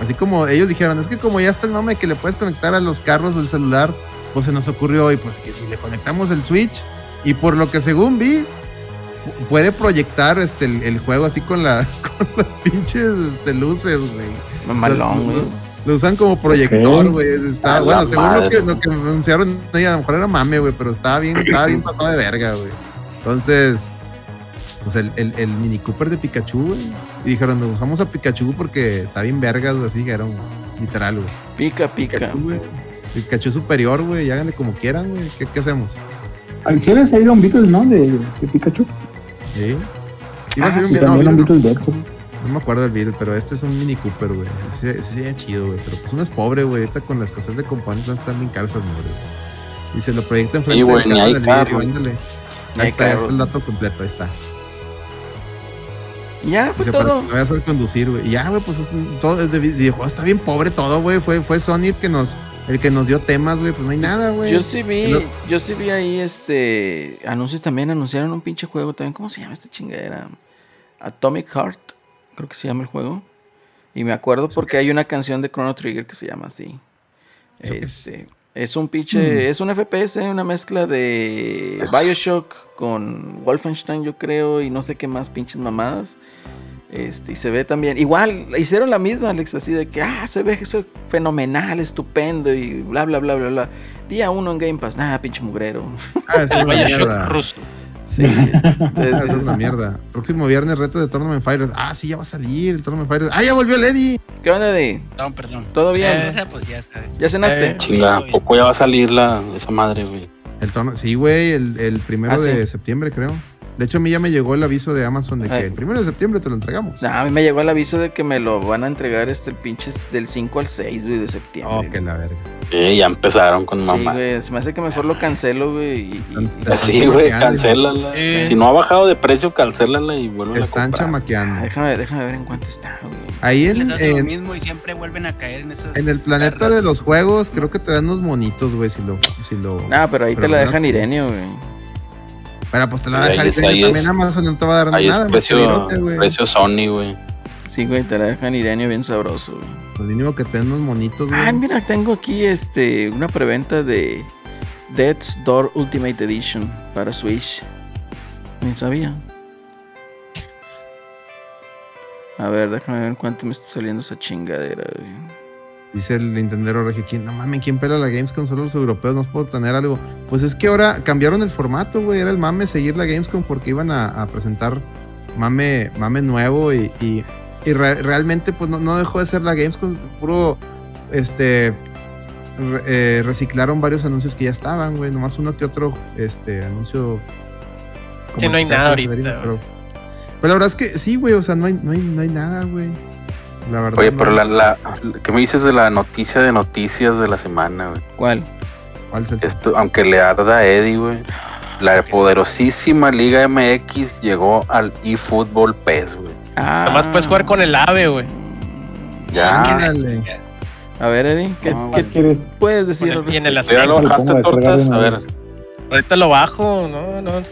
Así como ellos dijeron, es que como ya está el mame que le puedes conectar a los carros del celular, pues se nos ocurrió hoy, pues que si le conectamos el Switch y por lo que según vi, pu- puede proyectar este, el, el juego así con, la, con las pinches este, luces, güey. Mamalón, güey. Lo usan como proyector, güey. Está, A bueno, según lo que, lo que anunciaron, a lo mejor era mame, güey, pero estaba bien, estaba bien pasado de verga, güey. Entonces, pues el, el, el Mini Cooper de Pikachu, güey. Y dijeron, nos usamos a Pikachu porque está bien vergas, güey, así dijeron, literal, güey. Pica, pica. Pikachu, güey. Pikachu superior, güey, y háganle como quieran, güey. ¿Qué, qué hacemos? Si había salido un Beatles, ¿no? De, de Pikachu. Sí. Iba a Ah, ser un Y video, no, un Beatles de Xbox. no me acuerdo del video, pero este es un Mini Cooper, güey. Ese, ese sería chido, güey. Pero pues uno es pobre, güey. Ahorita con las cosas de componentes están bien caras esas madres, güey. Y se lo proyecta enfrente Sí, güey, del ni carro del vidrio, carro. ándale. Ahí está, ahí está el dato completo, ahí está. Ya fue para todo. vayas a conducir, güey. Ya, güey, pues es- todo es de videojuegos. Está bien pobre todo, güey. Fue, fue Sony el que nos, el que nos dio temas, güey. Pues no hay nada, güey. Yo sí vi, Lo- yo sí vi ahí este anuncios también, anunciaron un pinche juego también, ¿cómo se llama esta chingadera? Atomic Heart, creo que se llama el juego. Y me acuerdo ¿Eso porque hay una canción de Chrono Trigger que se llama así. Este, es un pinche, es un FPS, una mezcla de BioShock con Wolfenstein, yo creo, y no sé qué más pinches mamadas. Este, y se ve también, igual, hicieron la misma, Alex, así de que, ah, se ve eso fenomenal, estupendo, y bla, bla, bla, bla, bla. Día uno en Game Pass, nada, pinche mugrero. Ah, eso es una mierda. ruso. Sí, entonces, Ah, eso es una mierda. Próximo viernes, reto de Tournament Fighters. Ah, sí, ya va a salir el Tournament Fighters. Ah, ya volvió el Eddie. ¿Qué onda, de? Perdón, perdón. ¿Todo bien? Esa, pues ya está. ¿Ya cenaste? Eh, Chinga, ¿a poco ya va a salir la, esa madre, güey? El torno, sí, güey, el, el primero Ah, sí. de septiembre, creo. De hecho, a mí ya me llegó el aviso de Amazon de que Ay. el primero de septiembre te lo entregamos. Nah, a mí me llegó el aviso de que me lo van a entregar este el pinche del 5 al 6, güey, de septiembre. Oh, que la verga. Eh, ya empezaron con Sí, mamá. güey, se me hace que mejor lo cancelo, güey. y- y- Están- Sí, güey, cancélala. Sí. Si no ha bajado de precio, cancélala y vuelve a Están comprar. Ah, chamaqueando. déjame, déjame ver en cuánto está, güey. Ahí en, Les hace lo en, mismo y siempre vuelven a caer en esas. en el planeta de los juegos, creo que te dan unos monitos, güey, si lo, si lo. Nah, pero ahí Pero te la dejan Irenio, güey. Pero pues te lo va a dejar es- también es- Amazon no te va a dar Ahí nada es precio, virote, güey. precio Sony, güey. Sí, güey, te la dejan Irenio bien sabroso, güey. Lo mínimo que te den unos monitos, güey. Ah, mira, tengo aquí este una preventa de Death's Door Ultimate Edition para Switch. Ni sabía. A ver, déjame ver cuánto me está saliendo esa chingadera, güey. Dice el Nintendero Regio, ¿quién, no mames, ¿quién pela la Gamescom? Solo los europeos, no es por tener algo. Pues es que ahora cambiaron el formato, güey. Era el mame seguir la Gamescom porque iban a, a presentar mame, mame nuevo y, y- y re- realmente pues no, no dejó de ser la Gamescom. Puro, este, re- eh, reciclaron varios anuncios que ya estaban, güey. Nomás uno que otro, este, anuncio. Sí, no hay nada ahorita, Severino. Pero, pero la verdad es que sí, güey. O sea, no hay, no hay, no hay nada, güey. La verdad. Oye, no. pero la, la, ¿qué me dices de la noticia de noticias de la semana, güey? ¿Cuál? ¿Cuál Esto, aunque le arda a Eddie, güey. La poderosísima Liga MX llegó al eFootball PES, güey. Ah. Además puedes jugar con el AVE, güey. Ya. Ándale. A ver, Eddie, ¿qué, No, qué ¿Qué quieres? puedes decir? Y en el? ¿Ya lo bajaste, tortas? A ver. Ahorita lo bajo, no, no.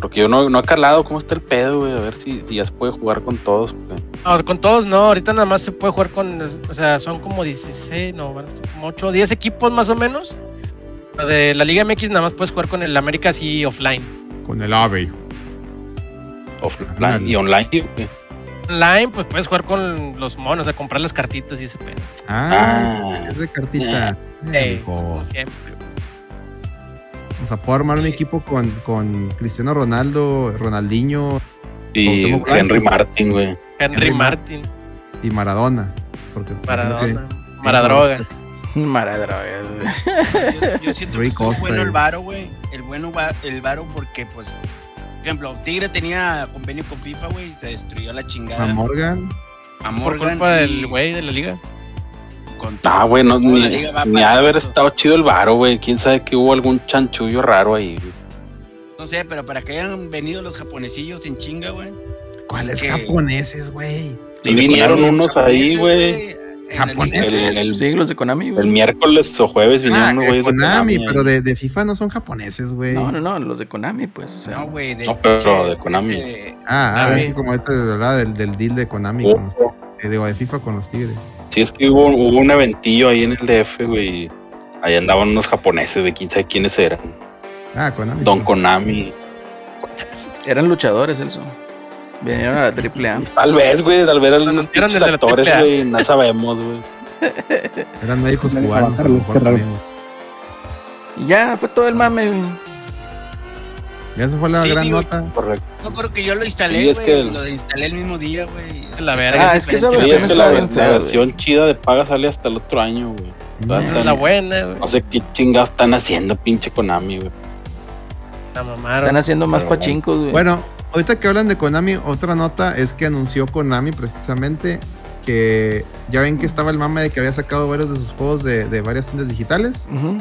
Porque yo no, no he calado cómo está el pedo, güey. A ver si, si ya se puede jugar con todos. güey. No, con todos no, ahorita nada más se puede jugar con, o sea, son como 16, no, van a ser como 8, 10 equipos más o menos. De la Liga MX nada más puedes jugar con el América así offline. Con el AVE, hijo. Offline y online, güey. Online, pues puedes jugar con los monos, o sea, comprar las cartitas y ese pedo. Ah, Ah. es de cartita. Eh, Eh, como siempre. O sea, puedo armar un equipo con, con Cristiano Ronaldo, Ronaldinho Y Blanco. Henry Martin, güey. Henry Henry Martin, y Maradona. Porque Maradona, que- Maradroga. Maradroga. Yo, yo siento que Rui estuvo Costa, bueno el varo, güey. El bueno va- el varo porque, pues, por ejemplo, Tigre tenía convenio con FIFA, güey, y se destruyó la chingada. a Morgan. A Por Morgan culpa y del güey de la liga. Con Ah, güey, no, ni, ha de haber estado chido el varo, güey. Quién sabe que hubo algún chanchullo raro ahí, güey. No sé, pero para que hayan venido los japonesillos en chinga, güey. ¿Cuáles que- japoneses, güey? Y vinieron Konami. unos ahí, güey. Japoneses. El, el- Sí, los de Konami, güey. el miércoles o jueves Ah, vinieron unos de güeyes de Konami, Konami. pero ahí. de, de FIFA no son japoneses, güey. No, no, no, los de Konami, pues. o sea, No, güey, de, No, pero de Konami. este, Ah, ah, Konami. es que como ahorita hablaba del, del deal de Konami Oh. con los eh, digo, de FIFA con los Tigres. Sí, es que hubo, hubo un eventillo ahí en el DF, güey. Ahí andaban unos japoneses de quién sabe quiénes eran. Ah, Konami. Don sí. Konami. eran luchadores, Elso. Vinieron a la triple A. Tal vez, güey, tal vez eran Eran unos de la actores, AAA. güey. No sabemos, güey. Eran médicos cubanos. A lo mejor. Y ya, fue todo el mame, güey. Y esa fue la Sí, gran digo- nota. Correcto. No creo que yo lo Sí, instalé, es güey. que- Lo instalé el mismo día, güey. La Está verga. Ah, es que esa diferente. Sí, versión es que está la, la versión chida de paga sale hasta el otro año, güey. Esa es la buena, güey. No sé qué chingados están haciendo, pinche Konami, güey. La mamaron. Están haciendo más pachincos, güey. Bueno, ahorita que hablan de Konami, otra nota es que anunció Konami precisamente que ya ven que estaba el mame de que había sacado varios de sus juegos de, de varias tiendas digitales. Ujú.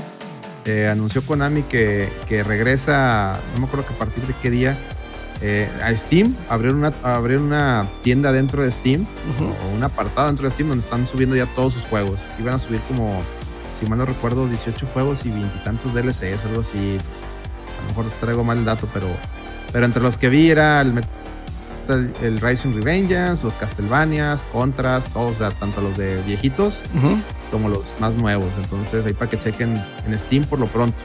Eh, anunció Konami que, que regresa, no me acuerdo que a partir de qué día, eh, a Steam, abrir una, abrir una tienda dentro de Steam o un apartado dentro de Steam donde están subiendo ya todos sus juegos. Iban a subir como, si mal no recuerdo, 18 juegos y veintitantos DLCs, algo así. A lo mejor traigo mal el dato, pero, pero entre los que vi era el, Metal- el Rising Revengeance, los Castlevanias, Contras, todos, o sea, tanto los de viejitos como los más nuevos. Entonces ahí para que chequen en Steam por lo pronto.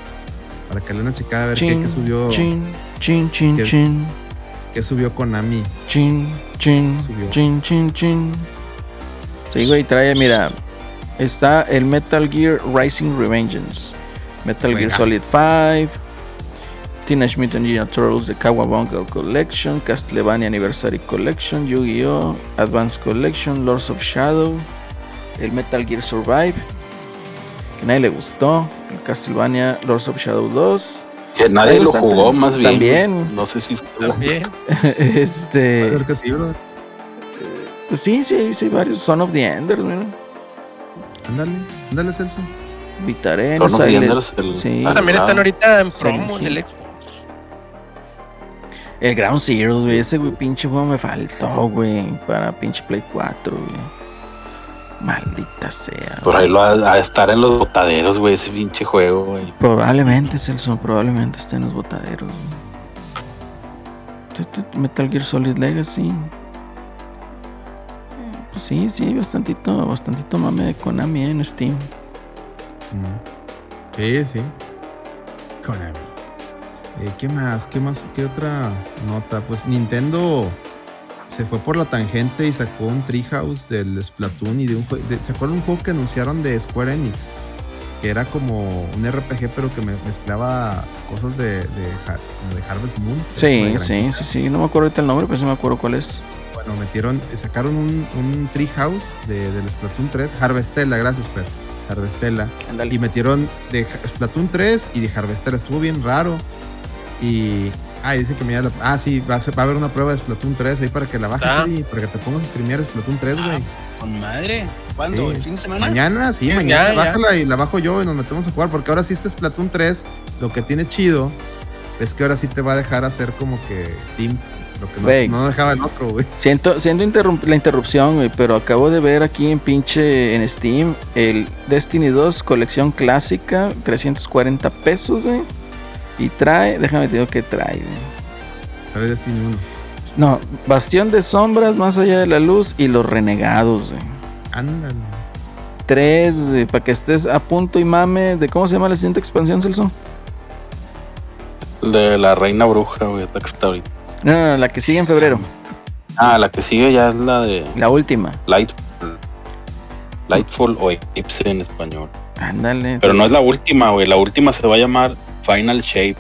Para que le den una checada a ver qué, Chin, qué subió, chin, chin, chin, ¿Qué? chin, qué subió Konami. chin, chin, Subió. chin, chin, chin. Sí, güey, trae, mira, está el Metal Gear Rising Revengeance, Metal Gear. Solid 5, Teenage Mutant Ninja Turtles The Kawabunga Collection, Castlevania Anniversary Collection, Yu-Gi-Oh! Advance Collection, Lords of Shadow, el Metal Gear Survive, que nadie le gustó, el Castlevania Lords of Shadow 2, Que nadie lo jugó, más bien. también. No sé si. También. este... Creo que sí, brother. Pues sí, sí, sí, varios. Son of the Enders, mira. Ándale, ándale, Celso. Vitaré, Son los Enders, el- sí. Ah, También están ahorita en promo en el Xbox. El Ground Zero, güey. Ese, güey, pinche juego me faltó, güey. Para pinche Play 4, güey. Maldita sea. Por ahí lo ha a estar en los botaderos, güey, ese pinche juego, güey. Probablemente, Celso, probablemente esté en los botaderos. güey. Metal Gear Solid Legacy. Pues sí, sí, bastantito, bastantito mame de Konami eh, en Steam. Mm. Sí, sí. Konami. Eh, ¿Qué más? ¿Qué más? ¿Qué otra nota? Pues Nintendo se fue por la tangente y sacó un Treehouse del Splatoon y de un juego. ¿Se acuerdan un juego que anunciaron de Square Enix? Que era como un RPG, pero que me- mezclaba cosas de, de, Harvest Moon. Sí, sí, sí, sí. No me acuerdo ahorita el nombre, pero sí me acuerdo cuál es. Bueno, metieron, sacaron un, un Treehouse de, del Splatoon 3, Harvestella, gracias, Fer. Harvestella. Y metieron de Splatoon 3 y de Harvestella. Estuvo bien raro. Y. Ah, y dicen que me ya la- Ah, sí, va a, ser- va a haber una prueba de Splatoon 3 ahí para que la bajes Ah. Eddie, para que te pongas a streamear Splatoon 3, Ah, güey. Con madre. ¿Cuándo? Sí. ¿El fin de semana? Mañana, sí, Sí, mañana. ya, ya. Bájala y la bajo yo y nos metemos a jugar. Porque ahora sí este Splatoon 3, lo que tiene chido es que ahora sí te va a dejar hacer como que team. Lo que no, no dejaba el otro, güey. Siento, siento interrum- la interrupción, güey, pero acabo de ver aquí en pinche en Steam el Destiny 2 colección clásica, 340 pesos, güey. Y trae, déjame te digo que trae, güey. Trae Destiny 1. No, Bastión de Sombras, Más Allá de la Luz y Los Renegados, güey. Ándale. Tres, para que estés a punto y mame de cómo se llama la siguiente expansión, Celso. De la reina bruja, güey, hasta que está ahorita. No, no, no, la que sigue en febrero, Ah, la que sigue ya es la de la última. Lightfall. Lightfall o Eclipse en español. Ándale. Pero no es la última, güey. La última se va a llamar Final Shape,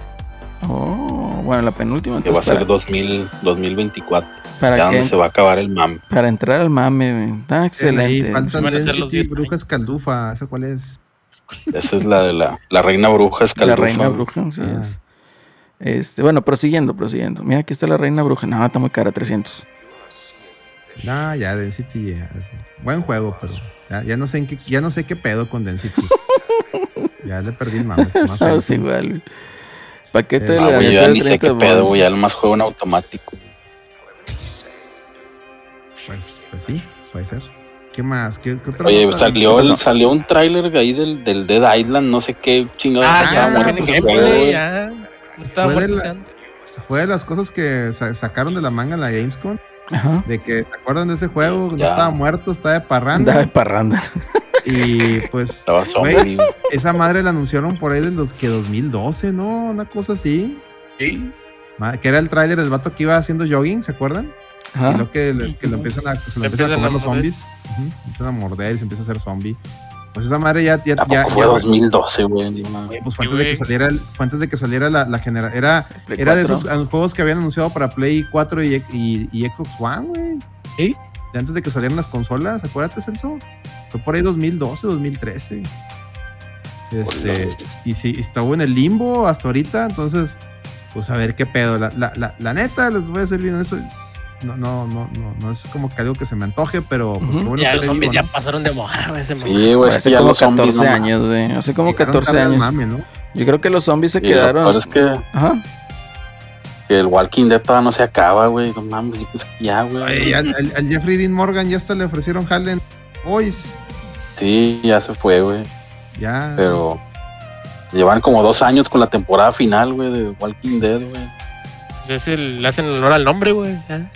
Oh, bueno, la penúltima. que va a ser 2000, 2024. para, Ya para, donde que- se va a acabar el mame. para entrar al mame, güey. Está Ahí excelente. faltan Van a ser los Density, 10 Brujas Caldufa. ¿Esa cuál es? Esa es la de la, la reina bruja La escaldufa. reina güey. bruja, sí Ah. es. Este, bueno, prosiguiendo, prosiguiendo. Mira, aquí está la reina bruja. No, está muy cara, 300. Ah, ya, Density. ya es- Buen juego, pero ya, ya no sé en qué, ya no sé qué pedo con Density. ya le perdí el mame. Más Ah, Celso. sí, igual. güey. Paquete Es- de Ah, yo ni sé 30 qué pedo, güey. Ya más juego en automático. Pues, pues sí, puede ser. ¿Qué más? ¿Qué, qué otra Oye, salió, ¿Qué el, salió un tráiler ahí del, del Dead Island, no sé qué chingado. Ah, Ah, ya, bueno, en pues, fue- sí, ya. No estaba fue de muerto la- antes. Fue de las cosas que sa- sacaron de la manga en la Gamescom. Ajá. De que, ¿se acuerdan de ese juego? No estaba muerto, estaba de Anda de parranda. parranda. Y pues, Estaba zombie. esa madre la anunciaron por ahí del dos, que 2012, ¿no? Una cosa así. Sí. Que era el tráiler del vato que iba haciendo jogging, ¿se acuerdan? Ajá. Y lo que, le- que lo empiezan a, se lo Le empiezan a comer a los zombies. Ujú, Empiezan a morder y se empieza a hacer zombie. Pues esa madre ya, ya, Tampoco ya, fue ya- 2012, güey. Sí, pues fue antes de que saliera, fue antes de que saliera la, la generación. Era, era de 4. esos juegos que habían anunciado para Play 4 y, y- y Xbox One, güey. Sí. De antes de que salieran las consolas, acuérdate, Celso. Fue por ahí 2012, 2013. Este, y sí, estuvo en el limbo hasta ahorita, entonces, pues a ver qué pedo. La, la, la, la neta, les voy a decir bien eso. No, no, no, no, no es como que algo que se me antoje, pero pues Ujú. qué bueno Ya que los zombies ya ¿no? pasaron de moda, güey. Sí, güey, Hace como los zombies 14 no años, güey. Hace como Llegaron 14 tarde al años. mame, ¿no? Yo creo que los zombies se Y quedaron. peor es que, Ajá. que el Walking Dead todavía no se acaba, güey. No mames, pues ya, güey. Al, al- al Jeffrey Dean Morgan ya hasta le ofrecieron Hallen Boys. Sí, ya se fue, güey. Ya. Pero llevan como dos años con la temporada final, güey, de Walking Dead, güey. Pues es el, le hacen honor al nombre, güey. ya.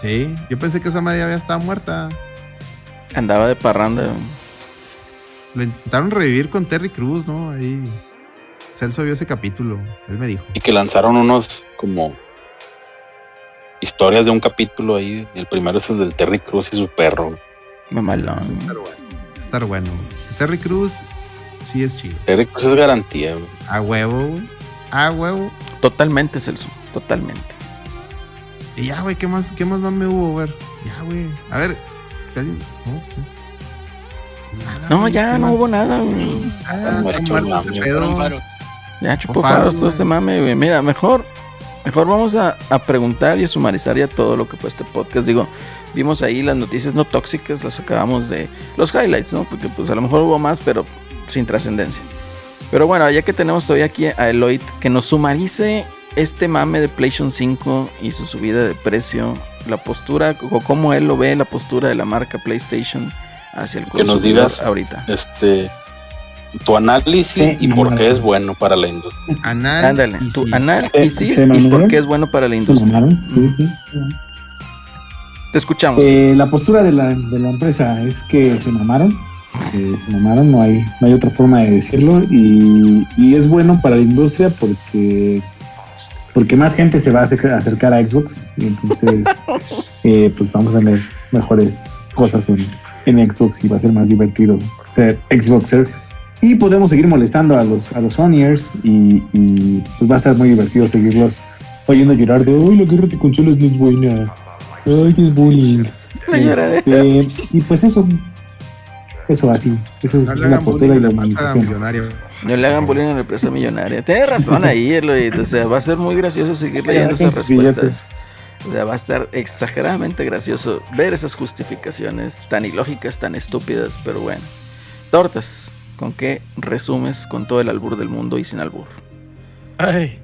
Sí, yo pensé que esa madre ya había estado muerta. Andaba de parranda. La intentaron revivir con Terry Cruz, ¿no? Ahí. Celso vio ese capítulo. Él me dijo. Y que lanzaron unos como historias de un capítulo ahí. El primero es el del Terry Cruz y su perro. Mamalón. Estar bueno. Estar bueno. Terry Cruz sí es chido. Terry Cruz es garantía, güey. A huevo, güey. A huevo. Totalmente, Celso. Totalmente. Y ya, güey, ¿qué más, qué más me hubo? Ver. Ya, güey. A ver. ¿alguien? No, sí. Nada, No, güey, ya ¿qué no más? hubo nada, güey. Nada, Muerto está muerto el este pedo. Faros. Ya chupó faros, faros todo güey. este mame, güey. Mira, mejor, mejor vamos a, a preguntar y a sumarizar ya todo lo que fue este podcast. Digo, vimos ahí las noticias no tóxicas, las acabamos de los highlights, ¿no? Porque pues a lo mejor hubo más, pero sin trascendencia. Pero bueno, ya que tenemos todavía aquí a Eloyd, que nos sumarice este mame de PlayStation 5 y su subida de precio, la postura, o cómo él lo ve, la postura de la marca PlayStation hacia el Que nos consumidor digas. ahorita. Este. Tu análisis Sí, y no, por no, qué no. es bueno para la industria. Ándale, tu análisis y por qué es bueno para la ¿Se industria. mamaron? Sí, sí. Te escuchamos. Eh, la postura de la, de la empresa es que se mamaron. que se mamaron, no hay, no hay otra forma de decirlo. Y, y es bueno para la industria porque porque más gente se va a acercar a Xbox y entonces eh, pues vamos a tener mejores cosas en, en Xbox y va a ser más divertido ser Xboxer. Y podemos seguir molestando a los a los Sonyers y, y, pues va a estar muy divertido seguirlos oyendo llorar de uy la guerra de consolas no es buena. Ay es bullying Este, y pues eso eso así esa es No le la hagan postura a la humanización millonaria. No le hagan bullying a la empresa millonaria. Tienes razón ahí, Eloy. O sea, va a ser muy gracioso seguir leyendo esas billetes. respuestas. O sea, va a estar exageradamente gracioso ver esas justificaciones tan ilógicas, tan estúpidas, pero bueno. Tortas, ¿con qué resumes con todo el albur del mundo y sin albur? Ay.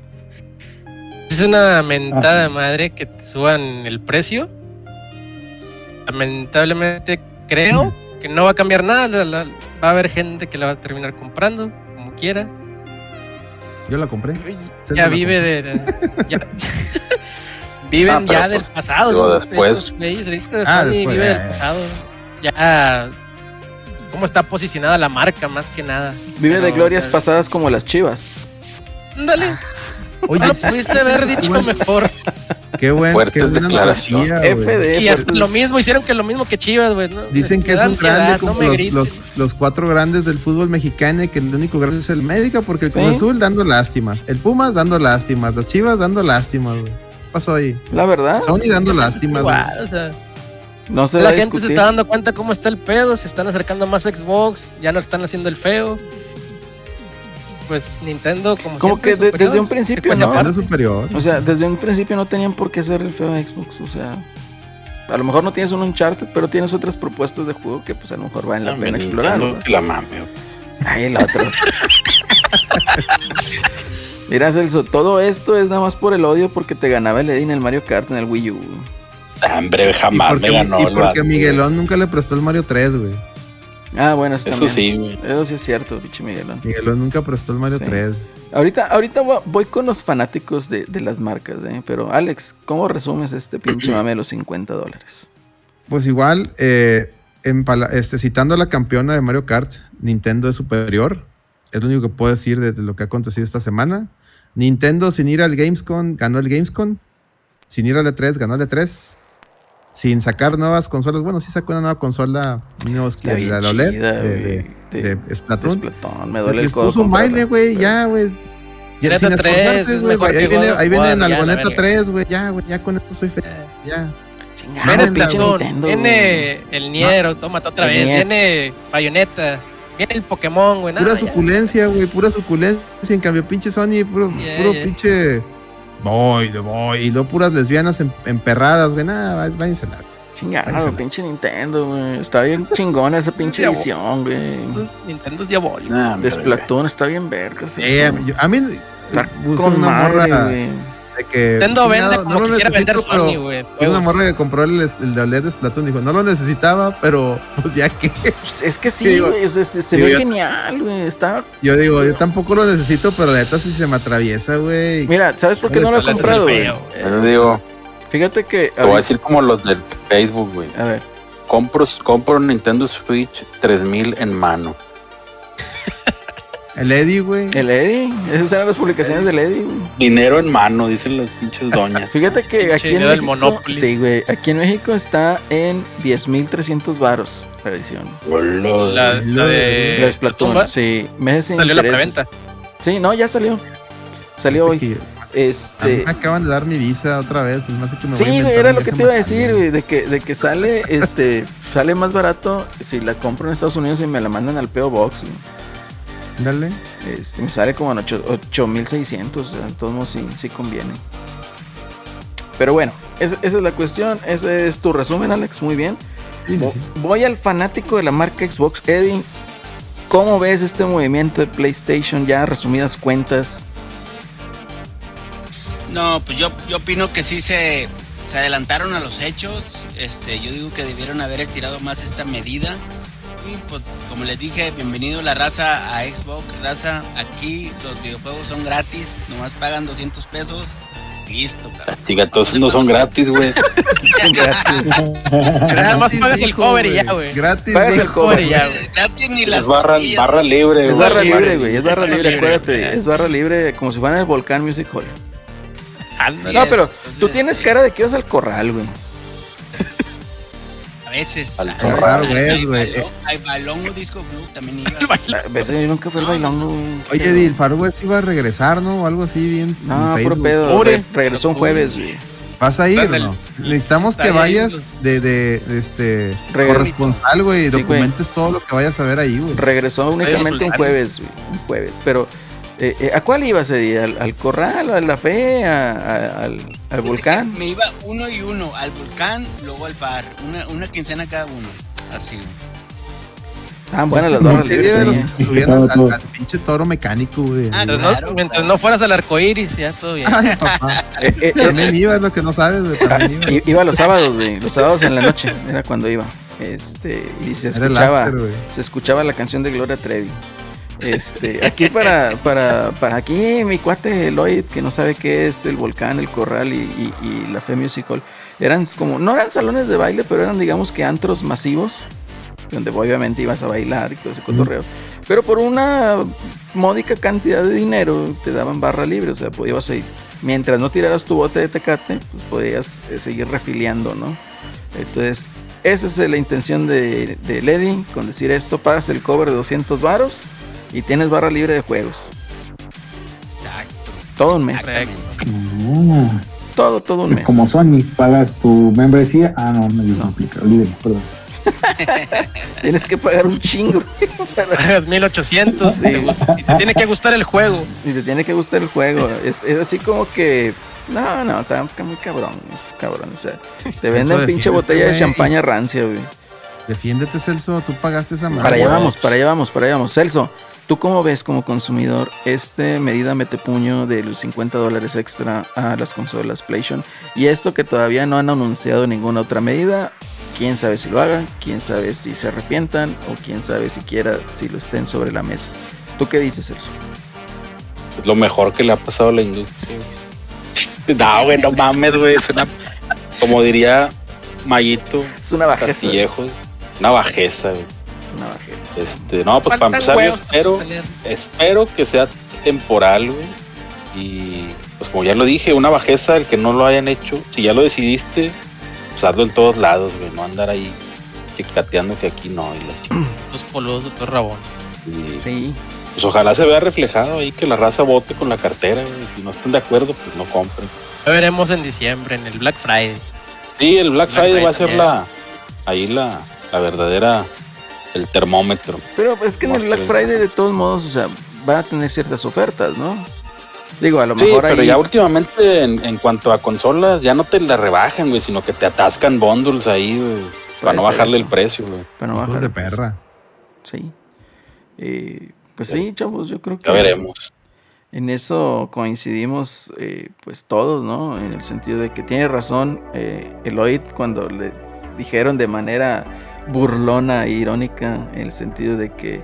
Es una mentada Ah, de sí. madre que te suban el precio. Lamentablemente creo que no va a cambiar nada. la- la- va a haber gente que la va a terminar comprando, como quiera. Yo la compré. Ya la vive de. ya- viven Ah, ya del pues, pasado. después. esos Ah, después, vive ya, del pasado. Ya. ¿Cómo está posicionada la marca más que nada? Vive de glorias o sea, pasadas como las chivas. Ándale. Oye, No pudiste haber dicho bueno. mejor. qué buen, Fuertes qué buena declaraciones. analogía. Y hasta lo mismo, hicieron que lo mismo que Chivas, güey. ¿no? Dicen que es un grande como no los, los, los cuatro grandes del fútbol mexicano y que el único grande es el América porque el Cruz Sí. Azul dando lástimas, el Pumas dando lástimas, las Chivas dando lástimas, güey. ¿Qué pasó ahí? La verdad, Sony dando lástimas, güey. Igual, o sea, no se la gente se está dando cuenta cómo está el pedo, se están acercando más a Xbox, ya no están haciendo el feo. Pues Nintendo, como, Como siempre, que de- superior, desde un principio, ¿no? superior. O sea, desde un principio no tenían por qué ser el feo de Xbox. O sea, a lo mejor no tienes un Uncharted, pero tienes otras propuestas de juego que pues a lo mejor valen la No, pena explorar. La mame. Ay, el otro. Mira, Celso, todo esto es nada más por el odio porque te ganaba el Eddie en el Mario Kart en el Wii U. Hombre, Y jamás porque, me ganó y porque Miguelón nunca le prestó el Mario 3, güey. Ah, bueno, eso, sí, güey. Eso sí es cierto, bicho Miguelón. Miguelón nunca prestó el Mario Sí. 3. Ahorita, ahorita voy- voy con los fanáticos de, de las marcas, ¿eh? Pero Alex, ¿cómo resumes este pinche mame de los 50 dólares? Pues igual, eh, en pala- este, citando a la campeona de Mario Kart, Nintendo es superior. Es lo único que puedo decir de, de lo que ha acontecido esta semana. Nintendo sin ir al Gamescom ganó el Gamescom. Sin ir al E3 ganó el E3. Sin sacar nuevas consolas. Bueno, sí sacó una nueva consola. no, es que la de OLED. chida, de, güey. de- de Splatoon. Splatoon, me duele Les puso un baile, güey. Ya, güey. Ya, sin 3 esforzarse, es güey. Ahí viene, ahí viene en ya, la Algoneta verga. 3, güey. Ya, güey. Ya con esto soy feliz. Eh, Ya. Chingada, Viene pinche Nintendo, viene el Nier Automata otra vez, viene Bayonetta, viene el Pokémon, güey. Pura suculencia, güey, pura suculencia. En cambio, pinche Sony, puro, Yeah, puro yeah. pinche. Boy, de boy. Y luego puras lesbianas em- emperradas, güey. Nada, váyanse a la. Chingado, pinche Nintendo, güey. Está bien chingona esa pinche edición, güey. Nintendo es diabólico. Nah, De hombre, Splatoon está bien verga. sí. Eh, yo- a mí. Está Puse con una madre, morra güey. De que. Nintendo chingado, vende como no lo quisiera vender necesito, Sony, pero- güey. puse una morra que compró el, el de OLED de Splatoon. Dijo, no lo necesitaba, pero pues ya que. Pues es que sí, Digo- güey. se, ve yo- genial, güey. Está. Yo digo, yo tampoco lo necesito, pero la neta sí se me atraviesa, güey. Mira, ¿sabes por qué no lo he es comprado, güey? Yo digo, Fíjate que. te voy a decir como los del Facebook, güey. A ver, Compro, compro Nintendo Switch 3000 en mano. El Eddie, güey. el Eddie. Esas eran las publicaciones del Eddie, güey. Dinero en mano, dicen las pinches doñas. Fíjate que Pinche aquí en México. Monopoly. Sí, güey. Aquí en México está en 10.300 varos la edición. La, la de La de Splatoon, ¿va? sí. Meses sin Salió la preventa. Sí, no, ya salió. Salió hoy. Que- A mí Este. me acaban de dar mi visa otra vez. Me hace que me voy Sí, a güey, inventar era lo que te iba a decir, güey, de que, de que sale, este, sale más barato si la compro en Estados Unidos y me la mandan al PO Box, güey. Dale. Este, me sale como en ocho- 8600, o sea, de todos modos sí, sí conviene. Pero bueno, esa, esa es la cuestión, ese es tu resumen, Alex, muy bien. Sí, sí. Voy al fanático de la marca Xbox, Eddie. ¿Cómo ves este movimiento de PlayStation ya resumidas cuentas? No, pues yo, yo opino que sí se, se adelantaron a los hechos. Este, yo digo que debieron haber estirado más esta medida. Pues, como les dije, bienvenido la raza a Xbox. Raza, aquí los videojuegos son gratis. Nomás pagan 200 pesos. Listo, cabrón. Chica, todos no son gratis, güey. Nada más pagas el cover y ya, güey. Gratis. Pagas el cover y ya, güey. Gratis ni las Es barra, libre, Es güey. barra libre. güey, es barra libre, acuérdate, es barra libre como si fuera en el Volcán Music Hall. No, pero tú tienes este, cara de que ibas al corral, güey. Veces. Al hay- güey, hay güey. balón- Hay balón o disco blue también iba. Yo nunca fui al bailongo. Oye, el iba a regresar, ¿no? O algo así bien. No, puro pedo. Pobre. re- regresó un jueves, güey. ¿Vas a ir no? el- Necesitamos que vayas los- de, de, de este Regreso. corresponsal, güey, y Sí, güey. documentes todo lo que vayas a ver ahí, güey. Regresó únicamente un jueves, güey. Un jueves. Pero, eh, eh, ¿a cuál ibas ese día? ¿Al, al corral, a la fe, a- a- al, al volcán? Me iba uno y uno, al volcán, luego al far. Una, una quincena cada uno. Así. Ah, bueno, las ¿Qué barras día libres. de los que se subían al, al- al pinche toro mecánico, güey? Ah, Mientras, claro, no, mientras claro. no fueras al arco iris, ya todo bien. Ay, papá. Eh, eh, También iba, es lo que no sabes, güey. También iba. Iba los sábados, güey. Los sábados en la noche era cuando iba. Este, y se Era escuchaba, after, güey. se escuchaba la canción de Gloria Trevi. Este, aquí para, para, para aquí mi cuate Lloyd, que no sabe qué es el volcán, el corral y, y- y la Fe Music Hall, eran como, no eran salones de baile, pero eran digamos que antros masivos, donde obviamente ibas a bailar y todo ese cotorreo. Pero por una módica cantidad de dinero te daban barra libre, o sea, podías ir. Mientras no tiraras tu bote de tecate, pues podías eh, seguir refiliando, ¿no? Entonces, esa es la intención de, de Lady, con decir esto, pagas el cover de 200 varos y tienes barra libre de juegos. Exacto. Todo un mes. Ah, Todo, todo un es mes. como Sony, pagas tu membresía. Ah, no, no, no aplica, olvídelo, perdón. Tienes que pagar un chingo. Pagas 1800 Sí. te gusta- y te tiene que gustar el juego. Y te tiene que gustar el juego. Es, es así como que. No, no, está muy cabrón. cabrón. O sea, te venden pinche botella de champaña rancia, güey. Defiéndete, Celso. Tú pagaste esa madre. Para allá vamos, para allá vamos, para allá vamos. Celso, ¿tú cómo ves como consumidor este medida metepuño de los 50 dólares extra a las consolas PlayStation? Y esto que todavía no han anunciado ninguna otra medida. Quién sabe si lo hagan, quién sabe si se arrepientan o quién sabe siquiera si lo estén sobre la mesa. ¿Tú qué dices, Celso? Es lo mejor que le ha pasado a la industria. No, güey, no mames, güey. Es una. Como diría Mayito Es una bajeza. Castillejos. Una bajeza, güey. Es una bajeza. Este, no, pues para empezar, yo espero, espero que sea temporal, güey. Y pues como ya lo dije, una bajeza el que no lo hayan hecho. Si ya lo decidiste, pues hazlo en todos lados, güey. No andar ahí chicateando que aquí no. Y la. Los poludos, los rabones. Y, Sí, pues ojalá se vea reflejado ahí que la raza vote con la cartera, güey. Si no estén de acuerdo, pues no compren. Ya veremos en diciembre, en el Black Friday. Sí, el Black Black Friday va a Friday ser la ahí la, la verdadera el termómetro. pero es que en el Black Friday de todos modos, o sea, va a tener ciertas ofertas, ¿no? Digo, a lo Sí, mejor pero ahí... ya últimamente en, en cuanto a consolas ya no te la rebajan, güey, sino que te atascan bundles ahí, güey, para no bajarle eso. el precio, güey. Para no bajar de perra. Sí. Eh, pues sí, chavos, yo creo que Ya veremos. en eso coincidimos eh, pues todos, ¿no? En el sentido de que tiene razón eh, Eloyd cuando le dijeron de manera burlona e irónica en el sentido de que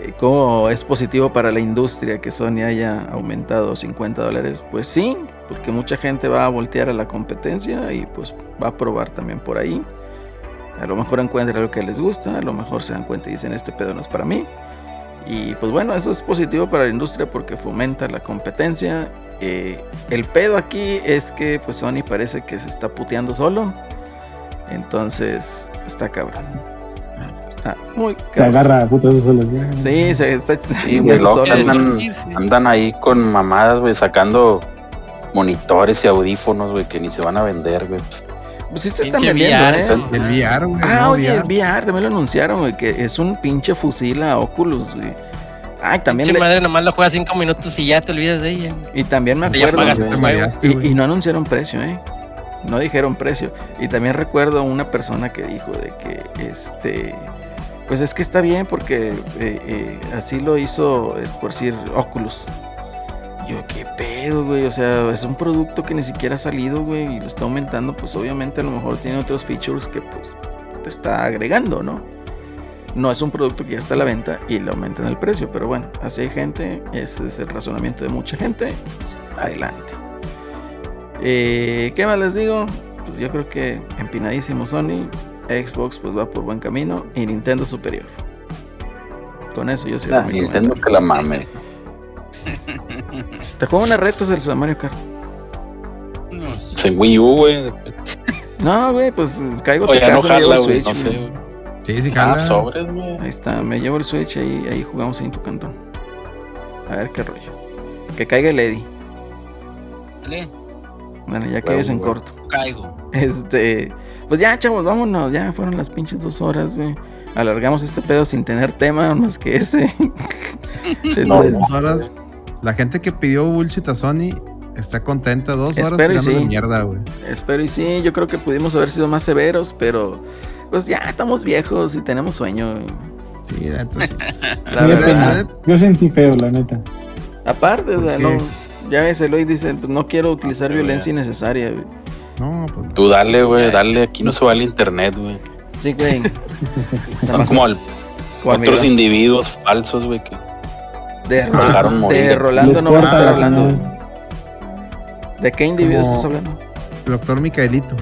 eh, cómo es positivo para la industria que Sony haya aumentado 50 dólares. Pues sí, porque mucha gente va a voltear a la competencia y pues va a probar también por ahí. A lo mejor encuentran lo que les gusta, a lo mejor se dan cuenta y dicen este pedo no es para mí. Y pues bueno, eso es positivo para la industria porque fomenta la competencia. Eh, el pedo aquí es que pues Sony parece que se está puteando solo. Entonces está cabrón. Está muy Se cabrón. agarra a putas esos solos. Sí, se está Sí, güey, andan, andan ahí con mamadas, güey, sacando monitores y audífonos, güey, que ni se van a vender, güey. Pues, Pues sí se están vendiendo, VR, ¿eh? El VR, güey. Ah, no, oye, el VR. También lo anunciaron, güey, que es un pinche fusil a Oculus, güey. Ay, también Pinche le- madre nomás lo juegas 5 minutos y ya te olvidas de ella. y también me Ya acuerdo pagaste y no anunciaron precio, ¿eh? No dijeron precio. Y también recuerdo una persona que dijo de que, este, pues es que está bien porque eh, eh, así lo hizo, es por decir, Oculus. Yo, qué pedo, güey. O sea, es un producto que ni siquiera ha salido, güey, y lo está aumentando. Pues obviamente a lo mejor tiene otros features que, pues, te está agregando, ¿no? No es un producto que ya está a la venta y le aumentan el precio, pero bueno, así hay gente, ese es el razonamiento de mucha gente. pues, adelante. Eh, ¿Qué más les digo? Pues yo creo que empinadísimo Sony, Xbox pues va por buen camino y Nintendo superior. Con eso yo soy ah, Nintendo que la mame. Te juego una reta del Super Mario Kart. Pues en Wii U, güey. No, güey, pues caigo O a tu ya no casa, me llevo jala, el güey. Switch, No sé, güey. güey. Sí, sí, Ah, jala. sobres, güey. Ahí está, me llevo el Switch ahí, ahí jugamos ahí en tu cantón. A ver qué rollo. Que caiga el Eddie. Dale, Bueno, ya que es en corto. caigo. Este, pues ya, chavos, vámonos. Ya fueron las pinches dos horas, güey. Alargamos este pedo sin tener tema más que ese. Este, No, Dos horas. La gente que pidió bullshit a Sony está contenta. Dos horas tirando de sí. mierda, güey. Espero y sí, yo creo que pudimos haber sido más severos, pero pues ya estamos viejos y tenemos sueño. güey. Sí, entonces. La verdad. Yo sentí feo, la neta. Aparte, o sea, ¿Por no? Ya ves, Eloy dice, pues no quiero utilizar Pero violencia ya. innecesaria, güey. No, pues no. Tú dale, güey, dale. Aquí no se va el internet, güey. Sí, güey. Son como al- otros individuos falsos, güey, que de, se dejaron de. Rolando no vas a estar la hablando. ¿De qué individuo Como- estás hablando? Doctor Micaelito.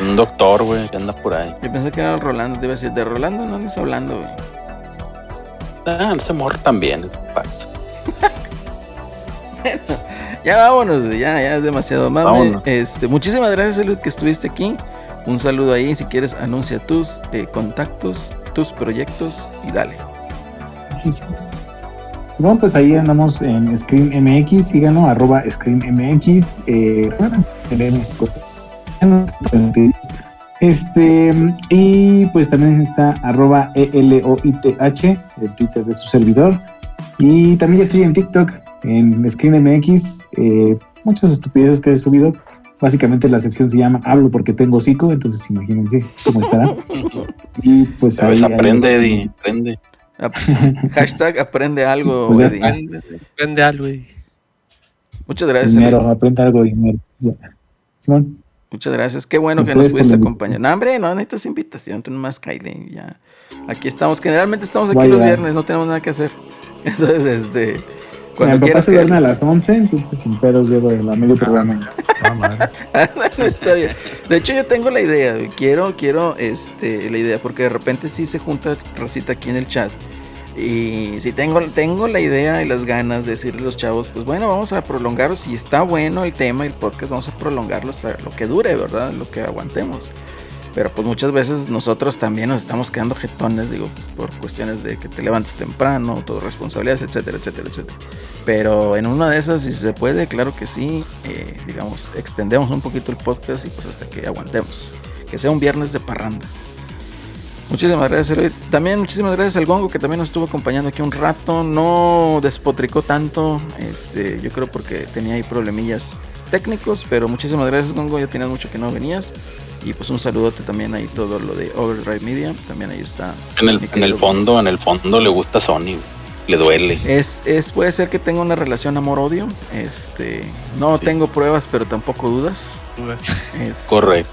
un doctor, güey, que anda por ahí. Yo pensé que era el Rolando, te iba a decir, de Rolando no andes hablando, güey. Ah, ese morro también es falso. Ya vámonos, güey, ya, ya es demasiado mame. Este, muchísimas gracias, Elud, que estuviste aquí. Un saludo ahí, si quieres, anuncia tus eh, contactos, tus proyectos y dale. Bueno, pues ahí andamos en Scream MX, síganlo, arroba Scream MX. Eh, bueno, leemos cosas. Este, y pues también está arroba E ELOITH, el Twitter de su servidor. Y también ya estoy en TikTok, en Screen MX, eh, muchas estupideces que he subido. Básicamente la sección se llama Hablo porque tengo hocico, entonces imagínense cómo estará. Y pues ¿Sabes? ahí- Aprende, Eddie, aprende. Ap- Hashtag aprende algo, Pues Eddie. está. Prende, prende algo, güey. Muchas gracias, Dinero, aprende algo dinero. Ya. Simón. Muchas gracias. Qué bueno que nos pudiste acompañar. No, hombre, no necesitas invitación, tú nomás y ya. Aquí estamos. Generalmente estamos aquí Voy los viernes, no tenemos nada que hacer. Entonces, este. Mi Cuando papá se duerme a las 11, entonces sin pedos llego a medio programa. Está bien. De hecho, yo tengo la idea, quiero, quiero, este, la idea, porque de repente sí se junta racita aquí en el chat. Y si tengo, tengo la idea y las ganas de decirle a los chavos, pues bueno, vamos a prolongarlo. Si está bueno el tema y el podcast, vamos a prolongarlo hasta lo que dure, ¿verdad? Lo que aguantemos. Pero pues muchas veces nosotros también nos estamos quedando jetones, digo, pues, por cuestiones de que te levantes temprano, todo responsabilidades, etcétera, etcétera, etcétera. Pero en una de esas, si se puede, claro que sí, eh, digamos, extendemos un poquito el podcast y pues hasta que aguantemos. Que sea un viernes de parranda. Muchísimas gracias, Eloy. También muchísimas gracias al Gongo que también nos estuvo acompañando aquí un rato. No despotricó tanto, este, yo creo porque tenía ahí problemillas técnicos, pero muchísimas gracias, Gongo. Ya tenías mucho que no venías. Y pues un saludote también ahí todo lo de Overdrive Media. También ahí está. En el, en fondo, en el fondo le gusta Sony, le duele. Es, es, puede ser que tenga una relación amor-odio. Este, no Sí. tengo pruebas, pero tampoco dudas. Es- Correcto.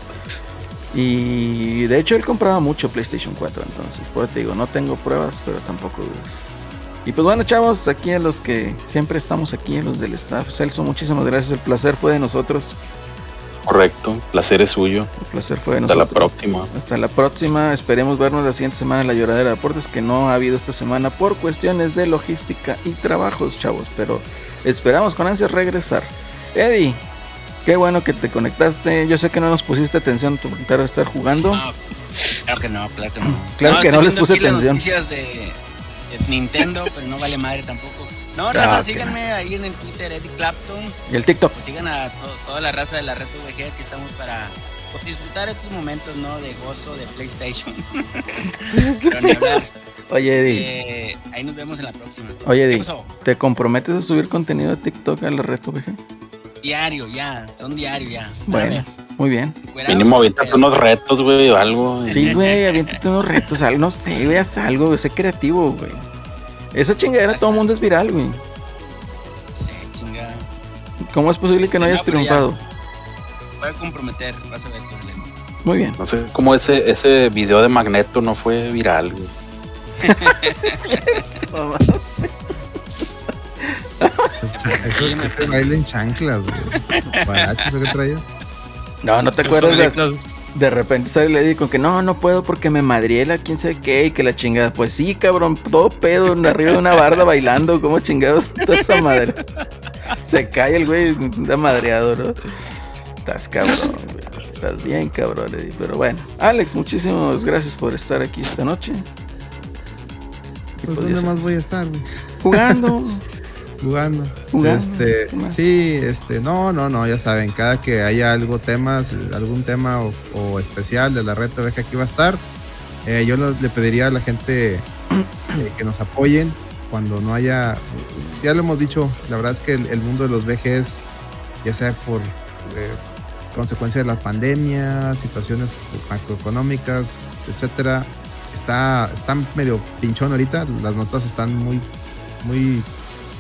y de hecho él compraba mucho PlayStation 4, entonces por eso te digo, no tengo pruebas, pero tampoco dudas. Y pues bueno, chavos, aquí a los que siempre estamos aquí, a los del staff, Celso, muchísimas gracias. El placer fue de nosotros. Correcto. Placer es suyo. El placer fue de Hasta la próxima. Hasta la próxima. Esperemos vernos la siguiente semana en la lloradera de deportes que no ha habido esta semana por cuestiones de logística y trabajos, chavos. Pero esperamos con ansias regresar. Eddie, qué bueno que te conectaste. Yo sé que no nos pusiste atención a tu de estar jugando. No, claro que no, claro que no. Claro que no les puse aquí las atención. noticias de Nintendo, pero no vale madre tampoco. No, raza, síganme ahí en el Twitter, Eddie Clapton. Y el TikTok. Pues sigan a to- toda la raza de la red VG que estamos para pues, disfrutar estos momentos, ¿no? De gozo de PlayStation. pero ni hablar. Oye, Eddie, Eh, ahí nos vemos en la próxima. Oye, ¿Qué Eddie. ¿te comprometes a subir contenido de TikTok a la red VG? Diario, ya. Son diario, ya. Bueno, muy bien. Mínimo aviéntate unos retos, güey, o algo. Sí, güey, aviéntate unos retos, algo, no sé, haz algo, güey, sé creativo, güey. Esa chingadera todo el mundo es viral, güey. Sí, chinga. ¿Cómo es posible que no hayas no, triunfado? Voy a comprometer, vas a ver, José. Muy bien. No sé cómo ese, ese video de Magneto no fue viral, güey. Eso, ese baile en chanclas, güey. Guaracho, ¿qué traía? No, no te acuerdas de, de repente sale Lady con que no, no puedo porque me madrié la quién sabe qué y que la chingada. Pues sí, cabrón, todo pedo en arriba de una barda bailando, como chingados, toda esa madre. Se cae el güey, da madreado, ¿no? Estás cabrón, güey. Estás bien cabrón, Eddie. Pero bueno, Alex, muchísimas gracias por estar aquí esta noche. Pues pues, ¿dónde más voy a estar, güey? Jugando. Jugando. Jugando, Este, sí, este, no, no, no, ya saben, cada que haya algo temas, algún tema o, o especial de la red TV que aquí va a estar, eh, yo lo- le pediría a la gente eh, que nos apoyen cuando no haya, ya lo hemos dicho, la verdad es que el, el mundo de los VGs, ya sea por eh, consecuencia de la pandemia, situaciones macroeconómicas, etcétera, está, está medio pinchón ahorita, las notas están muy, muy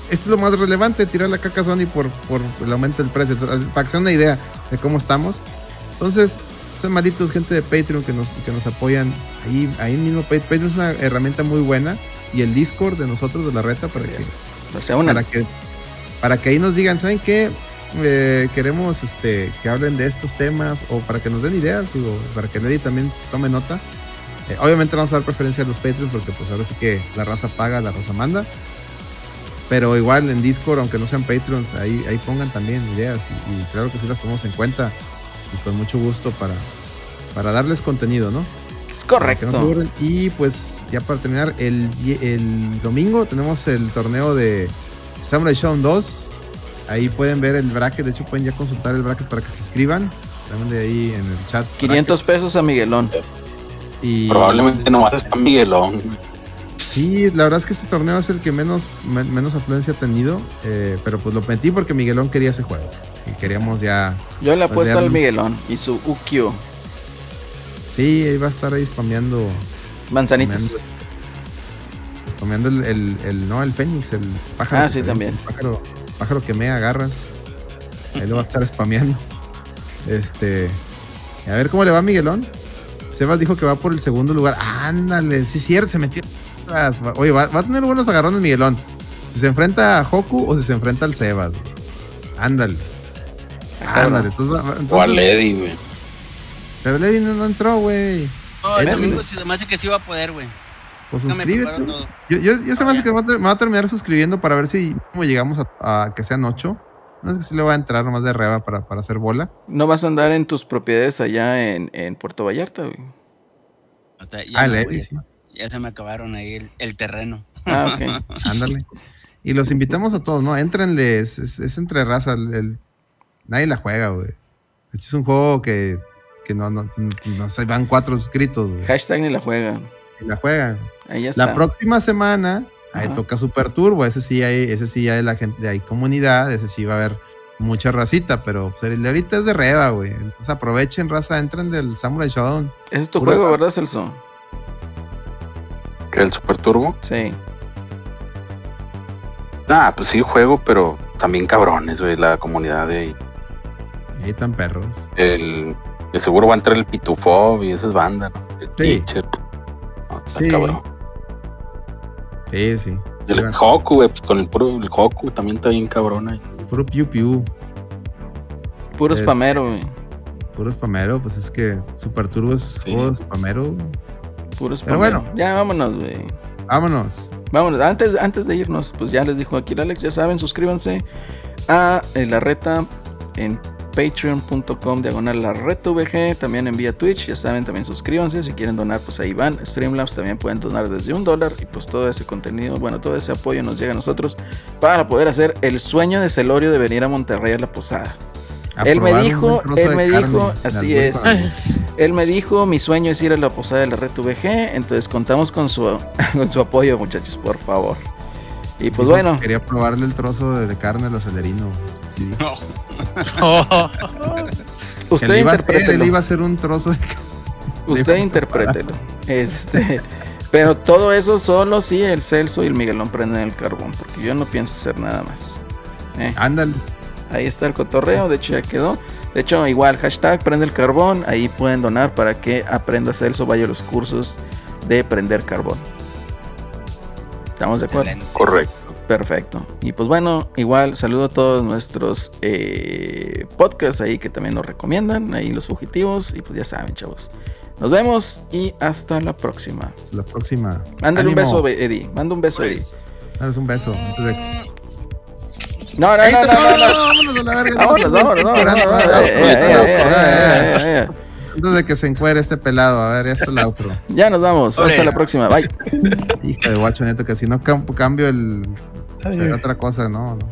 esto es lo más relevante, tirar la caca a Sony por, por el aumento del precio. Entonces, para que se den una idea de cómo estamos. Entonces, son malditos gente de Patreon que nos, que nos apoyan ahí, ahí mismo. Pa- Patreon es una herramienta muy buena. Y el Discord de nosotros de la reta para que, O sea, una. para que, para que ahí nos digan, ¿saben qué? Eh, queremos este, que hablen de estos temas o para que nos den ideas, digo, para que Lady también tome nota. Eh, obviamente vamos a dar preferencia a los Patreons porque pues ahora sí que la raza paga, la raza manda. Pero igual en Discord, aunque no sean Patreons, ahí, ahí pongan también ideas y, y claro que sí las tomamos en cuenta y con mucho gusto para, para darles contenido, ¿no? Es Para que no se correcto. aburren. Y pues ya para terminar, el, el domingo tenemos el torneo de Samurai Shodown 2. Ahí pueden ver el bracket, de hecho pueden ya consultar el bracket para que se inscriban. También de ahí en el chat. 500 pesos a Miguelón. Y Probablemente nomás está Miguelón. Sí, la verdad es que este torneo es el que menos, men- menos afluencia ha tenido. eh, pero pues lo metí porque Miguelón quería ese juego. Y queríamos ya. Yo le apuesto al. Miguelón y su UQ. Sí, ahí va a estar ahí spameando. Manzanitas. Spameando, spameando el, el, el- No, el Fénix, el pájaro. Ah, sí, también. el Pájaro, pájaro que me agarras. Ahí lo va a estar spameando. Este. A ver cómo le va a Miguelón. Sebas dijo que va por el segundo lugar. Ándale, sí, cierto, se metió. Oye, va, va a tener buenos agarrones Miguelón. Si se enfrenta a Hoku o si se enfrenta al Sebas. güey. Ándale. Ándale. Entonces, va- va- O a entonces, Lady, güey. pero Lady no, no entró, güey. No, el domingo se me hace que sí va a poder, güey. Pues suscríbete. Yo, yo, yo se me Ah, hace ya. que me va a ter- me va a terminar suscribiendo para ver si llegamos a, a que sean ocho. No sé si le va a entrar nomás de reba para, para hacer bola. No vas a andar en tus propiedades allá en, en Puerto Vallarta, güey. Ah, no, Lady, güey, sí. Ya se me acabaron ahí el, el terreno. Ah, ok. Ándale. Y los invitamos a todos, ¿no? Éntrenle, es, es- es entre raza. el- el- nadie la juega, güey. De hecho, es un juego que, que no, no, no se van cuatro suscritos, güey. Hashtag ni la juega. Y la juegan. Ahí ya está. La próxima semana, ahí Ajá. toca Super Turbo. Ese sí hay, ese sí hay la gente, hay comunidad, ese sí va a haber mucha racita, pero pues, el de ahorita es de reba, güey. Entonces aprovechen, raza, entren del Samurai Shodown. Ese es tu Pura- juego, ¿verdad, Celso? El Super Turbo. Sí. Ah, pues sí, juego, pero también cabrones, güey, la comunidad de ahí. Ahí están perros. El, seguro va a entrar el Pitufo y esas bandas, ¿no? El Sí. Teacher. No, está Sí. cabrón. Sí, sí. Sí, El Hoku, güey, pues con el puro el Hoku también está bien cabrón ahí. Puro piu piu. Puro Es- spamero, güey. Puro spamero, pues es que Super Turbo es Sí. juego spamero. Puro Pero bueno. Ya, vámonos, güey. Vámonos. Vámonos, antes, antes de irnos, pues ya les dijo aquí el Alex, ya saben, suscríbanse a eh, la reta en patreon.com diagonal la reta VG, también envía Twitch, ya saben, también suscríbanse, si quieren donar, pues ahí van, Streamlabs también pueden donar desde un dólar y pues todo ese contenido, bueno, todo ese apoyo nos llega a nosotros para poder hacer el sueño de Celorio de venir a Monterrey a la posada. Él me dijo, él me carne dijo, así es. Él me dijo, mi sueño es ir a la posada de la red VG, entonces contamos con su, con su apoyo, muchachos, por favor. Y pues Dijo bueno, que Quería probarle el trozo de, de carne al acelerino. Sí. No, Que usted le iba a hacer, interprételo. él iba a hacer un trozo de carne. Usted interprételo. Este, pero todo eso solo si el Celso y el Miguelón prenden el carbón, porque yo no pienso hacer nada más. Eh, Ándale. Ahí está el cotorreo, de hecho ya quedó. De hecho, igual, hashtag prende el carbón, ahí pueden donar para que aprenda Celso, vaya a los cursos de prender carbón. ¿Estamos de acuerdo? excelente. Correcto. Perfecto. Y pues bueno, igual saludo a todos nuestros eh, podcasts ahí que también nos recomiendan, ahí los fugitivos, y pues ya saben, chavos. Nos vemos y hasta la próxima. Hasta la próxima. Mándale un beso, Eddie. Manda un beso, Eddie. Pues, Dales un beso. antes de- No, no, Ahí no, está, no, no, no. vámonos a la verga. Vámonos, no, vámonos, no, vámonos, no, vámonos. no, no, no, no, no. Antes de que se encuere este pelado, a ver, ya está el outro. Ya nos vamos. Hasta la próxima. Bye. Hijo de guacho, neto, que si no cam- cambio el. Será otra cosa, no, no.